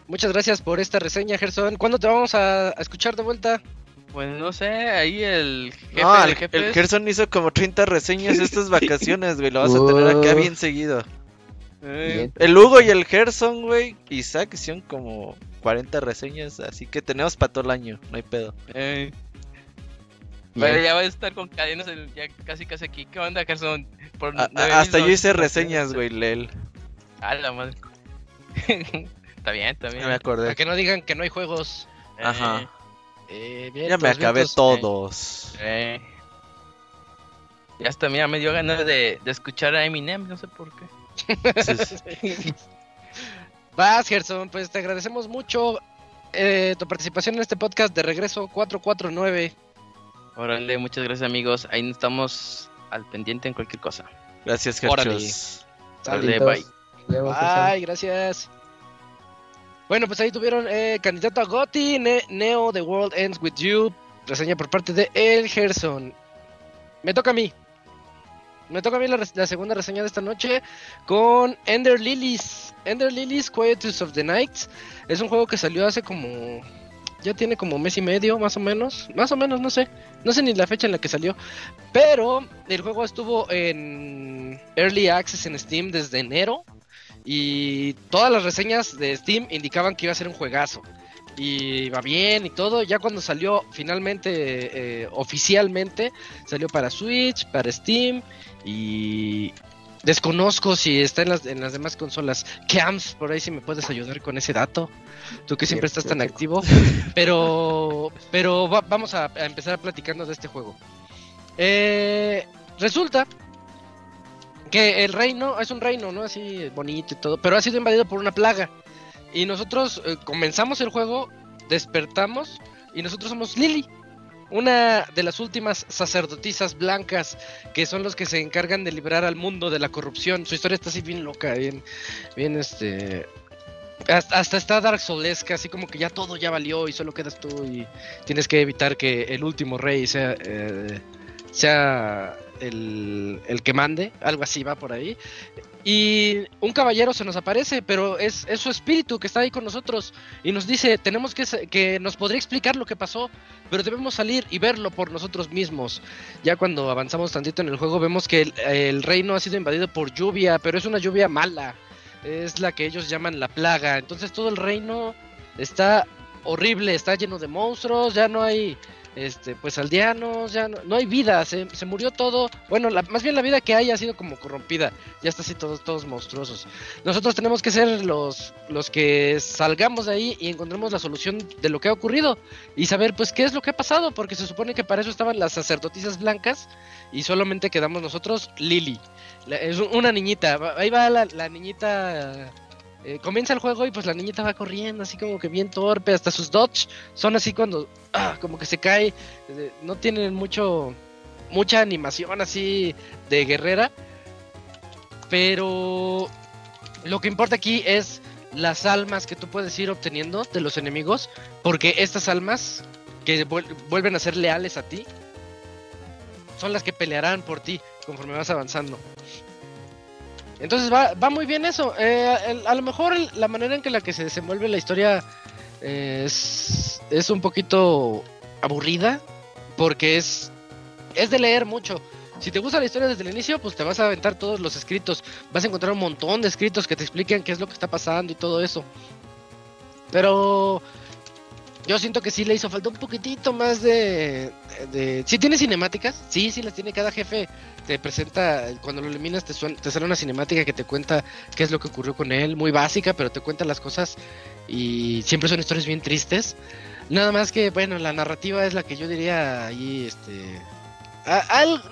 Muchas gracias por esta reseña, Gerson. ¿Cuándo te vamos a, a escuchar de vuelta? Pues no sé, ahí el jefe No, el, jefes. el Gerson hizo como 30 reseñas estas [LAUGHS] vacaciones, güey. Lo vas a tener acá bien seguido. Eh, Bien. El Hugo y el Gerson, güey. Isaac hicieron como 40 reseñas, así que tenemos para todo el año, no hay pedo. Eh. Pero ya va a estar con cadenas el- ya casi casi aquí. ¿Qué onda, Gerson? Por A- a- 9,000 hasta yo hice reseñas, güey, Lel. A la madre. [LAUGHS] está bien, está bien. Ya me acordé. Para que no digan que no hay juegos. Eh, Ajá. Eh, Ya me acabé vientos. todos. eh. Ya hasta, mira, me dio ganas de, de escuchar a Eminem, no sé por qué. Sí, sí. [LAUGHS] Vas, Gerson, pues te agradecemos mucho eh, tu participación en este podcast de regreso 449. Órale, muchas gracias, amigos. Ahí estamos al pendiente en cualquier cosa. Gracias, Órale. Gerchos. Órale, Saludos. bye. Gerson. Ay, gracias. Bueno, pues ahí tuvieron eh, candidato a Gotti, Ne- Neo, The World Ends With You, reseña por parte de El Gerson. Me toca a mí. Me toca a mí la segunda reseña de esta noche con Ender Lilies. Ender Lilies, Quietus of the Night. Es un juego que salió hace como... Ya tiene como mes y medio, más o menos. Más o menos, no sé. No sé ni la fecha en la que salió. Pero el juego estuvo en Early Access en Steam desde enero. Y todas las reseñas de Steam indicaban que iba a ser un juegazo. Y va bien y todo. Ya cuando salió finalmente, eh, oficialmente, salió para Switch, para Steam. Y desconozco si está en las, en las demás consolas. Cams, por ahí si me puedes ayudar con ese dato. Tú que siempre estás tan activo. Pero, pero va- vamos a, a empezar platicando de este juego. Eh, resulta que el reino es un reino, ¿no? Así bonito y todo, pero ha sido invadido por una plaga. Y nosotros eh, comenzamos el juego, despertamos y nosotros somos Lily, una de las últimas sacerdotisas blancas que son los que se encargan de librar al mundo de la corrupción. Su historia está así bien loca, bien, bien este. Hasta, está Dark Soulesca, así como que ya todo ya valió y solo quedas tú y tienes que evitar que el último rey sea, eh, sea el, que mande, algo así va por ahí. Y un caballero se nos aparece, pero es, su espíritu que está ahí con nosotros y nos dice, tenemos que, que nos podría explicar lo que pasó, pero debemos salir y verlo por nosotros mismos. Ya cuando avanzamos tantito en el juego vemos que el, el reino ha sido invadido por lluvia, pero es una lluvia mala. Es la que ellos llaman la plaga. Entonces todo el reino está horrible, está lleno de monstruos, ya no hay este pues aldeanos, ya no, no hay vida, se, se murió todo. Bueno, la- más bien la vida que hay ha sido como corrompida, ya está así todos, todos monstruosos. Nosotros tenemos que ser los, los que salgamos de ahí y encontremos la solución de lo que ha ocurrido y saber pues qué es lo que ha pasado, porque se supone que para eso estaban las sacerdotisas blancas y solamente quedamos nosotros Lily. Es un- una niñita, ahí va la niñita... eh, comienza el juego y pues la niñita va corriendo así como que bien torpe, hasta sus dodge son así cuando ah, como que se cae, eh, no tienen mucho mucha animación así de guerrera, pero lo que importa aquí es las almas que tú puedes ir obteniendo de los enemigos, porque estas almas que vuel- vuelven a ser leales a ti son las que pelearán por ti conforme vas avanzando. Entonces va, muy bien eso. Eh, a lo mejor la manera en que la que se desenvuelve la historia eh, es, es un poquito aburrida porque es, es de leer mucho. Si te gusta la historia desde el inicio, pues te vas a aventar todos los escritos. Vas a encontrar un montón de escritos que te expliquen qué es lo que está pasando y todo eso. Pero yo siento que sí le hizo falta un poquitito más de... ¿Sí tiene cinemáticas? Sí, sí las tiene cada jefe. Te presenta, cuando lo eliminas te, suena- te sale una cinemática que te cuenta qué es lo que ocurrió con él. Muy básica, pero te cuenta las cosas y siempre son historias bien tristes. Nada más que, bueno, la narrativa es la que yo diría ahí, este... a-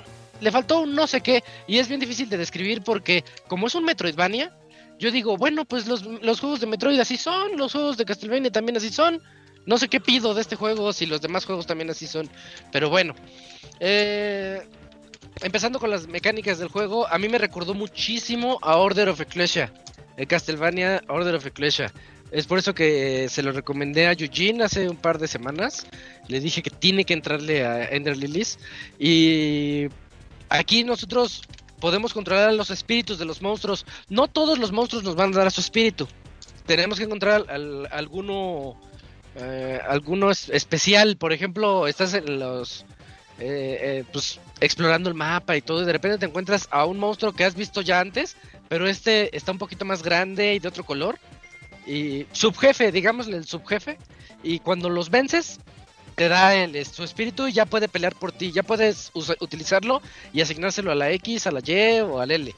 le faltó un no sé qué y es bien difícil de describir porque como es un Metroidvania, yo digo, bueno, pues los, los juegos de Metroid así son, los juegos de Castlevania también así son. No sé qué pido de este juego, si los demás juegos también así son. Pero bueno. Eh, empezando con las mecánicas del juego, a mí me recordó muchísimo a Order of Ecclesia. El Castlevania Order of Ecclesia. Es por eso que se lo recomendé a Eugene hace un par de semanas. Le dije que tiene que entrarle a Ender Lilies. Y aquí nosotros podemos controlar a los espíritus de los monstruos. No todos los monstruos nos van a dar a su espíritu. Tenemos que encontrar al- alguno eh, alguno es- especial. Por ejemplo, estás en los eh, eh, pues explorando el mapa y todo y de repente te encuentras a un monstruo que has visto ya antes, pero este está un poquito más grande y de otro color. y subjefe, digámosle el subjefe, y cuando los vences, te da el, su espíritu y ya puede pelear por ti, ya puedes utilizarlo y asignárselo a la X, a la Y o al L.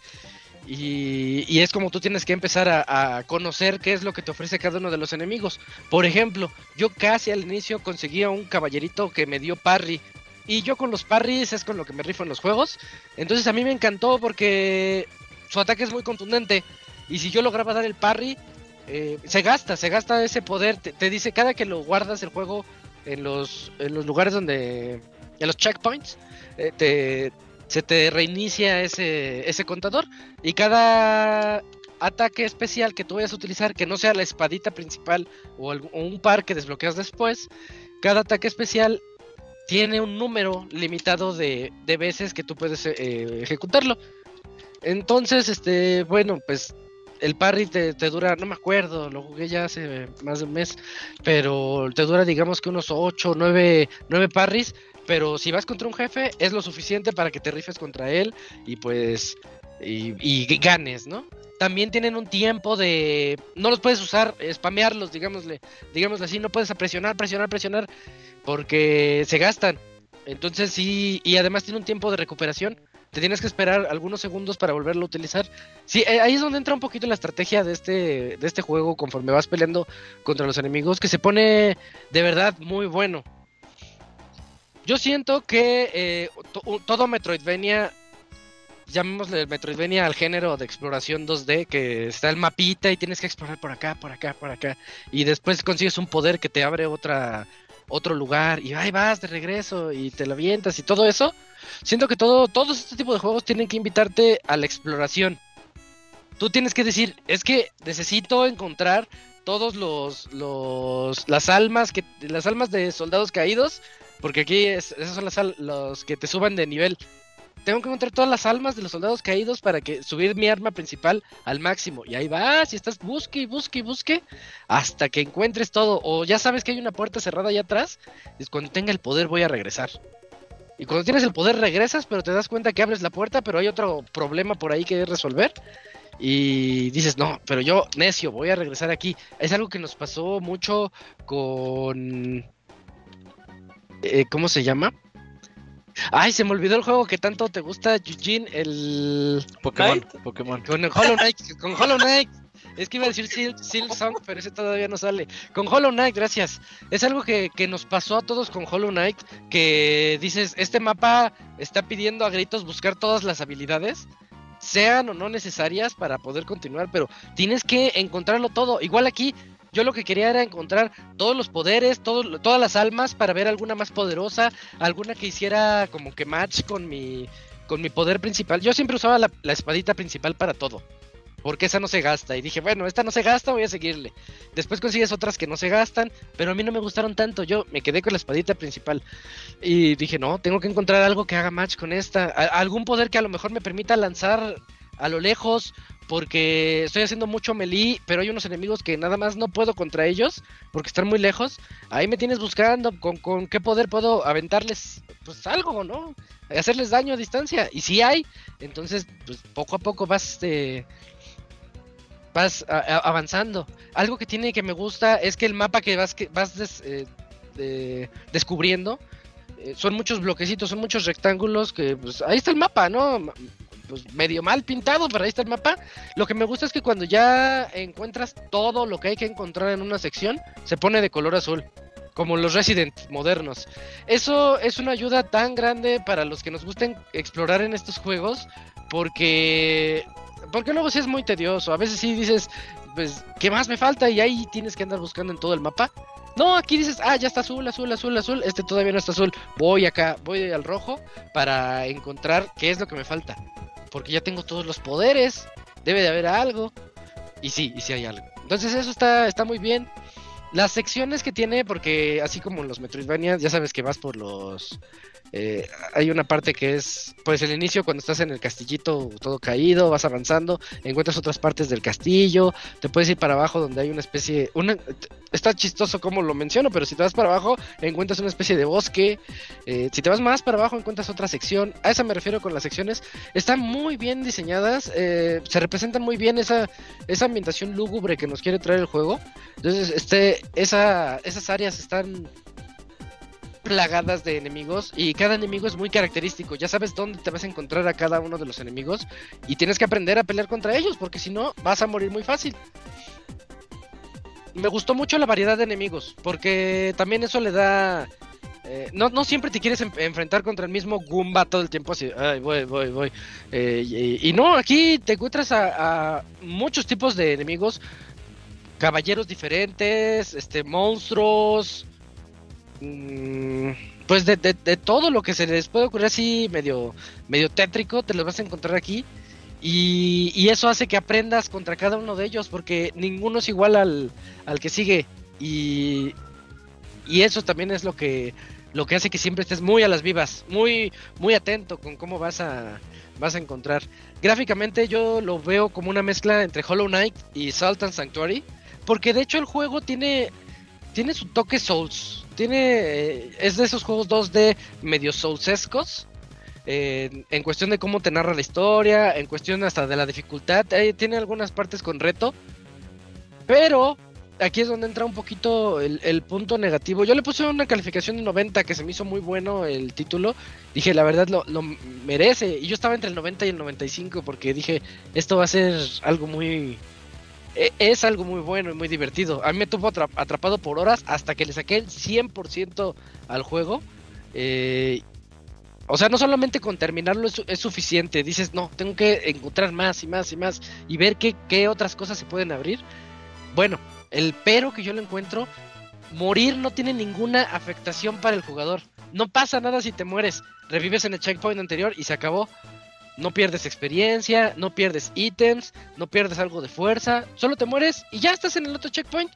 Y, es como tú tienes que empezar a, conocer qué es lo que te ofrece cada uno de los enemigos. Por ejemplo, yo casi al inicio conseguía un caballerito que me dio parry. Y yo con los parries es con lo que me rifo en los juegos. Entonces a mí me encantó porque su ataque es muy contundente. Y si yo lograba dar el parry, eh, se gasta, se gasta ese poder. Te, te dice cada que lo guardas el juego en los, en los lugares donde. En los checkpoints, eh, te, se te reinicia ese, ese contador. Y cada ataque especial que tú vayas a utilizar, que no sea la espadita principal o, un par que desbloqueas después, cada ataque especial tiene un número limitado de, de veces que tú puedes eh, ejecutarlo. Entonces, este, bueno, pues el parry te, te dura, no me acuerdo, lo jugué ya hace más de un mes, pero te dura digamos que unos 8 o 9, 9 parries, pero si vas contra un jefe es lo suficiente para que te rifes contra él y pues y, ganes, ¿no? También tienen un tiempo de no los puedes usar, spamearlos, digámosle, digámosle así, no puedes presionar, presionar, presionar porque se gastan. Entonces sí, y además tiene un tiempo de recuperación. Te tienes que esperar algunos segundos para volverlo a utilizar. Sí, eh, ahí es donde entra un poquito la estrategia de este, de este juego conforme vas peleando contra los enemigos, que se pone de verdad muy bueno. Yo siento que eh, to- todo Metroidvania, llamémosle Metroidvania al género de exploración 2D, que está el mapita y tienes que explorar por acá, por acá, por acá, y después consigues un poder que te abre otra otro lugar y ahí vas de regreso y te lo avientas y todo eso. Siento que todo, todos este tipo de juegos tienen que invitarte a la exploración. Tú tienes que decir, es que necesito encontrar todos los, los las almas que las almas de soldados caídos, porque aquí es- esas son las los que te suban de nivel. Tengo que encontrar todas las almas de los soldados caídos para que subir mi arma principal al máximo. Y ahí vas, y estás busque y busque y busque hasta que encuentres todo. O ya sabes que hay una puerta cerrada allá atrás. Y cuando tenga el poder voy a regresar. Y cuando tienes el poder regresas, pero te das cuenta que abres la puerta, pero hay otro problema por ahí que resolver. Y dices, no, pero yo, necio, voy a regresar aquí. Es algo que nos pasó mucho con... eh, ¿Cómo se llama? Ay, se me olvidó el juego que tanto te gusta, Eugene, el... Pokémon. Pokémon. Con el Hollow Knight, con Hollow Knight. Es que iba a decir Sil- Silksong, pero ese todavía no sale. Con Hollow Knight, gracias. Es algo que, que nos pasó a todos con Hollow Knight, que dices, este mapa está pidiendo a gritos buscar todas las habilidades, sean o no necesarias para poder continuar, pero tienes que encontrarlo todo. Igual aquí, yo lo que quería era encontrar todos los poderes, todas las almas para ver alguna más poderosa, alguna que hiciera como que match con mi, con mi poder principal. Yo siempre usaba la, espadita principal para todo. Porque esa no se gasta. Y dije, bueno, esta no se gasta, voy a seguirle. Después consigues otras que no se gastan, pero a mí no me gustaron tanto. Yo me quedé con la espadita principal. Y dije, no, tengo que encontrar algo que haga match con esta. Algún poder que a lo mejor me permita lanzar a lo lejos. Porque estoy haciendo mucho melee, pero hay unos enemigos que nada más no puedo contra ellos. Porque están muy lejos. Ahí me tienes buscando con, con qué poder puedo aventarles pues algo, ¿no? Hacerles daño a distancia. Y si hay, entonces pues poco a poco vas este, vas a- avanzando. Algo que tiene que me gusta es que el mapa que vas, que vas des- eh, de- descubriendo eh, son muchos bloquecitos, son muchos rectángulos que pues ahí está el mapa, ¿no? Pues medio mal pintado, pero ahí está el mapa. Lo que me gusta es que cuando ya encuentras todo lo que hay que encontrar en una sección, se pone de color azul. Como los Resident modernos. Eso es una ayuda tan grande para los que nos gusten explorar en estos juegos. Porque porque luego sí es muy tedioso. A veces sí dices, pues, ¿qué más me falta? Y ahí tienes que andar buscando en todo el mapa. No, aquí dices, ah, ya está azul, azul, azul, azul. Este todavía no está azul. Voy acá, voy al rojo para encontrar qué es lo que me falta. Porque ya tengo todos los poderes. Debe de haber algo. Y sí, y sí hay algo. Entonces eso está, está muy bien. Las secciones que tiene, porque así como los Metroidvania, ya sabes que vas por los Eh, hay una parte que es, pues el inicio cuando estás en el castillito todo caído, vas avanzando, encuentras otras partes del castillo, te puedes ir para abajo donde hay una especie, una, está chistoso como lo menciono, pero si te vas para abajo encuentras una especie de bosque, eh, si te vas más para abajo encuentras otra sección, a esa me refiero con las secciones, están muy bien diseñadas, eh, se representan muy bien esa, esa ambientación lúgubre que nos quiere traer el juego, entonces este, esa, esas áreas están plagadas de enemigos y cada enemigo es muy característico. Ya sabes dónde te vas a encontrar a cada uno de los enemigos y tienes que aprender a pelear contra ellos porque si no vas a morir muy fácil. Me gustó mucho la variedad de enemigos porque también eso le da... eh, no, no siempre te quieres en- enfrentar contra el mismo Goomba todo el tiempo así, ay, voy, voy, voy. Eh, y, no, aquí te encuentras a, a muchos tipos de enemigos, caballeros diferentes, este, monstruos, pues de, de- todo lo que se les puede ocurrir así medio, medio tétrico, te los vas a encontrar aquí. Y, eso hace que aprendas contra cada uno de ellos, porque ninguno es igual al, al que sigue. Y, y eso también es lo que, lo que hace que siempre estés muy a las vivas, muy, muy atento con cómo vas a, vas a encontrar. Gráficamente yo lo veo como una mezcla entre Hollow Knight y Sultan Sanctuary, porque de hecho el juego tiene, tiene su toque Souls. Tiene, eh, es de esos juegos 2D medio soulsescos. eh, en- cuestión de cómo te narra la historia, en cuestión hasta de la dificultad, tiene algunas partes con reto, pero aquí es donde entra un poquito el, el punto negativo. Yo le puse una calificación de 90 que se me hizo muy bueno el título. Dije, la verdad lo, lo merece. Y yo estaba entre el 90 y el 95 porque dije, esto va a ser algo muy... e- Es algo muy bueno y muy divertido. A mí me tuvo atra- atrapado por horas hasta que le saqué el 100% al juego. Eh, o sea, no solamente con terminarlo es suficiente. Dices, no, tengo que encontrar más y más y más y ver qué, qué otras cosas se pueden abrir. Bueno, el pero que yo le encuentro, morir no tiene ninguna afectación para el jugador. No pasa nada si te mueres. Revives en el checkpoint anterior y se acabó. No pierdes experiencia, no pierdes ítems, no pierdes algo de fuerza. Solo te mueres y ya estás en el otro checkpoint.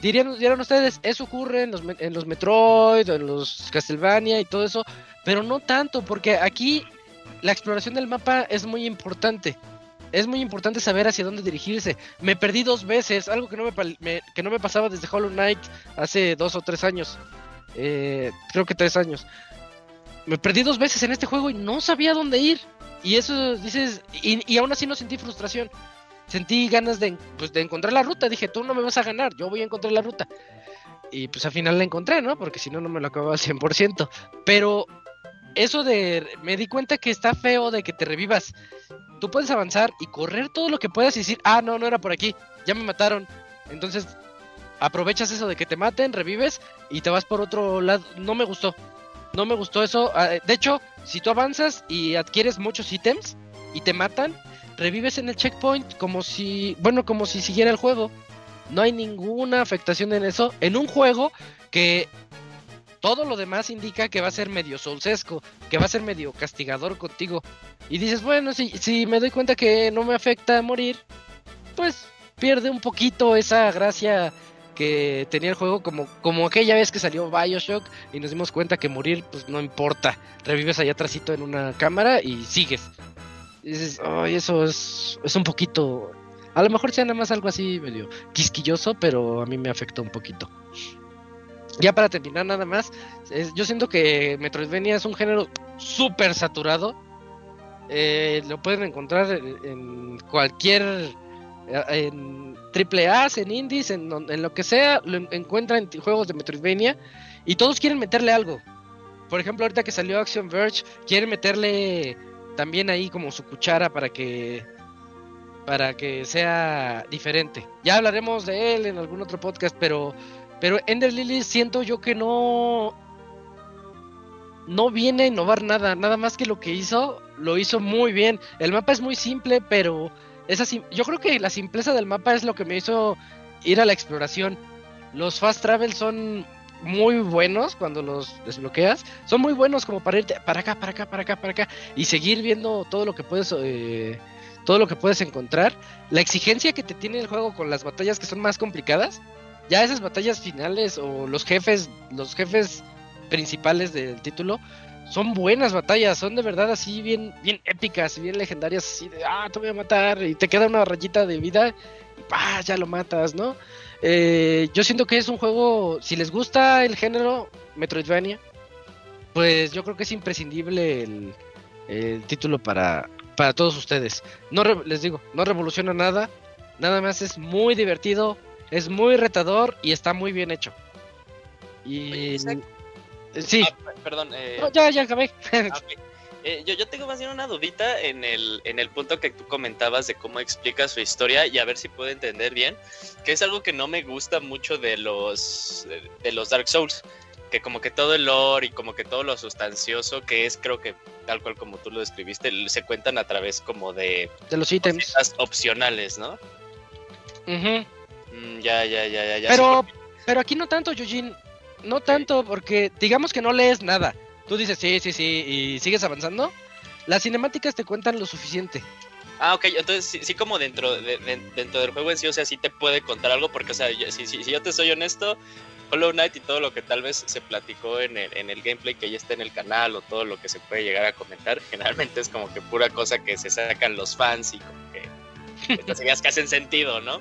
Dirían, dirán ustedes, eso ocurre en los, Metroid, en los Castlevania y todo eso. Pero no tanto, porque aquí la exploración del mapa es muy importante. Es muy importante saber hacia dónde dirigirse. Me perdí dos veces, algo que no me, me- que no me pasaba desde Hollow Knight hace dos o tres años. Eh, creo que tres años. Me perdí dos veces en este juego y no sabía dónde ir. Y eso dices, y, y aún así no sentí frustración. Sentí ganas de, pues, de encontrar la ruta. Dije, tú no me vas a ganar, yo voy a encontrar la ruta. Y pues al final la encontré, ¿no? Porque si no, no me lo acababa al 100%. Pero eso de, me di cuenta que está feo de que te revivas. Tú puedes avanzar y correr todo lo que puedas y decir, ah, no, no era por aquí, ya me mataron. Entonces, aprovechas eso de que te maten, revives y te vas por otro lado. No me gustó. No me gustó eso. Ah, De hecho, si tú avanzas y adquieres muchos ítems y te matan, revives en el checkpoint como si, bueno, como si siguiera el juego. No hay ninguna afectación en eso. En un juego que todo lo demás indica que va a ser medio solsesco, que va a ser medio castigador contigo. Y dices, bueno, si, si me doy cuenta que no me afecta morir, pues pierde un poquito esa gracia que tenía el juego como, como aquella vez que salió Bioshock y nos dimos cuenta que morir pues no importa. Revives allá atrásito en una cámara y sigues. Y dices, ay, eso es, es un poquito... A lo mejor sea nada más algo así medio quisquilloso, pero a mí me afectó un poquito. Ya para terminar nada más, es- yo siento que Metroidvania es un género súper saturado. Eh, lo pueden encontrar en, en cualquier... eh, En triple A, en indies, en, en lo que sea, lo en- encuentran en juegos de Metroidvania y todos quieren meterle algo. Por ejemplo, ahorita que salió Action Verge, quieren meterle también ahí como su cuchara para que para que sea diferente. Ya hablaremos de él en algún otro podcast, pero pero Ender Lily siento yo que no no viene a innovar nada, nada más que lo que hizo, lo hizo muy bien. El mapa es muy simple, pero esa sim- yo creo que la simpleza del mapa es lo que me hizo ir a la exploración. Los fast travel son muy buenos cuando los desbloqueas. Son muy buenos como para irte para acá, para acá, para acá, para acá y seguir viendo todo lo que puedes eh, todo lo que puedes encontrar. La exigencia que te tiene el juego con las batallas que son más complicadas, ya esas batallas finales o los jefes, los jefes principales del título son buenas batallas, son de verdad así bien, bien épicas, bien legendarias, así de, ah, te voy a matar y te queda una rayita de vida y pa, ya lo matas, ¿no? Eh, yo siento que es un juego, si les gusta el género Metroidvania, pues yo creo que es imprescindible el, el título para, para todos ustedes. No les digo, no revoluciona nada, nada más es muy divertido, es muy retador y está muy bien hecho. Y sí, Ah, per- perdón. eh, No, ya, ya acabé. [LAUGHS] ah. Eh, yo, yo tengo más bien una dudita en el, en el punto que tú comentabas de cómo explica su historia y a ver si puedo entender bien, que es algo que no me gusta mucho de los, de, de los Dark Souls, que como que todo el lore y como que todo lo sustancioso que es, creo que tal cual como tú lo describiste, se cuentan a través como de de los ítems. opcionales, ¿no? Mm, ya, ya, ya, ya, ya. Pero, pero aquí no tanto, Yujin. No tanto, porque digamos que no lees nada. Tú dices sí, sí, sí, y sigues avanzando. Las cinemáticas te cuentan lo suficiente. Ah, ok, entonces sí, sí como dentro, de, de- dentro del juego en sí, o sea, sí te puede contar algo, porque, o sea, yo- si, si, si yo te soy honesto, Hollow Knight y todo lo que tal vez se platicó en el, en el gameplay que ya está en el canal o todo lo que se puede llegar a comentar, [LAUGHS] generalmente es como que pura cosa que se sacan los fans y como que estas ideas que hacen sentido, ¿no?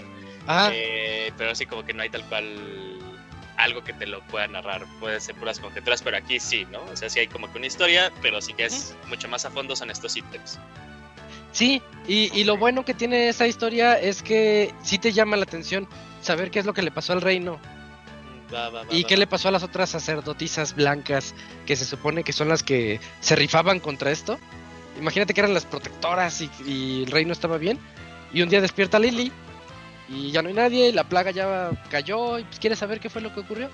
Ah, Eh, pero sí como que no hay tal cual algo que te lo pueda narrar, pueden ser puras conjeturas, pero aquí sí, ¿no? O sea, sí hay como que una historia, pero sí que es mucho más a fondo son estos ítems. sí, y, y lo bueno que tiene esa historia es que sí te llama la atención saber qué es lo que le pasó al reino Va, va, va, y qué le pasó a las otras sacerdotisas blancas que se supone que son las que se rifaban contra esto. Imagínate que eran las protectoras y, y el reino estaba bien. Y un día despierta Lily y ya no hay nadie, la plaga ya cayó y pues quieres saber qué fue lo que ocurrió.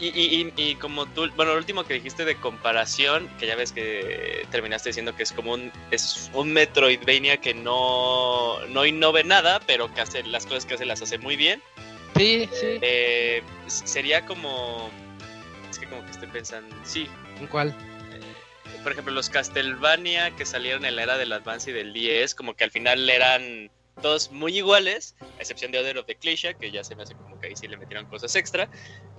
Y, y, y, y como tú, bueno, lo último que dijiste de comparación, que ya ves que terminaste diciendo que es como un, es un Metroidvania que no, no innove nada, pero que hace las cosas que hace las hace muy bien. Sí, sí. Eh, sería como, es que como que estoy pensando, sí, ¿En cuál? por ejemplo, los Castlevania que salieron en la era del Advance y del 10, como que al final eran todos muy iguales, a excepción de Order of the Ecclesia, que ya se me hace como que ahí sí le metieron cosas extra,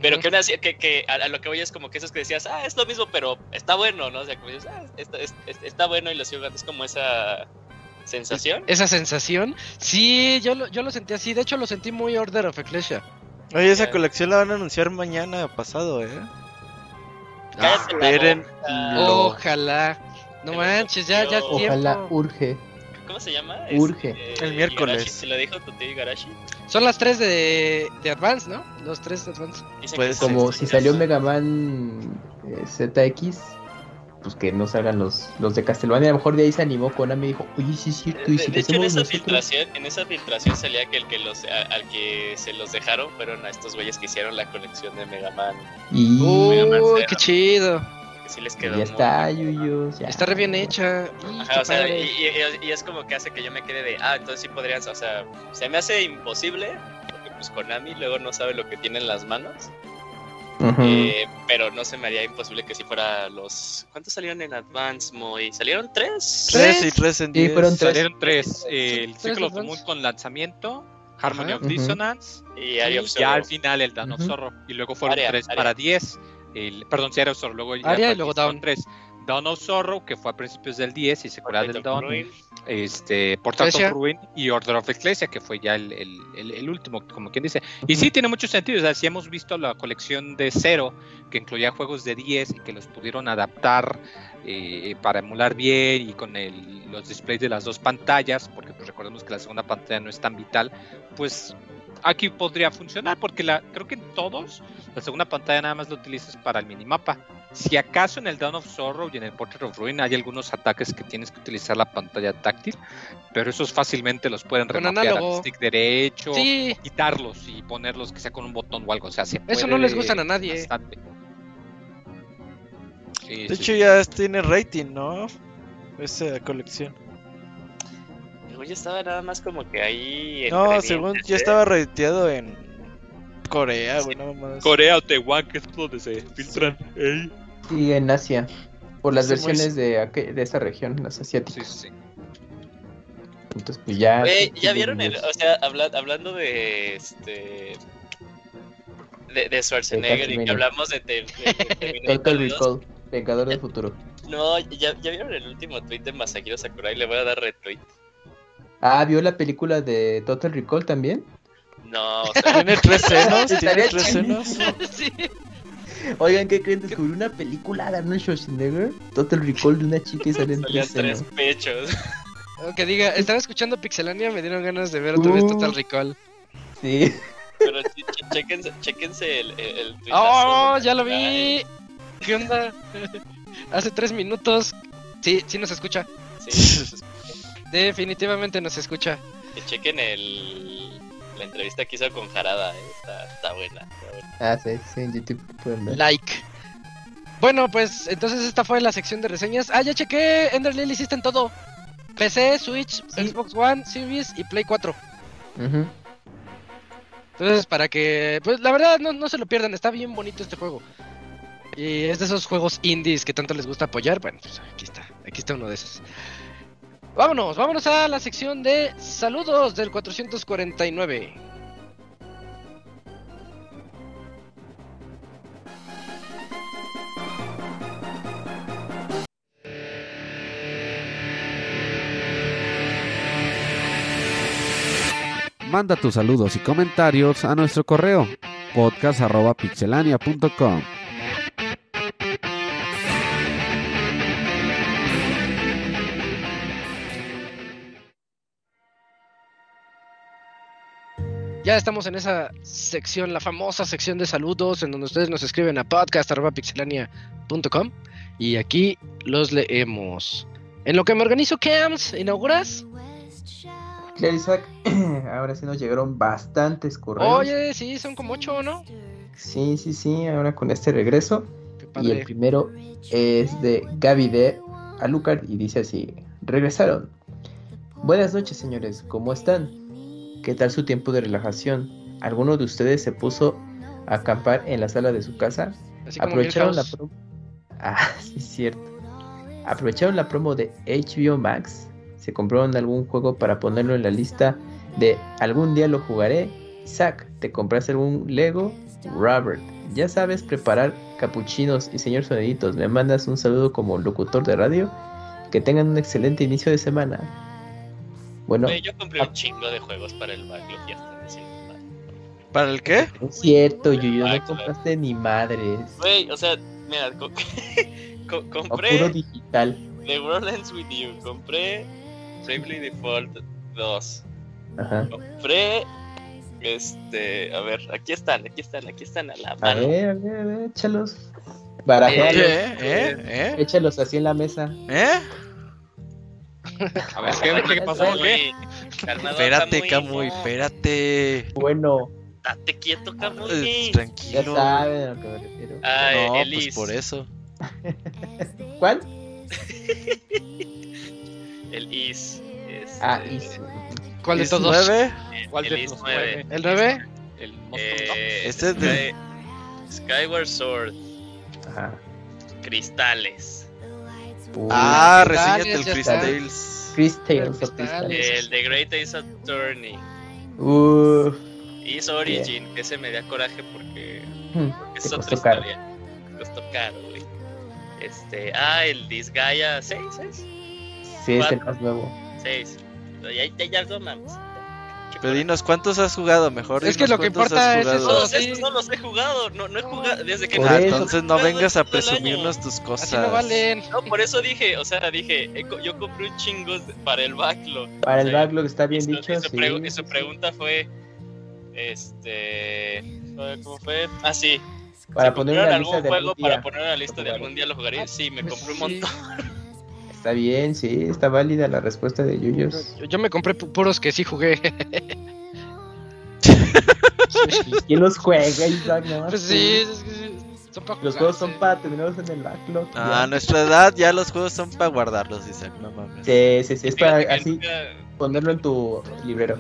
pero Ujú. que, aún así- que, que a, a lo que voy es como que esos que decías, ah, es lo mismo, pero está bueno, ¿no? O sea, como dices, ah, está, es- es- está bueno y lo sigo jugando", es como esa sensación. Esa sensación. Sí, yo lo, yo lo sentí así. De hecho, lo sentí muy Order of Ecclesia. Oye, esa colección la van a anunciar mañana pasado, ¿eh? Esperen. Lo- Ojalá. No manches, ya, ya anuncio. Ojalá tiempo. urge. ¿Cómo se llama? Urge. Este, El miércoles. Igarashi, ¿Se lo dijo tu tío Igarashi? Son las tres de, de Advance, ¿no? Los tres de Advance. Ser. Como si salió. Mega Man eh, ZX, pues que no salgan los, los de Castlevania. A lo mejor de ahí se animó Konami y dijo, oye, sí es cierto, y De, si de lo hecho, en hacemos esa nosotros. filtración, en esa filtración salía que el que los, a- al que se los dejaron fueron a estos güeyes que hicieron la colección de Mega Man. Y Mega Man Uy, Zero. qué chido. Que sí les ya quedó está. Yuyos. ya. Está re bien hecha. Y Ajá, qué o sea, padre. y, y- y es como que hace que yo me quede de, ah, entonces sí podrían, o sea, se me hace imposible, porque pues Konami luego no sabe lo que tiene en las manos, eh, pero no se me haría imposible que si fuera los... ¿Cuántos salieron en Advance, Moy? ¿Salieron tres? Tres y tres en Sí, diez. fueron tres. Salieron tres. eh, el Advance. Moon con lanzamiento, Harmony of. Dissonance, Y Area of y ya al final el. Zorro. Y luego fueron Aria, tres Aria. para 10. El, perdón, Area of Zorro. Luego ya Aria y luego 10 fueron Dawn. tres. Dawn of Zorro, que fue a principios del 10 y secuela Portrait del Dawn. Ruin. Este, Portal of Ruin y Order of Ecclesia, que fue ya el, el- el- el último, como quien dice. Y sí, tiene mucho sentido. O sea, si hemos visto la colección de Cero, que incluía juegos de 10 y que los pudieron adaptar eh, para emular bien y con el- los displays de las dos pantallas, porque pues recordemos que la segunda pantalla no es tan vital, pues aquí podría funcionar, porque la, creo que en todos la segunda pantalla nada más lo utilizas para el minimapa. Si acaso en el Dawn of Sorrow y en el Portrait of Ruin hay algunos ataques que tienes que utilizar la pantalla táctil, pero esos fácilmente los pueden Con remapear al stick derecho, Sí, quitarlos y ponerlos que sea con un botón o algo. O sea, se Eso puede no les gustan a nadie. bastante. Sí, De sí, hecho, sí. ya tiene rating, ¿no? Esa colección. Güey estaba nada más como que ahí... No, según ¿eh? ya estaba rateado en Corea, güey, nada más. Corea o Taiwán, que es donde se filtran. Ey. Y en Asia, por las Sí, muy- versiones de, aqu- de esa región, las Sí, asiáticas. sí, sí. Entonces, pues ya. Sí, ya sí, vieron el, o sea, habla- hablando de este de, de Schwarzenegger y que hablamos de, de, de- [LAUGHS] de Terminator Total 2, Recall. Vengador del futuro. No, ¿ya, ya vieron el último tweet de Masahiro Sakurai, le voy a dar retweet. Ah, ¿vio la película de Total Recall también? No, o sea, ¿Tiene tres senos? [LAUGHS] ¿Tiene tres senos? Sí. Oigan, ¿qué creen? Descubrí una película de Arnold Schwarzenegger. Total Recall de una chica y salen tres tres senos. pechos. Aunque diga, estaba escuchando Pixelania, me dieron ganas de ver otra vez Uh. Total Recall. Sí. Pero che- che- chéquense, chéquense el, el, ¡Oh, de ya lo vi! ¿Qué onda? [LAUGHS] Hace tres minutos. Sí, sí nos escucha. Sí, Definitivamente nos escucha. que chequen el, la entrevista que hizo con Jarada, eh, está, está buena. está buena. Ah, sí, sí, en YouTube pueden ver. Like. Bueno, pues entonces esta fue la sección de reseñas. Ah, ya chequé. Ender Lily hiciste en todo. PC, Switch, Sí. Xbox One, Series y Play 4. Ujú. Entonces, para que. Pues la verdad, no, no se lo pierdan. Está bien bonito este juego. Y es de esos juegos indies que tanto les gusta apoyar. Bueno, pues aquí está. Aquí está uno de esos. Vámonos, vámonos a la sección de saludos del 449. Manda tus saludos y comentarios a nuestro correo podcast.pixelania.com. Ya estamos en esa sección, la famosa sección de saludos, en donde ustedes nos escriben a podcast.pixelania.com y aquí los leemos. En lo que me organizo, Cams, ¿inauguras? Claro, Isaac, [CLEARS THROAT] ahora sí nos llegaron bastantes correos. Oye, sí, son como ocho, ¿no? Sí, sí, sí, ahora con este regreso. Y el primero es de Gaby de Alucard y dice así, regresaron. Buenas noches señores, ¿cómo están? ¿Qué tal su tiempo de relajación? ¿Alguno de ustedes se puso a acampar en la sala de su casa? Así Aprovecharon la promo. [LAUGHS] Ah, sí, es cierto. Aprovecharon la promo de HBO Max. Se compraron algún juego para ponerlo en la lista de algún día lo jugaré. Isaac, ¿te compraste algún Lego? Robert, ya sabes preparar capuchinos y señor soniditos. Me mandas un saludo como locutor de radio. Que tengan un excelente inicio de semana. Bueno, yo compré un chingo de juegos para el backlog y hasta diciendo. ¿Para el qué? es cierto, Yuyo, Ah, no compraste ni madres. Güey, o sea, mira, co- [LAUGHS] co- O puro compré digital. The World Ends With You, compré Bravely Default 2, Ajá. compré este, a ver, aquí están, aquí están, aquí están a la A mano. ver, a ver, a ver, échalos. Barajealos. ¿Qué? ¿Eh? ¿Eh? Échalos así en la mesa. ¿Eh? A ver, ¿qué, qué pasó? ¿Qué? Espérate, Camuy, espérate. Bueno, Date quieto, Eh, Camuy. ya Tranquilo. saben a lo que me refiero. Ay, No, pues Elis. por eso. [LAUGHS] ¿Cuál? [LAUGHS] El Is. este, Ah, Is. ¿Cuál de ¿Es todos? nueve? el- ¿Cuál el de Is los 9. ¿El 9? El monstruo, Eh, Este es de- Sky- Skyward Sword, Ajá. Cristales, Uy, Ah, reseñate el Chris. Tales. Chris Tales el The Great Ace Attorney, Uf. Is Origin, que ese me da coraje porque Hmm, es otra costó caro. historia. Costó caro, güey. Este, ah, el Disgaea 6, ¿es? Sí, es el más nuevo. 6. Ya, ya, ya no mames. Pero dinos, ¿cuántos has jugado? Mejor Es que lo que importa es eso. Todos estos no los he jugado, no, no he jugado desde que Ah, entonces no vengas a presumirnos tus cosas. Así no valen. No, por eso dije, o sea, dije, yo compré un chingo para el backlog. Para el O sea, backlog está bien dicho. y su, sí, pregu- y sí, su sí. pregunta fue, este, ¿cómo fue? Ah, sí. Para ¿se poner una algún lista de juego para poner en la lista de algún día lo jugaré? Sí, me compré un montón. [LAUGHS] Está bien, sí, está válida la respuesta de Yuyos. Yo, yo me compré pu- puros que sí jugué. [LAUGHS] [LAUGHS] ¿Quién los juega, Isaac? No, pues sí, es que son para Los juegos son para tenerlos en el backlog. Ah, a nuestra edad ya los juegos son para guardarlos, Isaac, no mames. Sí, sí, sí, es para que así ponerlo en tu librero.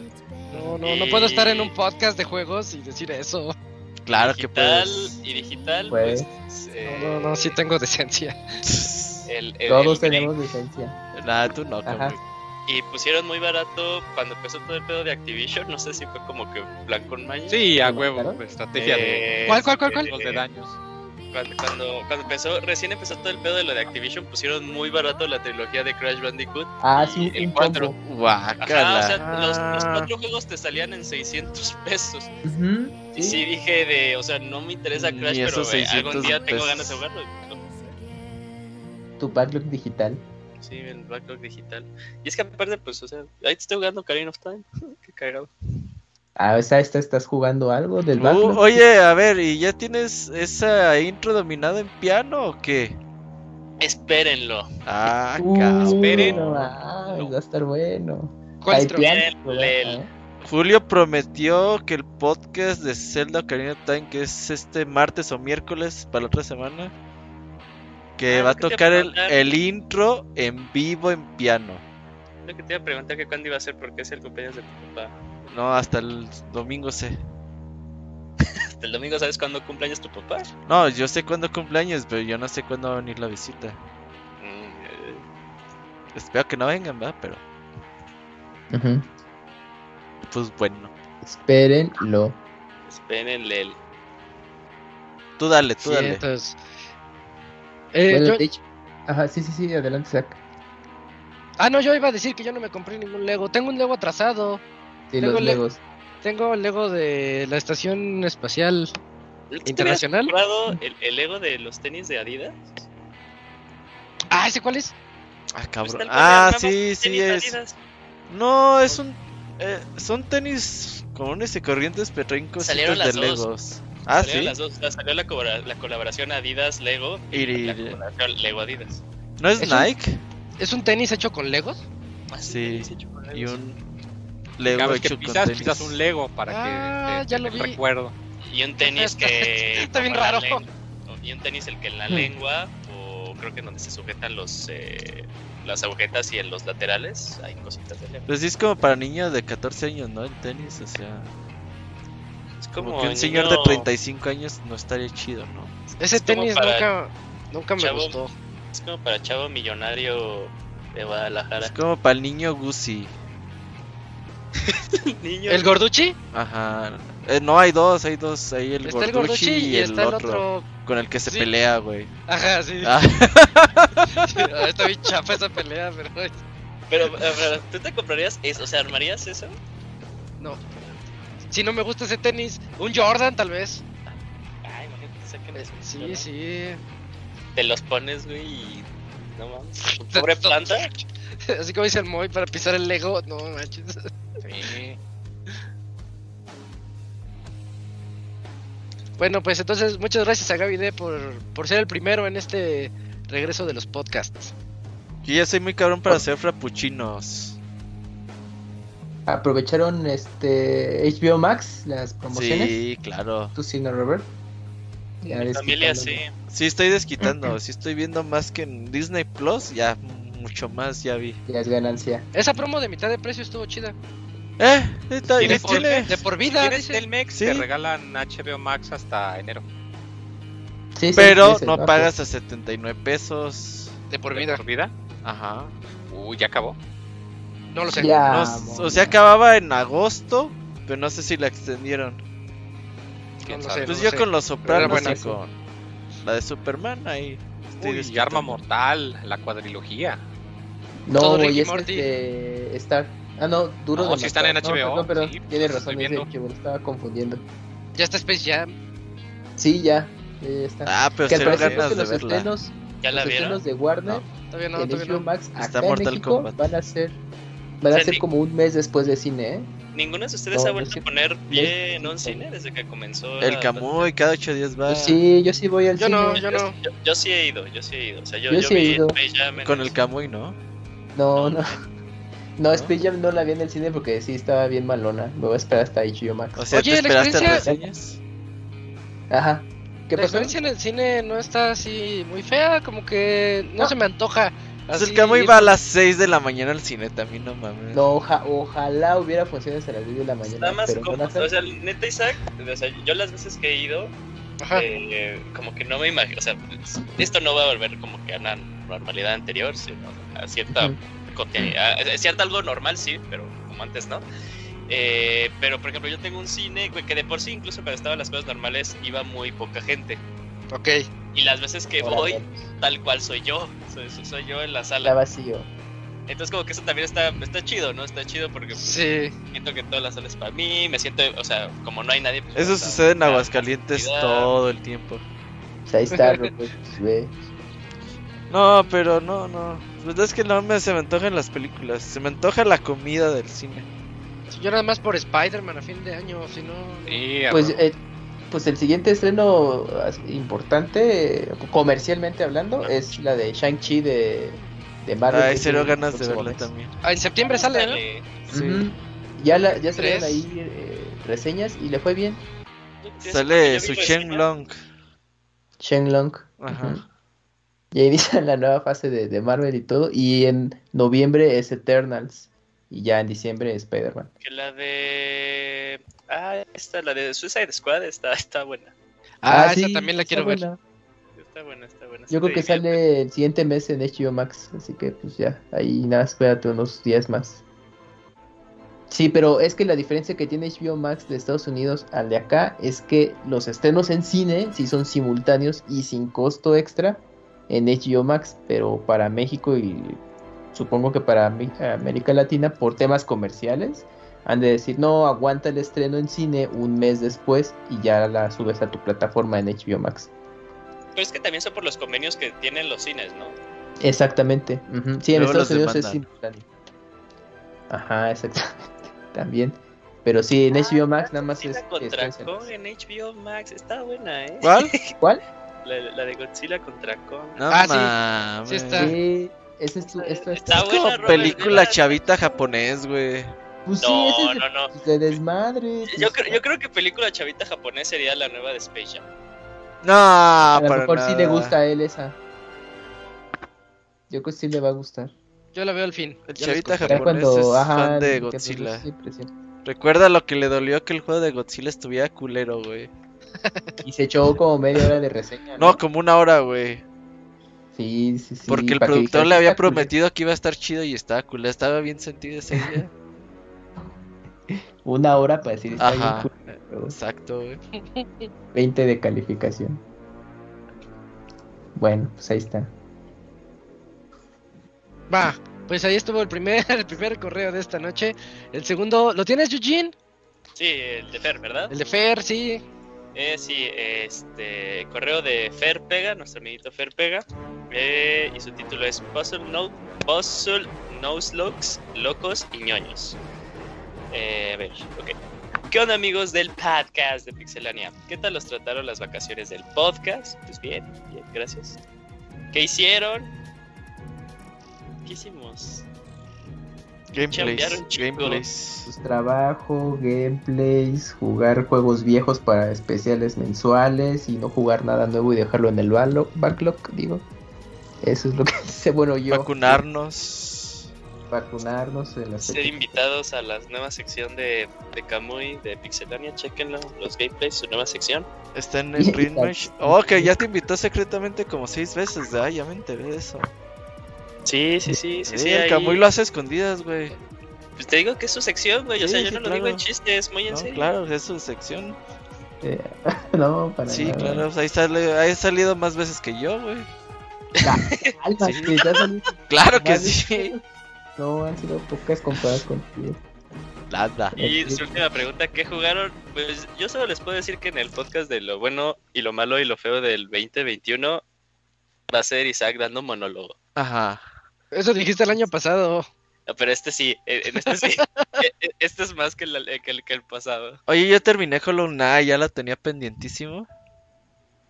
No, no, no puedo estar en un podcast de juegos y decir eso. Claro que digital, puedes. Y digital, Pues. pues... eh, No, no, no, sí tengo decencia. [LAUGHS] el- el- Todos el- tenemos licencia. Nah, tú no, Ajá. Y pusieron muy barato cuando empezó todo el pedo de Activision. No sé si fue como que plan con maña. Sí, a ¿Lo huevo, mataron? estrategia de Eh, ¿Cuál, cuál, cuál, cuál? los de daños. cuando, cuando, cuando empezó, recién empezó todo el pedo de lo de Activision, pusieron muy barato la trilogía de Crash Bandicoot. Ah, y sí, el un 4. combo. Ajá, o Guácala. sea, los, los cuatro juegos te salían en 600 pesos. Ujú, Y sí dije de, o sea, no me interesa Crash, pero eh, algún 600 día tengo ganas de jugarlo. Tu backlog digital. Sí, el backlog digital. Y es que aparte, pues, o sea, ahí te estoy jugando Karina of Time. [LAUGHS] Qué cagado. Ah, esta, esta, ¿estás jugando algo del Uh, backlog? oye, a ver, ¿y ya tienes esa intro dominada en piano o qué? Espérenlo. Ah, Uh, no mames, va a estar bueno. ¿Cuál. Julio prometió que el podcast de Zelda Ocarina of Time, que es este martes o miércoles para la otra semana, que Ah, va a tocar el, el intro en vivo en piano. Lo que te iba a preguntar que cuándo iba a ser porque es el cumpleaños de tu papá. No, hasta el domingo sé. Hasta el domingo sabes cuándo cumpleaños tu papá. No, yo sé cuándo cumpleaños, pero yo no sé cuándo va a venir la visita. Mm, eh, Espero que no vengan, ¿verdad? Pero, Ujú. pues bueno. Espérenlo. espérenle. el- Tú dale, tú Sí, dale. entonces. Eh, Bueno, yo- de hecho- Ajá, sí, sí, sí, adelante, Zach. Ah, no, yo iba a decir que yo no me compré ningún Lego. Tengo un Lego atrasado. Sí, Tengo los le- legos. Tengo el Lego de la Estación Espacial ¿Tú tenías Internacional. comprado el, el Lego de los tenis de Adidas? Ah, ¿ese cuál es? Ah, Pues cabrón. cual, Ah, sí, sí tenis es. Adidas. No, es un. eh, son tenis comunes y corrientes, pero traen cositas Salieron de las dos. Legos. Ah, Salieron sí. las dos, o sea, salió la, colabora- la colaboración Adidas Lego y, Y- la colaboración Lego Adidas. ¿No es Es un- Nike? ¿Es un tenis hecho con Legos? Ah, Sí. sí, hecho con Y un Lego que hecho con pisas, tenis. pisas un Lego para Ah, que te, ya te- lo te vi. recuerdo. Y un tenis [LAUGHS] que. Está bien raro. Y un tenis el que en la Hmm. lengua, o creo que en donde se sujetan los eh, las agujetas y en los laterales, hay cositas de Lego. Pues sí, es como para niños de 14 años, ¿no? El tenis, o sea. Es Como, como, que un niño- señor de 35 años no estaría chido, ¿no? Ese Es tenis nunca, nunca me chavo. gustó. Es como para chavo millonario de Guadalajara. Es como para [LAUGHS] el niño Gucci. niño. ¿El Gorduchi? Ajá. Eh, no, hay dos, hay dos. Hay el Está el Gorduchi Gorduchi y, y está el otro, otro. con el que se Sí. pelea, güey. Ajá, sí. Ah, [LAUGHS] Sí, ah, Está bien [LAUGHS] chafa esa pelea, pero Pero, eh, pero, ¿tú te comprarías eso? O sea, ¿armarías eso? no. Si no me gusta ese tenis, un Jordan tal vez. Ay, imagínate, que saquen eso, Sí, ¿no? sí. Te los pones, güey, y. No mames. [LAUGHS] Pobre planta. Así como dice el Moy para pisar el Lego. No manches. Sí. Bueno, pues entonces muchas gracias a Gaby D por, por ser el primero en este regreso de los podcasts. yo ya soy muy cabrón para hacer frappuccinos. ¿Aprovecharon este HBO Max, las promociones? Sí, claro. ¿Tú sí, no, Robert? Ya Mi familia sí. Sí, estoy desquitando. Sí, estoy viendo más que en Disney Plus. Ya, mucho más, ya vi. Ya es ganancia. Esa promo de mitad de precio estuvo chida. Eh, está, ¿Tiene y por De por Si vida, tienes. Telmex, Sí. te regalan HBO Max hasta enero. Sí, sí, Pero no pagas a 79 pesos. De por ¿De vida. por vida? Ajá. Uy, ya acabó. No lo sé. Ya, No, amor. o sea, acababa en agosto, pero no sé si la extendieron. ¿Quién No lo sé. Pues no yo sé. con los sopranos y con la de Superman ahí. estoy Uy, y. Arma Mortal, la cuadrilogía. No, Todo Ricky es Morty. este, Star. Ah, no, duro No, de sí están en Matar. No, HBO, perdón, sí, pues, tienes los razón, es. HBO, lo estaba confundiendo. Ya está Space Jam. Sí, ya, ya, está. Ah, pero que al tengo parecer ganas que de los verla. estrenos, ¿Ya la los vieron? estrenos de Warner No. Todavía no, en todavía HBO no. Max Está acá en Mortal México Kombat. van a ser van O a ser ni- como un mes después de cine, ¿eh? ¿Ninguno de ustedes No, ha vuelto a poner pie en No, un cine desde que comenzó? El la- Camuy cada ocho días va Pues sí, yo sí voy al Yo cine. no, yo no. Yo, yo sí he ido, yo sí he ido. O sea, yo, Yo yo sí he vi ido. Space Jam en con el Camuy, ¿no? No, no. No, Space Jam no la vi en el cine porque sí estaba bien malona. Me voy a esperar hasta HBO Max. O sea, Oye, ¿te la experiencia- reseñas? Ajá. ¿Qué la pasó? experiencia en el cine no está así muy fea, como que no, No. se me antoja. Así el Camuy ir. va a las 6 de la mañana al cine, también no mames. No, oja- ojalá hubiera funciones a las 10 de la mañana. Nada más pero como, no o sea, neta Isaac, o sea, yo las veces que he ido, Ajá. eh, como que no me imagino, o sea, esto no va a volver como que a una normalidad anterior, sino a cierta Ujú. cotidianidad, es cierto algo normal, sí, pero como antes, ¿no? Eh, pero por ejemplo, yo tengo un cine que de por sí, incluso cuando estaban las cosas normales, iba muy poca gente. Ok. Y las veces que voy, tal cual soy yo. Soy, soy- soy yo en la Está sala. vacío. Entonces como que eso también está, está chido, ¿no? Está chido porque pues, Sí. siento que toda la sala es para mí, me siento, o sea, como no hay nadie. pues, Eso está- sucede en está Aguascalientes todo el tiempo. Pues ahí está, [LAUGHS] pues, ve. No, pero no, no. Pues es que no me se me antojan las películas. Se me antoja la comida del cine. Yo nada más por Spider-Man a fin de año, si no... Sí, Pues, eh, pues el siguiente estreno importante, comercialmente hablando, es la de Shang-Chi de, de Marvel. Ay, cero ganas de verla mes. tammen Ah, en septiembre sale, ¿no? Sí. Ujú. Ya, la, ya salieron ahí eh, reseñas y le fue bien. Sale su reseñas. Chen Long. Shenlong. Ajá. Ujú. Ya inician [LAUGHS] la nueva fase de, de Marvel y todo. Y en noviembre es Eternals. Y ya en diciembre Spider-Man. Que la de. Ah, esta, la de Suicide Squad está, está buena. Ah, sí, esa también la quiero ver. Está buena, está buena. Yo creo que bien. sale el siguiente mes en HBO Max. Así que pues ya, ahí nada, espérate unos días más. Sí, pero es que la diferencia que tiene HBO Max de Estados Unidos al de acá es que los estrenos en cine sí son simultáneos y sin costo extra en HBO Max, pero para México y supongo que para América Latina por temas comerciales han de decir no, aguanta el estreno en cine un mes después y ya la subes a tu plataforma en HBO Max. Pero es que también son por los convenios que tienen los cines, ¿no? Exactamente. Sí, en Luego Estados Unidos es simultáneo. Ajá, [LAUGHS] exactamente. También. Pero sí, en HBO Max nada más es. Godzilla contra es- es- Kong en HBO Max. Está buena, ¿eh? ¿Cuál? ¿Cuál? [LAUGHS] La, la de Godzilla contra Kong. No Ah, sí. Sí está. Sí, ese es tu. Esto es Está Es buena, como Robert, película ¿verdad? chavita japonés, güey. Pues sí, No, ese es de, no, no. pues, de desmadre. Yo, pues, creo- yo creo que película chavita japonés sería la nueva de Space Jam. No, a lo para mejor sí le gusta a él esa. Yo creo que sí le va a gustar. Yo la veo al fin. El chavita japonés cuando. es Ajá, fan de que Godzilla. Recuerda lo que le dolió que el juego de Godzilla estuviera culero, güey. Y se echó como media hora de reseña. No, como una hora, güey. Sí, sí, sí. Porque el productor le había prometido que iba a estar chido y estaba culero. Estaba bien sentido ese día. [LAUGHS] Una hora para decir está bien Ajá. Exacto, güey. [LAUGHS] 20 de calificación. Bueno, pues ahí está. Va, pues ahí estuvo el primer, [LAUGHS] el primer correo de esta noche. El segundo, ¿lo tienes, Eugene? Sí, el de Fer, ¿verdad? El de Fer, sí. Eh, sí, este correo de Fer Pega, nuestro amiguito Fer Pega. eh, y su título es Puzzle, no, Puzzle Nose Locks, Locos y ñoños. Eh, a ver, ok. ¿Qué onda amigos del podcast de Pixelania? ¿Qué tal los trataron las vacaciones del podcast? Pues bien, bien, gracias. ¿Qué hicieron? ¿Qué hicimos? Gameplays. Pues trabajo, gameplays, jugar juegos viejos para especiales mensuales y no jugar nada nuevo y dejarlo en el backlog, backlog, digo. Eso es lo que [LAUGHS] hice, bueno, yo. Vacunarnos. Vacunarnos en las Ser invitados a la nueva sección de, de Kamui de Pixelania, chequenlo, los gameplays, su nueva sección. Están en Ritmesh. Oh, que ya te invitó secretamente como seis veces. Ah, ya me enteré de eso. Sí, sí, sí, sí, Sí, sí. el ahí- Camuy lo hace a escondidas, güey. Pues te digo que es su sección, güey. o Sí, sea, yo sí, no lo digo en claro. chistes, muy en No, serio. claro, es su sección. Eh, [LAUGHS] no, para Sí, nada. claro, pues ahí sale, ahí ha salido más veces que yo, güey. [LAUGHS] Alma, Sí. que ya salí- Claro que sí. No, han sido pocas comparadas contigo. Nada. Y su última pregunta, ¿qué jugaron? Pues yo solo les puedo decir que en el podcast de lo bueno y lo malo y lo feo del 2021 va a ser Isaac dando monólogo. Ajá. Eso dijiste el año pasado. No, pero este sí, eh, en este sí. [LAUGHS] Eh, eh, este es más que el, que el, que el pasado. Oye, yo terminé Hollow Knight, ya la tenía pendientísimo.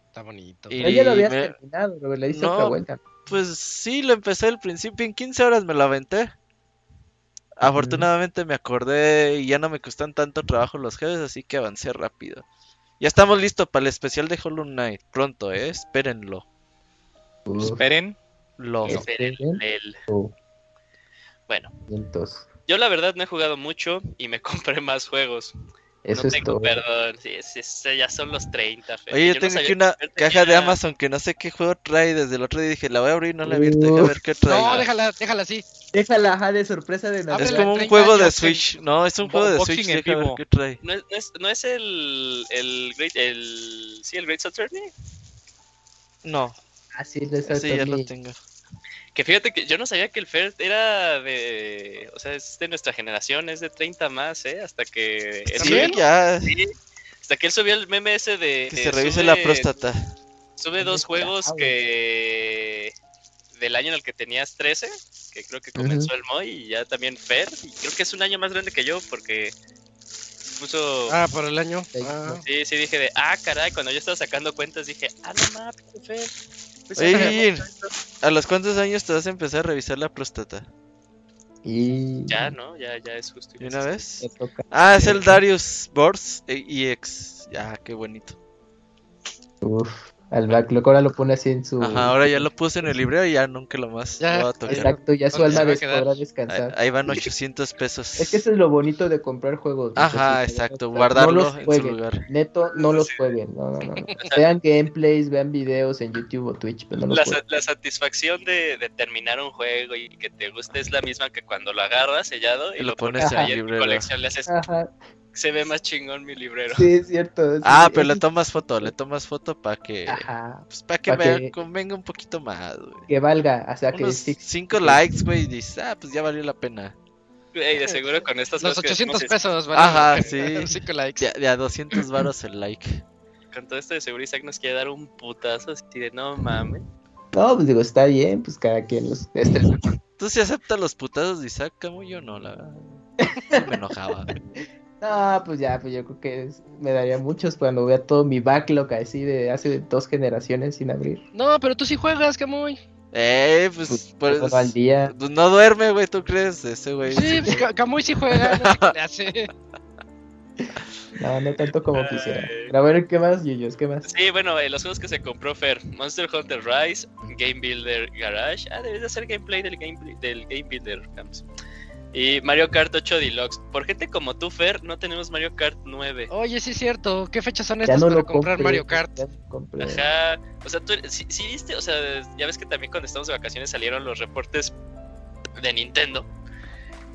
Está bonito. Y- ya lo habías me- terminado, pero le hice No. otra vuelta. Pues sí, lo empecé al principio, en 15 horas me lo aventé. Afortunadamente me acordé y ya no me costan tanto trabajo los jefes, así que avancé rápido. Ya estamos listos para el especial de Hollow Knight. Pronto, eh, espérenlo. Uf, Esperen. Lo. Esperen. Esperen, el- uf, Bueno, vientos. yo la verdad no he jugado mucho y me [LAUGHS] compré más juegos. Eso no es tengo todo. perdón, sí, sí, sí, ya son los 30. Fer. Oye, yo no tengo sabía aquí una caja de Amazon que no sé qué juego trae. Desde el otro día dije, la voy a abrir, no la he abierto, deja Uf. ver qué trae. No, déjala, déjala así. Déjala, ajá, de sorpresa de es Navidad. como un 30 juego de años, Switch. No, es un juego de Switch, en deja ver qué trae. No es, no es, no es el, el Great, el, sí, el Great Saturday. No, Ah, sí, de esa ese ya lo tengo. Que fíjate que yo no sabía que el Fer era de. O sea, es de nuestra generación, es de 30 más, ¿eh? Hasta que. él Sí, subió- ya. sí, hasta que él subió el meme ese de. Que eh, se revise sube- la próstata. Sube dos juegos que. Del año en el que tenías 13, que creo que comenzó el Moy, y ya también Fer. Y creo que es un año más grande que yo, porque. Puso. Ah, por el año. Sí, Ah. Sí, sí, dije de. Ah, caray, cuando yo estaba sacando cuentas dije. Ah, no mames, Fer. Pues, Oye, ¿a los cuántos años te vas a empezar a revisar la próstata? Y Ya, ¿no? Ya, ya es justo. y ¿De una vez? Ah, es el Darius Bors EX. Ya, qué bonito. Uf, al backlog ahora lo pone así en su. Ajá, ahora ya lo puse en el librero y ya nunca lo más Ya, lo voy a tocar. Exacto, ya su ¿Dónde se alma podrá Ahí, descansar. ahí van 800 pesos. Es que eso es lo bonito de comprar juegos. Ajá, exacto, no guardarlo los en su lugar. Neto, no los jueguen. No, no, no. [LAUGHS] Vean gameplays, vean videos en YouTube o Twitch, pero no los La, sa- la satisfacción de, de terminar un juego y que te guste es la misma que cuando lo agarras sellado y, Y lo lo pones en ahí el en tu librero. colección. Le haces, Ajá, se ve más chingón mi librero. sí, es cierto. sí, Ah, pero le tomas foto, le tomas foto para que Ajá, pues para que Pa' me que- convenga un poquito más, güey. que valga, o sea, que Unos sí. 5 likes, güey, y dices, ah, pues ya valió la pena. Güey, de seguro con estas Los cosas que 800 decimos, pesos, ¿vale? Ajá, sí. 5 [LAUGHS] likes. De, de a 200 varos el like. Con todo esto de seguro Isaac nos quiere dar un putazo así de no mames. No, pues digo, está bien, pues cada quien los. Este, ¿Tú sí aceptas los putazos de Isaac, Camu? Yo no, la verdad. [LAUGHS] Me enojaba. No, pues ya, pues yo creo que es- me daría muchos cuando vea todo mi backlog así de hace dos generaciones sin abrir. No, pero tú sí juegas, Camuy. Eh, pues, Pues, pues, todo al día. pues no duerme, güey, ¿tú crees? Ese güey. Sí, pues, Ca- Camuy sí juega. No [LAUGHS] le hace. No, no tanto como Ay. quisiera. Pero a ver, ¿qué más, Yuyos? ¿Qué más? Sí, bueno, eh, los juegos que se compró Fer, Monster Hunter Rise, Game Builder Garage. Ah, debes de hacer gameplay del Game, del game Builder, Camps. Y Mario Kart 8 Deluxe. Por gente como tú, Fer, no tenemos Mario Kart 9. Oye, sí es cierto. ¿Qué fechas son estas no para comprar compré, Mario Kart? no. Ajá. O sea, tú, si, viste, o sea, ya ves que también cuando estamos de vacaciones salieron los reportes de Nintendo.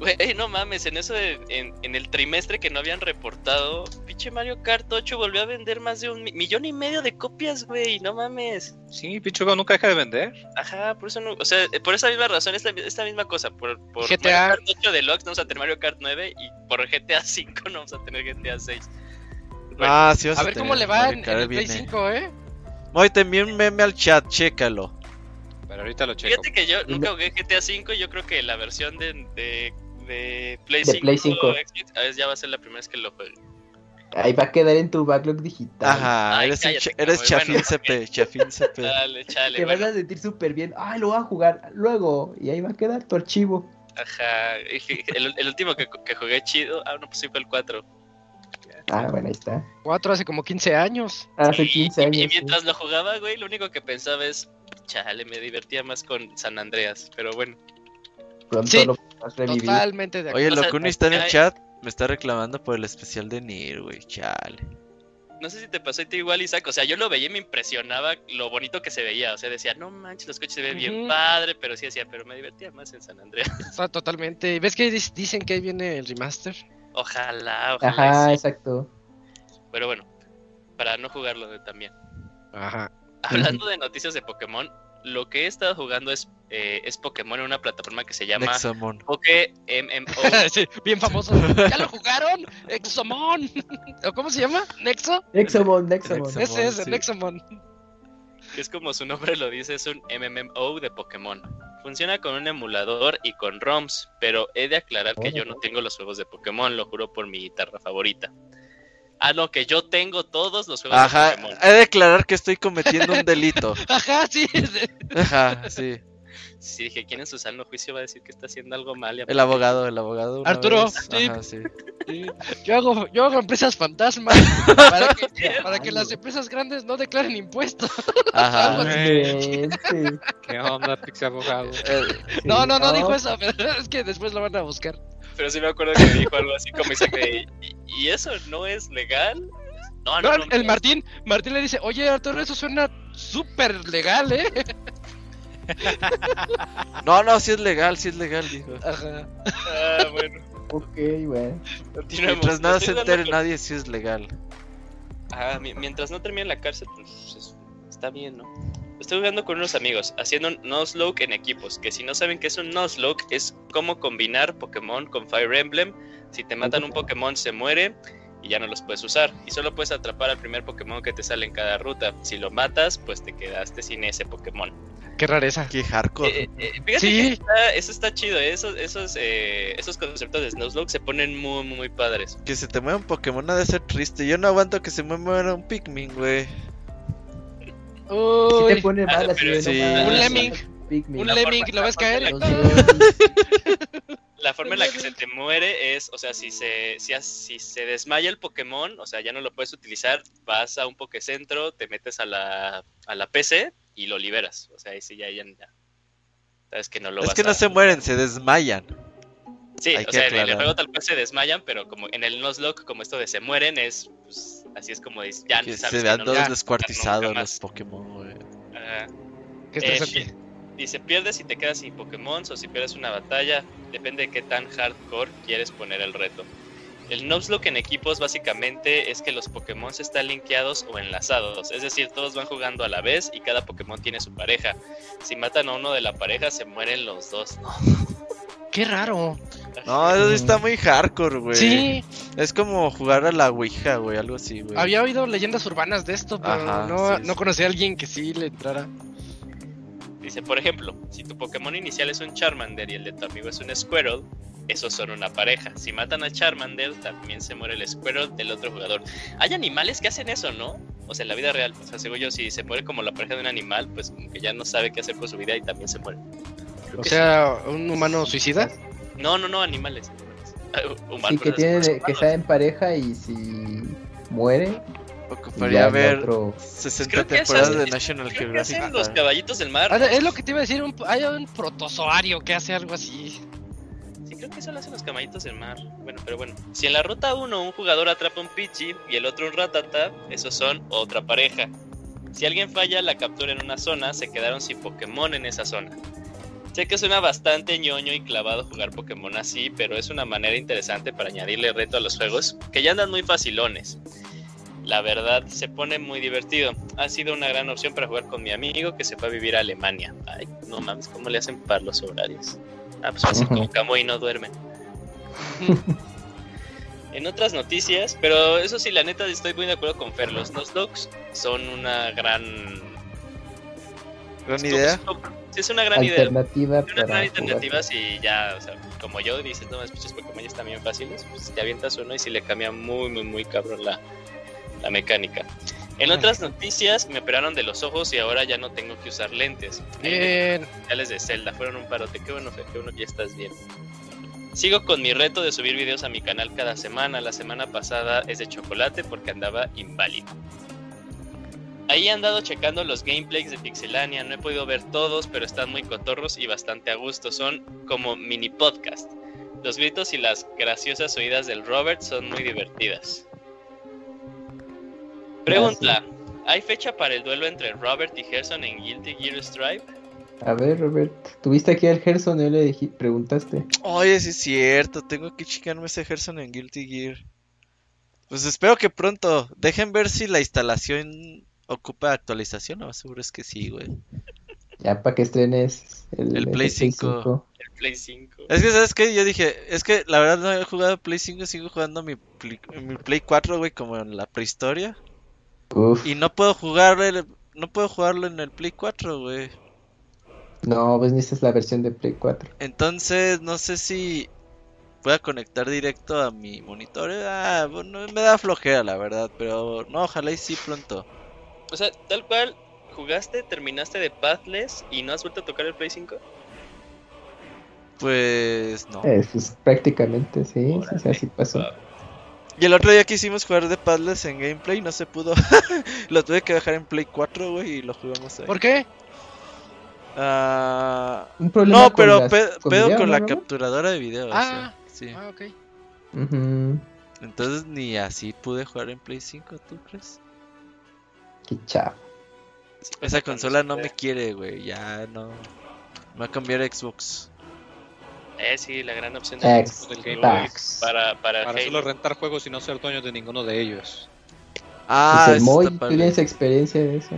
Güey, [LAUGHS] no mames, en eso de- en, en el trimestre que no habían reportado, pinche Mario Kart 8 volvió a vender más de un mi- millón y medio de copias, güey, no mames. Sí, pinche juego nunca deja de vender. Ajá, por eso no, o sea, eh, por esa misma razón, esta, esta misma cosa, por, por GTA. Mario Kart 8 Deluxe no vamos a tener Mario Kart 9 y por GTA 5 no vamos a tener GTA 6. Bueno, Ah, sí vas A ver cómo le va en, en el Play viene. 5, ¿eh? Moy, te envié un meme al chat, chécalo. Pero ahorita lo checo. Fíjate que yo nunca jugué GTA 5 y yo creo que la versión de, de, de Play De 5, Play 5. Xbox, a veces ya va a ser la primera vez que lo juegue. Ahí va a quedar en tu backlog digital. Ajá, Ay, eres, cállate, eres chafín bueno, CP, chafín CP. [LAUGHS] Dale, chale, Te vas a sentir súper bien. Ay, lo voy a jugar luego. Y ahí va a quedar tu archivo. ajá. [LAUGHS] El, el último que, que jugué chido, ah, no, pues sí fue el 4. Ah, bueno, ahí está. 4 hace como 15 años. Hace Y- 15 y- años. Y, mientras lo jugaba, güey, lo único que pensaba es, chale, me divertía más con San Andreas, pero bueno. Pronto Sí, lo podrás revivir. Totalmente de acuerdo. Oye, O sea, Locuni está en el chat, me está reclamando por el especial de Nier, güey, chale. No sé si te pasó a ti igual, Isaac. O sea, yo lo veía y me impresionaba lo bonito que se veía. O sea, decía, no manches, los coches se ven bien padre, pero sí decía, pero me divertía más en San Andreas. [LAUGHS] O sea, totalmente. ¿Ves que dicen que ahí viene el remaster? Ojalá, ojalá. Ajá, sí. exacto. Pero bueno, para no jugarlo también. Ajá. Hablando de noticias de Pokémon, lo que he estado jugando es, eh, es Pokémon en una plataforma que se llama Nexamon. Poké MMO. [LAUGHS] sí, bien famoso. ¿Ya lo jugaron? Exomon. [LAUGHS] ¿O cómo se llama? ¿Nexo? Nexomon, Nexomon. Nexomon. Ese es, sí. Nexomon. que es como su nombre lo dice, es un MMO de Pokémon. Funciona con un emulador y con ROMs, pero he de aclarar que yo no tengo los juegos de Pokémon, lo juro por mi guitarra favorita. Ah, no, que yo tengo todos los juegos Ajá, de Pokémon. he de declarar que estoy cometiendo un delito. [LAUGHS] Ajá, sí. Ajá, sí. Si dije, ¿quién en su sano juicio va a decir que está haciendo algo mal? y El abogado, el abogado. Arturo, sí. Ajá, sí. Sí. Yo hago, yo hago empresas fantasmas para que, [LAUGHS] para que las empresas grandes no declaren impuestos. Ajá. [LAUGHS] Sí. ¿Qué onda, Pixie Abogado? Eh, No, no, no No. dijo eso, pero es que después lo van a buscar. Pero sí me acuerdo que dijo algo así como dice que... ¿Y, eso no es legal? No, no, No, no. el Martín, Martín le dice, oye Arturo, eso suena súper legal, ¿eh? [LAUGHS] No, no, sí es legal, sí es legal, dijo. Ajá. Ah, bueno, Ok, bueno. Mientras nada se entere nadie, sí es legal. Ah, mi- mientras no termine la cárcel, pues es- está bien, ¿no? Estoy jugando con unos amigos, haciendo un Nuzlocke en equipos. Que si no saben qué es un Nuzlocke, es cómo combinar Pokémon con Fire Emblem. Si te matan un Pokémon, se muere y ya no los puedes usar. Y solo puedes atrapar al primer Pokémon que te sale en cada ruta. Si lo matas, pues te quedaste sin ese Pokémon. Qué rareza. Qué hardcore. Eh, eh, fíjate Sí. que está- eso está chido, ¿eh? esos, esos, eh, esos conceptos de Nuzlocke se ponen muy, muy padres. Que se te mueva un Pokémon ha de ser triste. Yo no aguanto que se me muera un Pikmin, güey. Si Uy, te pone mal así pero de, sí. Un lemming. Un La lemming, forma- ¿lo ves caer? [LAUGHS] la forma en la que se te muere es, o sea, si se, si, as- si se desmaya el Pokémon, o sea, ya no lo puedes utilizar, vas a un Pokécentro, te metes a la, a la PC y lo liberas. O sea, ahí sí ya, ya, ya. Sabes que no lo Es vas que no a- se mueren, se desmayan. Sí, hay o sea, en el juego tal cual se desmayan, pero como en el Nuzlocke, como esto de se mueren, es, pues, así es como dices, ya Que sabes se que vean no todos descuartizados los. Pokémon, güey. Ajá. qué Eh, estresante. Dice, pierdes y te quedas sin Pokémon o si pierdes una batalla, depende de qué tan hardcore quieres poner el reto. El Nuzlocke en equipos básicamente es que los Pokémon están linkeados o enlazados, es decir, todos van jugando a la vez y cada Pokémon tiene su pareja. Si matan a uno de la pareja, se mueren los dos. Qué raro. No, eso sí está muy hardcore, güey. Sí, Es como jugar a la Ouija, güey, algo así, güey. había oído leyendas urbanas de esto, pero Ajá, no, sí, no sí. conocí a alguien que sí le entrara. Dice, por ejemplo, si tu Pokémon inicial es un Charmander y el de tu amigo es un Squirtle, esos son una pareja. Si matan a Charmander, también se muere el Squirtle del otro jugador. Hay animales que hacen eso, ¿no? O sea, en la vida real. O sea, según yo, si se muere como la pareja de un animal, pues como que ya no sabe qué hacer con su vida y también se muere. Creo O sea, un humano suicida. No, no, no, animales. animales. Ah, humanos, Sí, que tiene que está en pareja y si muere, Ocuparía ya ver otro... 60 Creo que temporadas de National Creo que Geographic. hacen los para- caballitos del mar. Ah, ¿no? Es lo que te iba a decir, un- hay un protozoario que hace algo así. Sí, creo que eso lo hacen los caballitos del mar. Bueno, pero bueno. Si en la ruta 1 un jugador atrapa un Pidgey y el otro un Ratata, esos son otra pareja. Si alguien falla la captura en una zona, se quedaron sin Pokémon en esa zona. Sé que suena bastante ñoño y clavado jugar Pokémon así, pero es una manera interesante para añadirle reto a los juegos, que ya andan muy facilones. La verdad, se pone muy divertido. Ha sido una gran opción para jugar con mi amigo que se fue a vivir a Alemania. Ay, no mames, ¿cómo le hacen para los horarios? Ah, pues fácil, como Camo y no duermen. [LAUGHS] en otras noticias, pero eso sí, la neta estoy muy de acuerdo con Fer. Los Nuzlocke son una gran. Gran idea. Sí, es una gran idea. alternativa Una para gran alternativa si ya, o sea, como yo dices, no, estos Pokémon están bien fáciles, pues te avientas uno y si le cambia muy, muy, muy cabrón la, la mecánica. En otras noticias me operaron de los ojos y ahora ya no tengo que usar lentes. Bien. Finales de Zelda fueron un parote. Qué bueno, Fer, qué bueno que ya estás bien. Sigo con mi reto de subir videos a mi canal cada semana. La semana pasada es de chocolate porque andaba inválido. Ahí he andado checando los gameplays de Pixelania. No he podido ver todos, pero están muy cotorros y bastante a gusto. Son como mini podcast. Los gritos y las graciosas oídas del Robert son muy divertidas. Pregunta: ¿Hay fecha para el duelo entre Robert y Gerson en Guilty Gear Strive? A ver, Robert, tuviste aquí al Gerson y le dije- preguntaste. Oye, sí es cierto, tengo que checarme ese Gerson en Guilty Gear. Pues espero que pronto. Dejen ver si la instalación ocupa actualización. No, seguro es que sí, güey. Ya para que estrenes el, El Play 5. El Play 5. Es que, ¿sabes qué? Yo dije, es que la verdad no he jugado Play 5, sigo jugando mi Play, mi Play 4, güey, como en la prehistoria. Uf, Y no puedo jugarlo, en el- no puedo jugarlo en el Play 4, güey. no, pues necesitas la versión de Play 4. Entonces, no sé si pueda conectar directo a mi monitor. Ah, bueno, me da flojera, la verdad, pero no, ojalá y sí pronto. O sea, tal cual, jugaste, terminaste de Pathless y no has vuelto a tocar el Play 5. Pues no. Eh, pues prácticamente, sí, sí, sí, así pasó. Y el otro día quisimos jugar de Padless en gameplay, no se pudo. [LAUGHS] lo tuve que dejar en Play 4, güey, y lo jugamos ahí. ¿Por qué? Ah, Un problema no, con pero las- pe- con pedo video, con ¿no, la Robert? capturadora de video. o Ah. sea, sí. Ah, ok. Entonces ni así pude jugar en Play 5, ¿tú crees? Qué chavo. Esa consola no me quiere, güey, ya no. Me va a cambiar a Xbox. Eh, sí, la gran opción de Xbox. del Game Pass. para, para, Para Halo. solo rentar juegos y no ser dueño de ninguno de ellos. Ah, Pues Moy, está ¿tú padre. tienes experiencia de eso?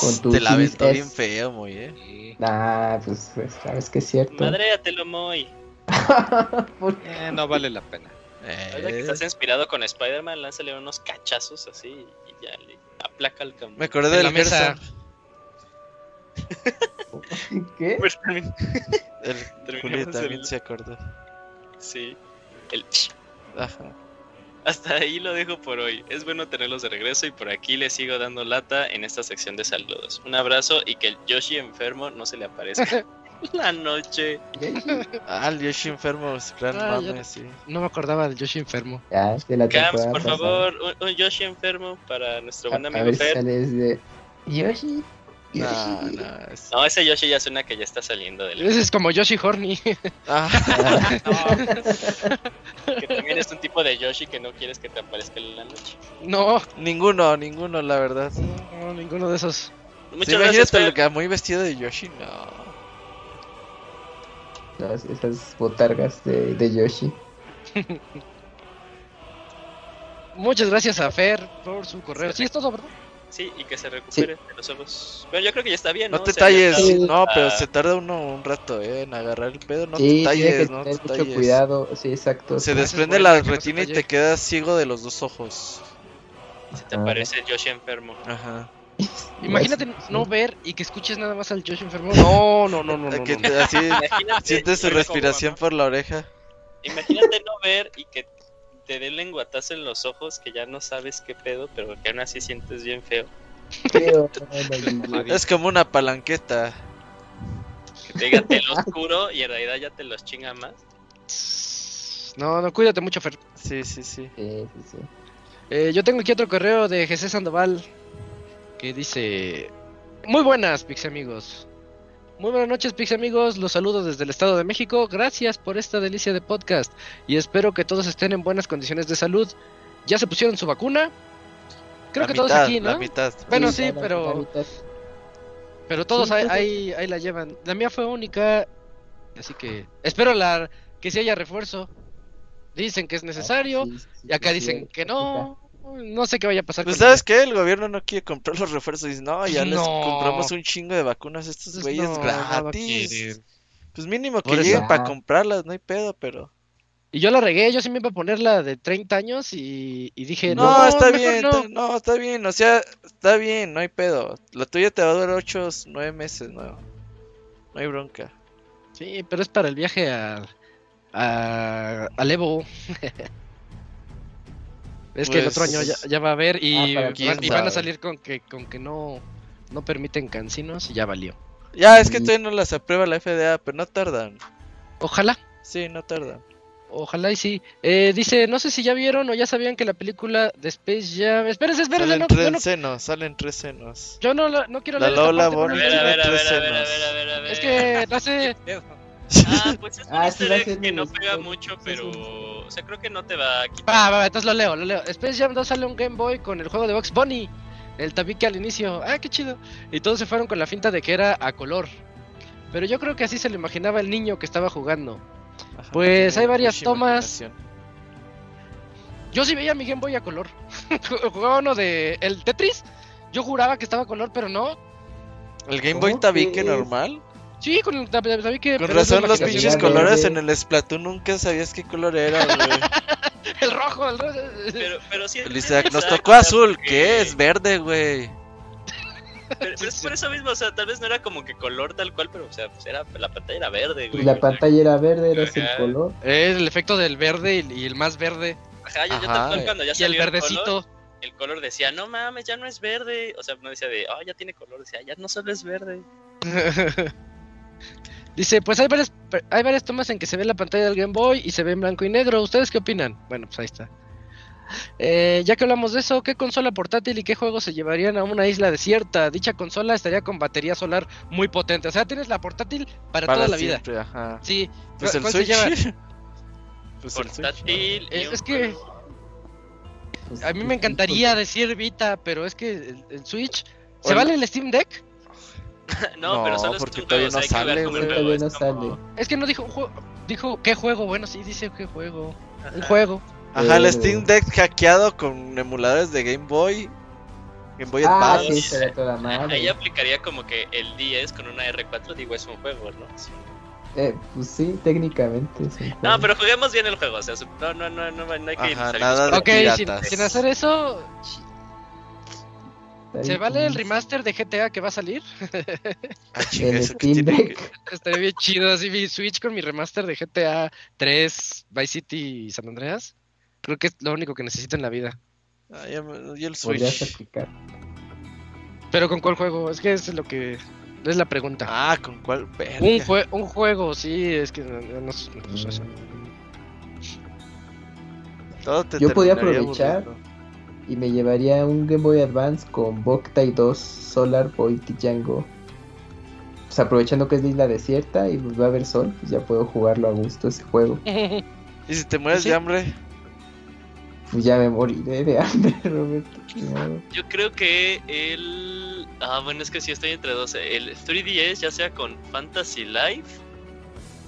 Con tu Te la aventó bien S. feo, muy, eh. Sí. Ah, pues, pues, sabes que es cierto. Madréatelo, Moy. [LAUGHS] ¿Por Eh, no vale la pena. Ahora que Eh, estás inspirado con Spider-Man, lánzale unos cachazos así y ya le aplaca el campo. Me acordé del la mesa. Qué? El Terminamos Juli también el- se acordó. Sí. El Ajá. Hasta ahí lo dejo por hoy. Es bueno tenerlos de regreso y por aquí les sigo dando lata en esta sección de saludos. Un abrazo y que el Yoshi enfermo no se le aparezca [LAUGHS] la noche. Ah, el Yoshi enfermo, es gran Ah, mame, sí. No me acordaba del Yoshi enfermo. Ya, de la Cams, temporada por pasada. favor, un, un Yoshi enfermo para nuestro A, buen a amigo ver si Fer. sales de Yoshi. No, Yoshi. no, es... No, ese Yoshi ya suena que ya está saliendo del. Ese es como Yoshi Horny. Ah, [LAUGHS] que también es un tipo de Yoshi que no quieres que te aparezca en la noche. no, ninguno, ninguno, la verdad. no, ninguno de esos. Muchas Sí, gracias, imagínate lo que muy vestido de Yoshi, no. Esas botargas de, de Yoshi. [LAUGHS] Muchas gracias a Fer por su correo. Sí, es todo, ¿verdad? Sí, y que se recupere de los ojos. Bueno, yo creo que ya está bien, No ¿no? te O sea, ya talles, Sí. no, pero Ah. se tarda uno un rato, eh, en agarrar el pedo, no sí, te talles, no te talles. cuidado. Sí, exacto. Se desprende la no se retina y te quedas ciego de los dos ojos. Te aparece el Yoshi enfermo. Ajá. [LAUGHS] Imagínate no ver y que escuches nada más al Yoshi enfermo. [LAUGHS] No, no, no, no. no, [LAUGHS] Que no. así sientes su respiración por la oreja. Imagínate no ver y que te dé lenguatazo en los ojos que ya no sabes qué pedo, pero que aún así sientes bien feo. [LAUGHS] Es como una palanqueta. Que te diga te lo oscuro y en realidad ya te los chinga más. No, no, cuídate mucho, Fer. Sí, sí, sí. Sí, sí, sí. Eh, yo tengo aquí otro correo de José Sandoval que dice: Muy buenas, Pix amigos. Muy buenas noches, Pix amigos. Los saludo desde el Estado de México. Gracias por esta delicia de podcast y espero que todos estén en buenas condiciones de salud. ¿Ya se pusieron su vacuna? Creo La que todos aquí, ¿no? La mitad. Bueno, Sí, sí, la- pero, mitad. pero todos Sí, ahí, ahí, ahí la llevan. La mía fue única, así que espero la que si haya refuerzo. Dicen que es necesario. Sí, sí, sí, Y acá sí, dicen sí, que sí, no. No sé qué vaya a pasar. Pues con sabes qué, el gobierno no quiere comprar los refuerzos. Dice, no, ya les compramos un chingo de vacunas a estos Pues güeyes no, a gratis. Pues mínimo que Por eso- lleguen para comprarlas, no hay pedo, pero... Y yo la regué, yo sí me iba a poner la de 30 años y, y dije, No, no, está bien, no. está- no, está bien, o sea, está bien, no hay pedo. La tuya te va a durar 8, 9 meses, no, no hay bronca. Sí, pero es para el viaje a, a, al Evo. [LAUGHS] es que el otro Pues- año ya, ya va a haber y, Ah, van, quién y van a salir con que, con que no, no permiten cansinos y ya valió. Ya, es que Y- todavía no las aprueba la FDA, pero no tardan. Ojalá, Sí, no tardan. ojalá y sí. Eh, dice, no sé si ya vieron o ya sabían que la película de Space Jam... Espérense, espérense, Salen no, tres no, senos, salen tres senos. yo no, la- no quiero La leer Lola Bonnie ver, a ver, a Tres ver, a ver, a senos. ver, a ver, a ver. Es que no sé... Ah, pues es un Ah, sí que no pega mucho, sí, sí. pero... O sea, creo que no te va a quitar. Va, va, va, entonces lo leo, lo leo. Space Jam 2 sale un Game Boy con el juego de Box Bunny. El tabique al inicio. Ah, qué chido. Y todos se fueron con la finta de que era a color. Pero yo creo que así se lo imaginaba el niño que estaba jugando. Ajá, Pues hay varias tomas. Yo sí veía mi Game Boy a color. [LAUGHS] Jugaba uno de el Tetris. Yo juraba que estaba a color, pero no. El Game Boy ¿Cómo tabique normal. Sí, con el tab- tabique. Con razón los pinches colores en el Splatoon nunca sabías qué color era, güey. [LAUGHS] El rojo, el rojo. Pero, pero sí. El Isaac, nos tocó azul, porque- ¿qué es? Verde, güey. Pero, pero es por eso mismo, o sea, tal vez no era como que color tal cual, pero, o sea, pues era, la pantalla era verde, güey. Y la pantalla era verde, era ese el color. Es el efecto del verde y, y el más verde. Ajá, yo, yo Ajá, tal cual cuando ya Y el salió el verdecito. color, el color decía, no mames, ya no es verde. O sea, no decía de, oh, ya tiene color, decía, ya no solo es verde. [LAUGHS] Dice, pues hay varias, hay varias tomas en que se ve la pantalla del Game Boy y se ve en blanco y negro. ¿Ustedes qué opinan? Bueno, pues ahí está. Eh, ya que hablamos de eso, ¿qué consola portátil y qué juegos se llevarían a una isla desierta? Dicha consola estaría con batería solar muy potente. O sea, tienes la portátil para, Para toda la vida. siempre, ajá. Sí. Pues el ¿cuál se Switch. lleva? [LAUGHS] Pues el Switch, ¿no? Portátil. es que a mí me pues, encantaría decir Vita, pero es que el, el Switch... ¿Se O vale el Steam Deck? No, [LAUGHS] No, pero solo es porque un todavía no sale, Sí, güey. todavía es no como- sale. Es que no dijo un juego. Dijo, ¿qué juego? Bueno, sí, dice qué juego. Un juego. Ajá, el Eh, Steam Deck hackeado con emuladores de Game Boy. Game Boy Ah, Advance. sí, toda madre. Ahí aplicaría como que el 10 con una R4, digo, es un juego, ¿no? Sí. Eh, pues sí, técnicamente. es un No, pero juguemos bien el juego, o sea, no, no, no, no, no hay que Ajá, nada de Ok, sin, hacer eso, ¿se vale el remaster de GTA que va a salir? Ah, chinga, En ¿eso qué Steam tiene Deck. Estaría bien chido así mi Switch con mi remaster de GTA 3, Vice City y San Andreas. Creo que es lo único que necesito en la vida. Ah, ya me- y el Switch. Pero ¿con cuál juego? Es que es lo que es la pregunta. Ah, ¿con cuál? Verga. un, jue- un juego, sí, es que no, no- no- pues eso. Todo te Yo podía aprovechar. Y me llevaría un Game Boy Advance con Boktai 2 Solar Boy Django. Pues aprovechando que es de isla desierta y pues va a haber sol, pues ya puedo jugarlo a gusto ese juego. [LAUGHS] ¿Y si te mueres ¿Sí? de hambre? Pues ya me moriré de hambre, [LAUGHS] Roberto. No. Yo creo que el... Ah, bueno, es que sí estoy entre dos. El 3DS, ya sea con Fantasy Life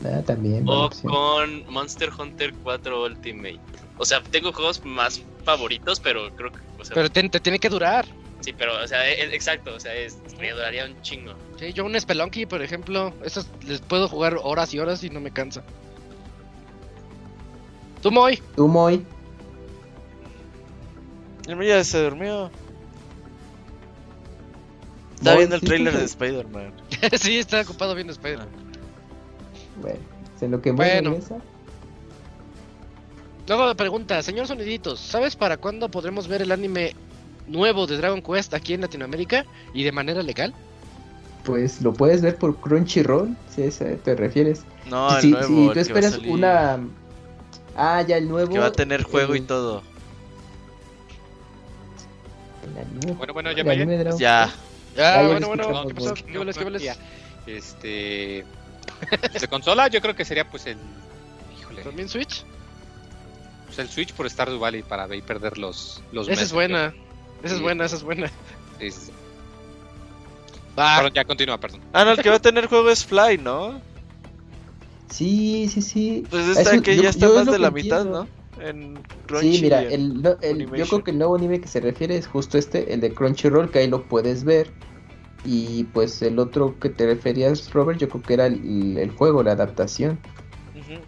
Nada, también. o opción. con Monster Hunter 4 Ultimate. O sea, tengo juegos más favoritos, pero creo que... O sea, Pero te, te tiene que durar. Sí, pero, o sea, e- exacto, o sea, es, me duraría un chingo. Sí, yo un Spelunky, por ejemplo, esos les puedo jugar horas y horas y no me cansa. Tú, Moy. Tú, Moy. El mío ya se durmió. Está viendo el trailer de Spider-Man. [LAUGHS] sí, está ocupado viendo Spider-Man. Bueno, se lo que Bueno. regresa. Luego pregunta, señor Soniditos, ¿sabes para cuándo podremos ver el anime nuevo de Dragon Quest aquí en Latinoamérica y de manera legal? Pues lo puedes ver por Crunchyroll, si a eso te refieres. No, el si, nuevo. si el tú que va a esperas salir, una. Ah, ya el nuevo. Que va a tener juego y todo. el anime- Bueno, bueno, ya el me Dragon Ya. Ah, Ah, ya bueno, lo bueno, escuchamos, ¿qué pasó? ¿Qué bolas, qué? Este. [LAUGHS] De consola, yo creo que sería pues el. Híjole. ¿También Switch? Pues el Switch por Stardew Valley para ver y perder los. los Esa es buena. Esa es buena, esa es buena. sí, sí, sí. Ah, Perdón, ya continúa, perdón. Ah, no, el que va a tener juego es Fly, ¿no? Sí, sí, sí. Pues Eso- está que yo- ya está más de la mitad. ¿no? En Crunchy. Sí, mira, el, no- el- yo creo que el nuevo anime que se refiere es justo este, el de Crunchyroll, que ahí lo puedes ver. Y pues el otro que te referías, Robert, yo creo que era el, el juego, la adaptación. Ujú.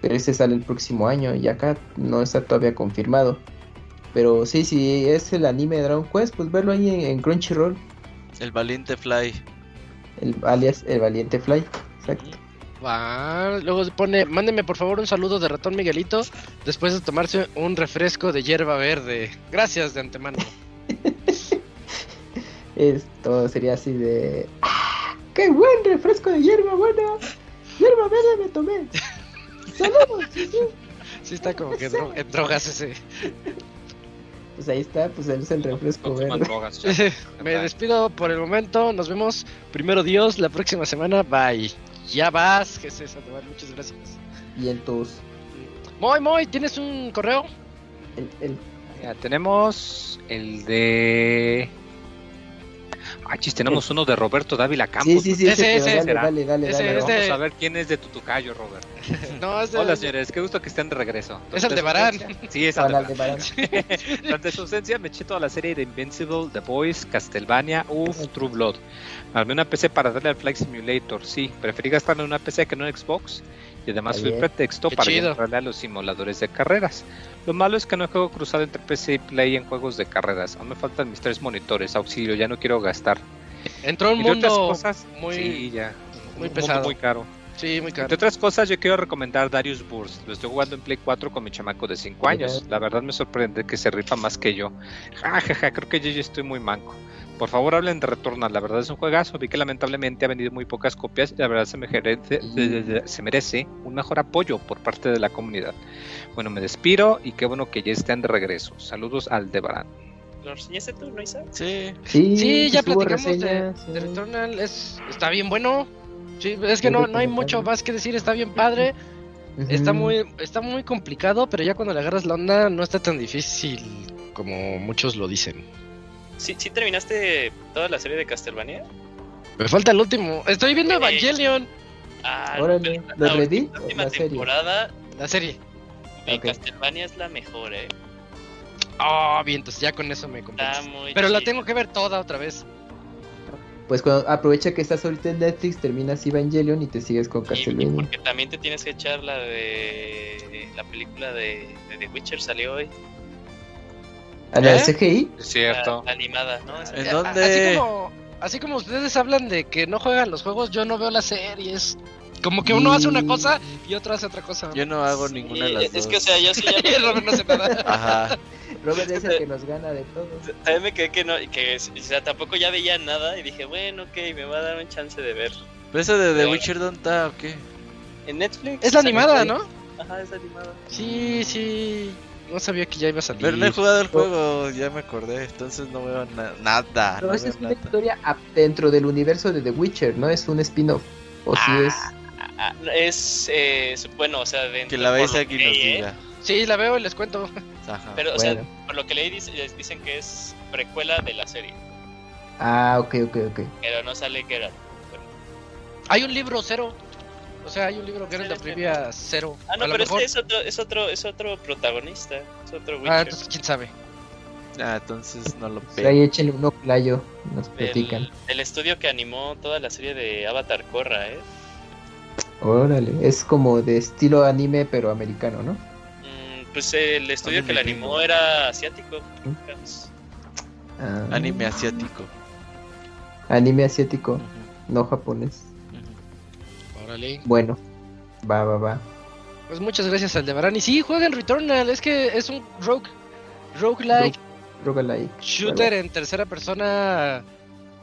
Pero ese sale el próximo año y acá no está todavía confirmado. Pero sí, si es el anime de Dragon Quest, pues verlo ahí en, en Crunchyroll, El valiente Fly. el alias El Valiente Fly. Exacto. va. Luego se pone, mándeme por favor un saludo de ratón Miguelito después de tomarse un refresco de hierba verde. Gracias de antemano. [LAUGHS] Esto sería así de... ¡Ah! ¡Qué buen refresco de hierba buena! ¡Hierba verde me tomé! [LAUGHS] ¡Saludos! sí, sí. Sí está como que dro- en drogas ese. Pues ahí está, pues es el refresco verde. drogas. [LAUGHS] Me despido por el momento. Nos vemos primero Dios la próxima semana. Bye. Ya vas, Jesús Sandoval. Muchas gracias. Y el tus. Moy, Moy, ¿tienes un correo? El, el, Ya, tenemos el de. Ah, chis, tenemos uno de Roberto Dávila Campos. sí, sí, sí, Ese, ese, ese, dale, dale, dale, ese, dale. Ese. Vamos a ver quién es de tu tocayo, Robert. [LAUGHS] No, es de, Hola, señores, qué gusto que estén de regreso. Es el de Durante su Barán. ausencia- Sí, es el de Hola, Barán. Aldebarán. [LAUGHS] Durante su ausencia me eché toda la serie de Invincible, The Boys, Castlevania, uff, True Blood. Armé una PC para darle al Flight Simulator, sí. Preferí gastar en una PC que no en Xbox. Y además fue pretexto Qué para entrarle a los simuladores de carreras. Lo malo es que no juego cruzado entre PC y Play en juegos de carreras. Aún me faltan mis tres monitores, auxilio, ya no quiero gastar. Entró un Y mundo cosas, muy- sí, ya. muy Un mundo pesado. muy caro. Sí, muy caro. Entre otras cosas, yo quiero recomendar Darius Burst. Lo estoy jugando en Play 4 con mi chamaco de 5 años. La verdad me sorprende que se rifa más que yo. Ja, ja, ja, creo que yo ya estoy muy manco. Por favor, hablen de Returnal. La verdad es un juegazo. Vi que lamentablemente ha vendido muy pocas copias y la verdad se merece, se merece un mejor apoyo por parte de la comunidad. Bueno, me despido y qué bueno que ya estén de regreso. Saludos al Debarán. ¿Lo reseñaste tú, no, Isaac? Sí. Sí, Sí, ya platicamos de, sí. de Returnal. Es, está bien bueno. Sí, es que no, no hay mucho más que decir. Está bien padre. Está muy, está muy complicado, pero ya cuando le agarras la onda no está tan difícil como muchos lo dicen. ¿Sí, ¿Sí terminaste toda la serie de Castlevania? Me falta el último. Estoy viendo Eh, Evangelion, Ah, Órale, ¿lo la última- la serie? temporada la serie. de. Castlevania es la mejor, ¿eh? Oh, bien, entonces ya con eso me muy Pero la tengo que ver toda otra vez. Pues cuando aprovecha que estás ahorita en Netflix, terminas Evangelion y te sigues con Castlevania. porque también te tienes que echar la de la película de, de The Witcher salió hoy, ¿A la ¿Eh? CGI? Es cierto. la animada, ¿no? Es- ¿En A- dónde? Así como, así como ustedes hablan de que no juegan los juegos, yo no veo las series. Como que uno hace una cosa y otro hace otra cosa. Yo no hago Sí, ninguna de las es dos. que o sea, yo sí ya [LAUGHS] Robert no hace nada. Ajá. Robert es el que nos gana de todos. también me quedé que no, que o sea, tampoco ya veía nada y dije, bueno, ok, me va a dar un chance de ver. ¿Pero eso de The Pero- Witcher dónde está o qué? En Netflix. Es la animada. ¿no? Ajá, es animada. Sí, sí. No sabía que ya iba a salir. Pero no he jugado el juego, ya me acordé. Entonces no veo na- nada. No esa es una nada. historia dentro del universo de The Witcher, ¿no? Es un spin-off. O si es. Ah, es, eh, bueno, o sea, dentro Que la veis aquí que nos ¿eh? diga. Sí, la veo y les cuento. Ajá. Pero, o Bueno. sea, por lo que leí, dicen que es precuela de la serie, Ah, ok, ok, ok. pero no sale Geralt. Hay un libro cero. O sea, hay un libro que era de Privia cero. Ah, no, a lo pero mejor. este es otro, es otro, es otro protagonista, es otro Witcher. Ah, entonces quién sabe. Ah, entonces no lo Pues veo. ahí échenle un playo, nos platican. el, el estudio que animó toda la serie de Avatar Korra, ¿eh? Órale, es como de estilo anime, pero americano, ¿no? Mm, pues el estudio que la animó era asiático. Ah, Anime asiático. Anime asiático, no japonés. Órale. Bueno, va, va, va. Pues muchas gracias al de Y sí, jueguen Returnal. Es que es un rogue. Roguelike Roguelike. shooter en tercera persona.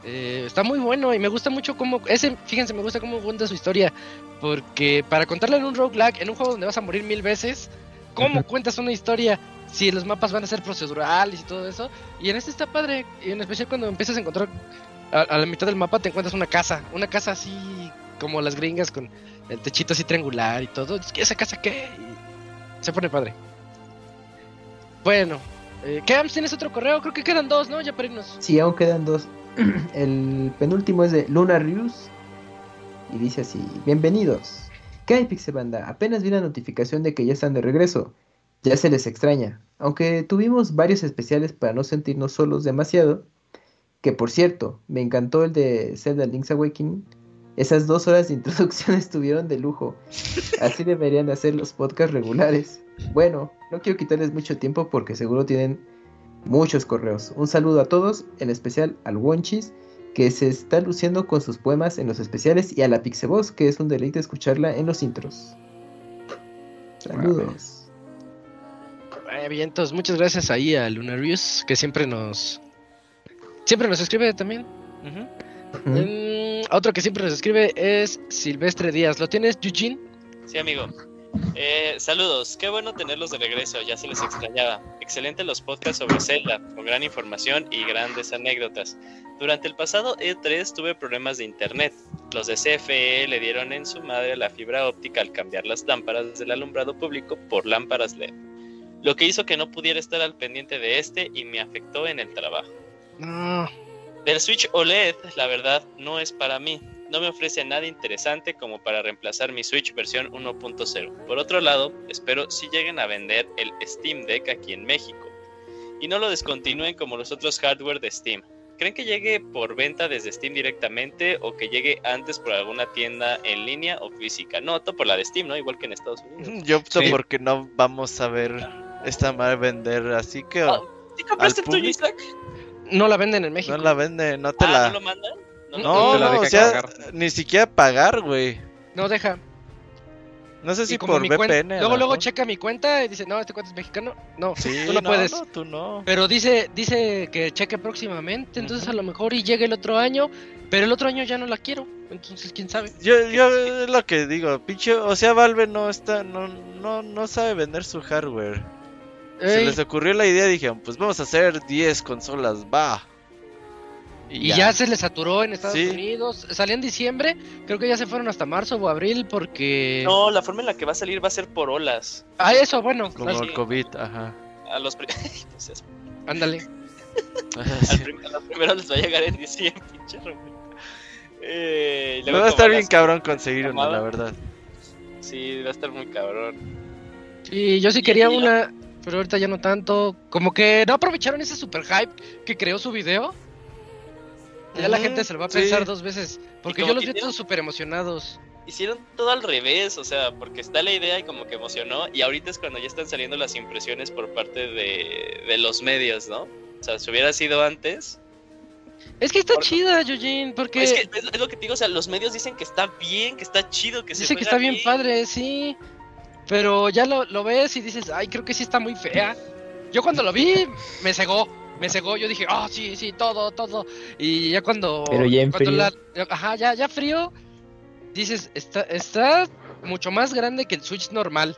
eh, está muy bueno y me gusta mucho cómo. Ese, fíjense, me gusta cómo cuenta su historia. Porque para contarla en un roguelike, en un juego donde vas a morir mil veces, ¿cómo cuentas una historia? Si los mapas van a ser procedurales y todo eso. Y en este está padre. Y en especial cuando empiezas a encontrar. A, a la mitad del mapa te encuentras una casa. Una casa así como las gringas con el techito así triangular y todo. ¿Esa casa qué? Se pone padre. Bueno. Eh, ¿tienes otro correo? Creo que quedan dos, ¿no? Ya para irnos. Sí, aún quedan dos. [CLEARS THROAT] El penúltimo es de Luna Rius. Y dice así: Bienvenidos. ¿Qué hay, Pixel Banda? Apenas vi la notificación de que ya están de regreso. Ya se les extraña. Aunque tuvimos varios especiales para no sentirnos solos demasiado. Que por cierto, me encantó el de Zelda Link's Awakening. Esas dos horas de introducción [LAUGHS] estuvieron de lujo. Así deberían de hacer los podcasts regulares. Bueno, no quiero quitarles mucho tiempo porque seguro tienen muchos correos. Un saludo a todos, en especial al Wonchis, que se está luciendo con sus poemas en los especiales, y a la Pixeboss, que es un deleite escucharla en los intros. Saludos. Muchas gracias ahí a Lunarius, que siempre nos. Siempre nos escribe también. Mm, otro que siempre nos escribe es Silvestre Díaz. ¿Lo tienes, Eugene? Sí, amigo. Eh, saludos, qué bueno tenerlos de regreso, ya se les extrañaba. Excelente los podcasts sobre Zelda, con gran información y grandes anécdotas. Durante el pasado E3 tuve problemas de internet. Los de CFE le dieron en su madre la fibra óptica al cambiar las lámparas del alumbrado público por lámparas LED. Lo que hizo que no pudiera estar al pendiente de este y me afectó en el trabajo. No. Del Switch OLED, la verdad, no es para mí. No me ofrece nada interesante como para reemplazar mi Switch versión 1.0. Por otro lado, espero si lleguen a vender el Steam Deck aquí en México y no lo descontinúen como los otros hardware de Steam. ¿Creen que llegue por venta desde Steam directamente o que llegue antes por alguna tienda en línea o física? No, todo por la de Steam, ¿no? Igual que en Estados Unidos. Yo opto Sí. porque no vamos a ver esta madre vender, así que ¿Sí compraste al el tuyo, público. Isaac? No la venden en México. no la vende, no te Ah, la... ¿no lo mandan? No, No te la no, deja o sea, cargar. ni siquiera pagar, güey. No deja. No sé si por mi VPN. cuen- a Luego, luego checa mi cuenta y dice, no, este cuenta es mexicano. No, Sí, tú no, puedes. No, tú no. Pero dice, dice que cheque próximamente, entonces a lo mejor y llegue el otro año, pero el otro año ya no la quiero, entonces quién sabe. Yo, yo es lo que digo, pinche, o sea, Valve no está, no, no, no sabe vender su hardware. Se Ey, les ocurrió la idea, dijeron, pues vamos a hacer 10 consolas, va. y ya. se les saturó en Estados Sí. Unidos, salía en diciembre, creo que ya se fueron hasta marzo o abril porque... No, la forma en la que va a salir va a ser por olas. Ah, eso, bueno, Como el COVID, ajá. A los, pri- [LAUGHS] No seas ándale. [LAUGHS] Sí. A los primeros les va a llegar en diciembre, [LAUGHS] pinche. Eh, Me va a estar bien cabrón conseguir una, mamada. la verdad. Sí, va a estar muy cabrón. Y yo sí quería Y- una, pero ahorita ya no tanto. Como que no aprovecharon ese super hype que creó su video. Ya la gente se lo va a sí. pensar dos veces. Porque yo los que vi todos súper emocionados. Hicieron todo al revés, o sea, porque está la idea y como que emocionó, y ahorita es cuando ya están saliendo las impresiones por parte de, de los medios, ¿no? O sea, si hubiera sido antes. Es que está Por- chida, Yojin, porque Es, que es, lo que te digo, o sea, los medios dicen que está bien, que está chido, que se dice que juega está bien padre, sí. Pero ya lo, lo ves y dices, ay, creo que sí está muy fea. Yo cuando lo vi, me cegó. Me cegó, yo dije, ah, sí, sí, todo, todo. Y ya cuando. Pero ya en cuando frío. la- ajá, ya, ya frío. Dices, está, está mucho más grande que el Switch normal.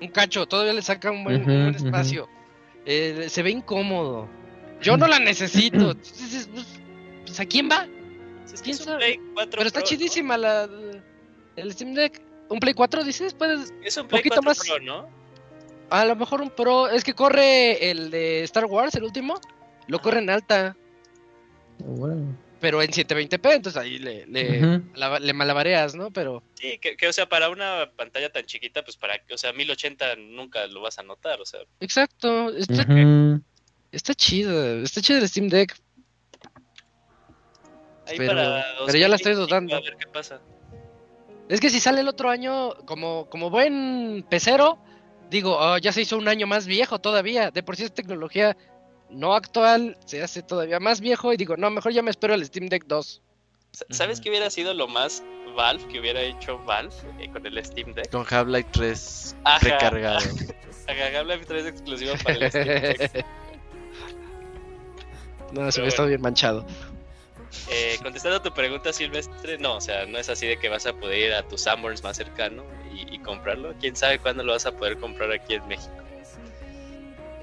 Un cacho, todavía le saca un buen, un espacio. Eh, se ve incómodo. Yo no la [CLEARS THROAT] necesito. Dices, pues, pues, ¿a quién va? Es que ¿Quién es un sabe? Play 4 Pero está Pro, ¿no? chidísima la, el Steam Deck. ¿Un Play 4 dices? Puedes. Es un Play poquito 4 más- Pro, ¿no? A lo mejor un Pro. Es que corre el de Star Wars, el último. Lo corre en alta. Bueno. Pero en 720p, entonces ahí le, le, malabareas, ¿no? Pero. Sí, que, que, o sea, para una pantalla tan chiquita, pues para, o sea, 1080 nunca lo vas a notar, o sea. Exacto. Está, está chido. Está chido el Steam Deck. Ahí Pero- para pero ya la estoy 2025, dudando. A ver qué pasa. Es que si sale el otro año, como, como buen pecero, digo, "Oh, ya se hizo un año más viejo todavía. De por sí es tecnología no actual, se hace todavía más viejo. Y digo, no, mejor ya me espero al Steam Deck 2. Sa- ¿Sabes qué hubiera sido lo más Valve que hubiera hecho Valve eh, con el Steam Deck? Con Half-Life 3 Ajá. recargado. [LAUGHS] Agarrarle 3 exclusivo para el Steam Deck. [LAUGHS] no, se me está bien manchado. Eh, contestando a tu pregunta, Silvestre, no, o sea, no es así de que vas a poder ir a tu Sanborns más cercano y, y comprarlo. Quién sabe cuándo lo vas a poder comprar aquí en México.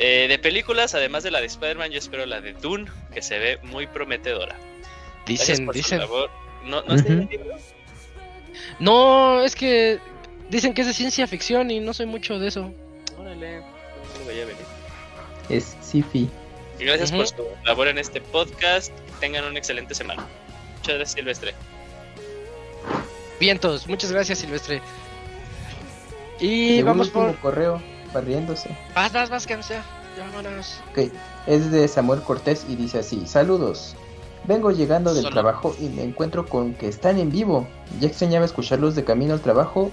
Eh, de películas, además de la de Spider-Man, yo espero la de Dune, que se ve muy prometedora. Dicen, dicen. ¿No, no es que dicen que es de ciencia ficción y no soy mucho de eso. Órale, no lo veía venir. Es Sifi. Y gracias por su labor en este podcast. Tengan una excelente semana. Muchas gracias, Silvestre. Vientos, muchas gracias, Silvestre. Y Según vamos por. correo, barriéndose. Vas, vas, vas, que no sea. Vámonos. Ok, es de Samuel Cortés y dice así, saludos. Vengo llegando del Solo. trabajo y me encuentro con que están en vivo. Ya extrañaba escucharlos de camino al trabajo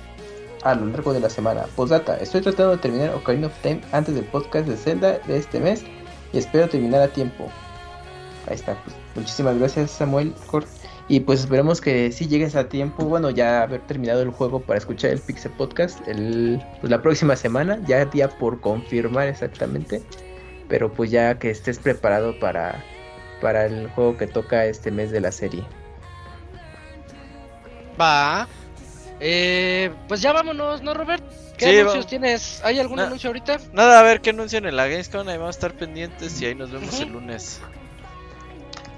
a lo largo de la semana. Postdata, estoy tratando de terminar Ocarina of Time antes del podcast de Zelda de este mes y espero terminar a tiempo. Ahí está, pues muchísimas gracias Samuel Cort. Y pues esperemos que sí llegues a tiempo, bueno, ya haber terminado el juego para escuchar el Pixel Podcast el, pues, la próxima semana, ya día por confirmar exactamente pero pues ya que estés preparado para, para el juego que toca este mes de la serie. Va. Eh, pues ya vámonos, ¿no, Robert? ¿Qué Sí, anuncios va- tienes? ¿Hay algún Na- anuncio ahorita? Nada, a ver qué anuncian en la Gamescom. Ahí vamos a estar pendientes y ahí nos vemos el lunes.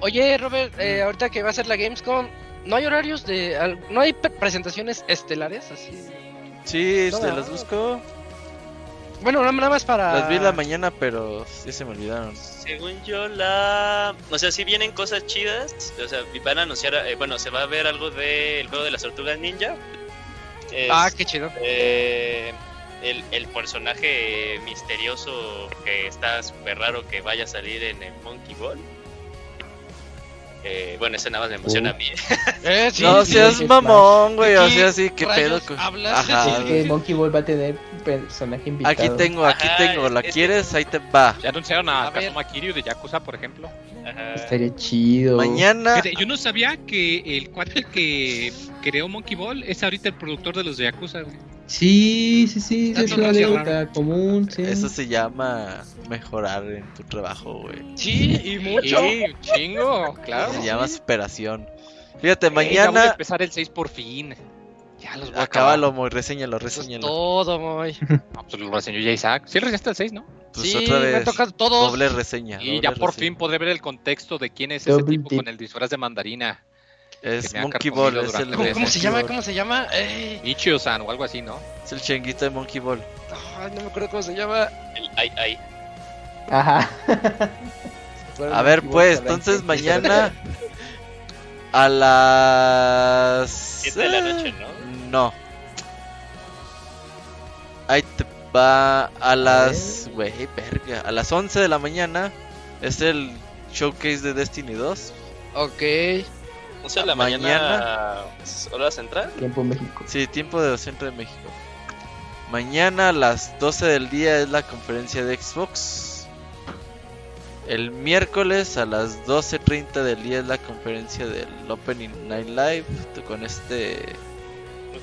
Oye, Robert, eh, ahorita que va a ser la Gamescom, ¿no hay horarios de... al- ¿No hay pre- presentaciones estelares así? Sí, No, te ¿verdad? las busco. Bueno, nada nada más para... Las vi en la mañana, pero sí se me olvidaron. Según yo, la. O sea, si vienen cosas chidas. O sea, van a anunciar. eh, bueno, se va a ver algo del juego de las tortugas ninja. Es, Ah, qué chido. eh, el, el personaje misterioso que está súper raro que vaya a salir en el Monkey Ball. Eh, bueno, ese nada más me emociona Uh. a mí. Eh, sí, no sí. seas sí, mamón, güey. O ¿De sea, qué sí, qué pedo. con- hablas? Ajá. Sí. Monkey Ball va a tener personaje invitado. Aquí tengo, aquí Ajá, tengo. ¿La quieres? Ahí te va. Ya anunciaron a, A. Kazuma Kiryu de Yakuza, por ejemplo. Ajá. Estaría chido. Mañana. Yo no sabía que el cuate que creó Monkey Ball es ahorita el productor de los de Yakuza. güey. Sí, sí, sí, es una curioso. anécdota común, sí. Eso se llama mejorar en tu trabajo, güey. Sí, y mucho. Sí, chingo, claro. Se llama superación. Fíjate, Eh, ya voy a mañana. empezar el 6 por fin. Ya los voy a Acábalo, muy reseñalo, Eso es reseñalo. todo, muy. [LAUGHS] No, pues lo reseñó ya Isaac. Sí, reseñaste el 6, ¿no? Pues sí, otra me vez. han tocado todos. Doble reseña. Y doble ya por reseña. fin podré ver el contexto de quién es ese tipo con el disfraz de mandarina. Es me Monkey Ball, es el, ¿Cómo, se llama? ¿Cómo se llama? Ey, Ichio-san o algo así, ¿no? Es el chenguito de Monkey Ball. ay, no me acuerdo cómo se llama. El ay, ay. Ajá. A ver, pues, entonces mañana a las 7 de la noche, ¿no? No. Ahí te Va a las. Güey, verga. A las 11 de la mañana. Es el showcase de Destiny 2. Ok. O sea, la Mañana. mañana, hora central. Tiempo México. Sí, tiempo de centro de México. Mañana a las 12 del día es la conferencia de Xbox. El miércoles a las 12.30 del día es la conferencia del Opening Night Live con este...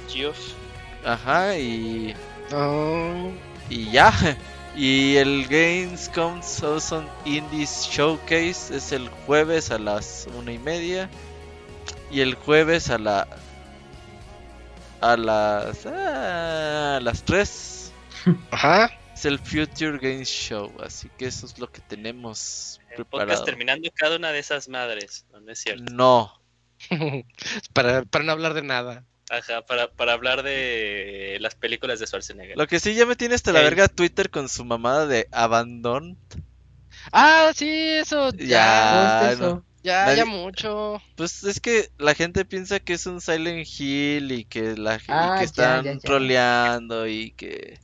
Geoff. Ajá, y... Oh. Y ya. [LAUGHS] Y el Gamescom Southern Indies Showcase es el jueves a las una y media. Y el jueves a la. A las. ah, a las 3. [LAUGHS] Ajá. Es el Future Games Show. Así que eso es lo que tenemos El podcast preparado. terminando cada una de esas madres. No, no es cierto. No. [LAUGHS] para, para no hablar de nada. Ajá, para, para hablar de las películas de Schwarzenegger. Lo que sí ya me tiene hasta la verga Twitter con su mamada de Abandon. Ah, sí, eso. Ya. Ya. ¿Cómo está no. eso? Ya, Nadie- ya mucho. Pues es que la gente piensa que es un Silent Hill y que la y Ah, que ya, están ya, ya. troleando y que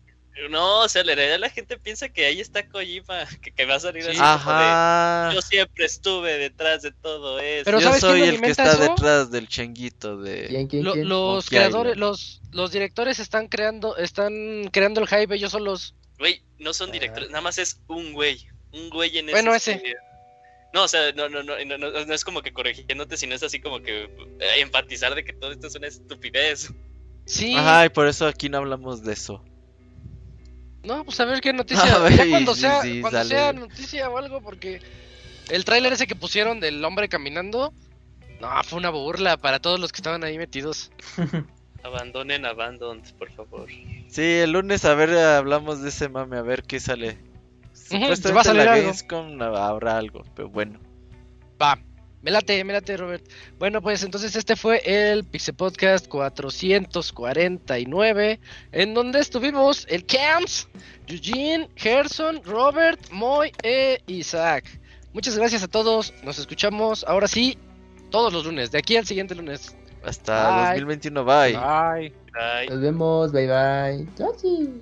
No, o sea, la realidad la gente piensa que ahí está Kojima, [LAUGHS] que, que va a salir así como Ajá. de, Yo siempre estuve detrás de todo eso. Pero Yo ¿sabes quién soy el que está eso? detrás del changuito de ¿Quién, quién, Lo- quién? los Monkey creadores, los, los directores están creando, están creando el hype ellos solos. Güey, no son directores, nada más es un güey. Un güey en Bueno, ese. ese. estudio. No, o sea, no, no, no, no, no, no es como que corrigiéndote, sino es así como que eh, empatizar de que todo esto es una estupidez. Sí. Ajá, y por eso aquí no hablamos de eso. No, pues a ver qué noticia. [LAUGHS] A ver, ya cuando sí, sea, sí, cuando sale. sea noticia o algo, porque el tráiler ese que pusieron del hombre caminando, no, fue una burla para todos los que estaban ahí metidos. [LAUGHS] Abandonen Abandoned, por favor. Sí, el lunes a ver hablamos de ese mame, a ver qué sale. Va a Supuestamente salir en la algo. Gamescom habrá algo, pero bueno. Va, me late, me late, Robert. Bueno, pues entonces este fue el Pixel Podcast 449, en donde estuvimos el Camps, Eugene, Gerson, Robert, Moy e Isaac. Muchas gracias a todos, nos escuchamos ahora sí todos los lunes, de aquí al siguiente lunes. Hasta Bye. 2021, bye. Bye. Ay. Nos vemos, bye bye. Chachi.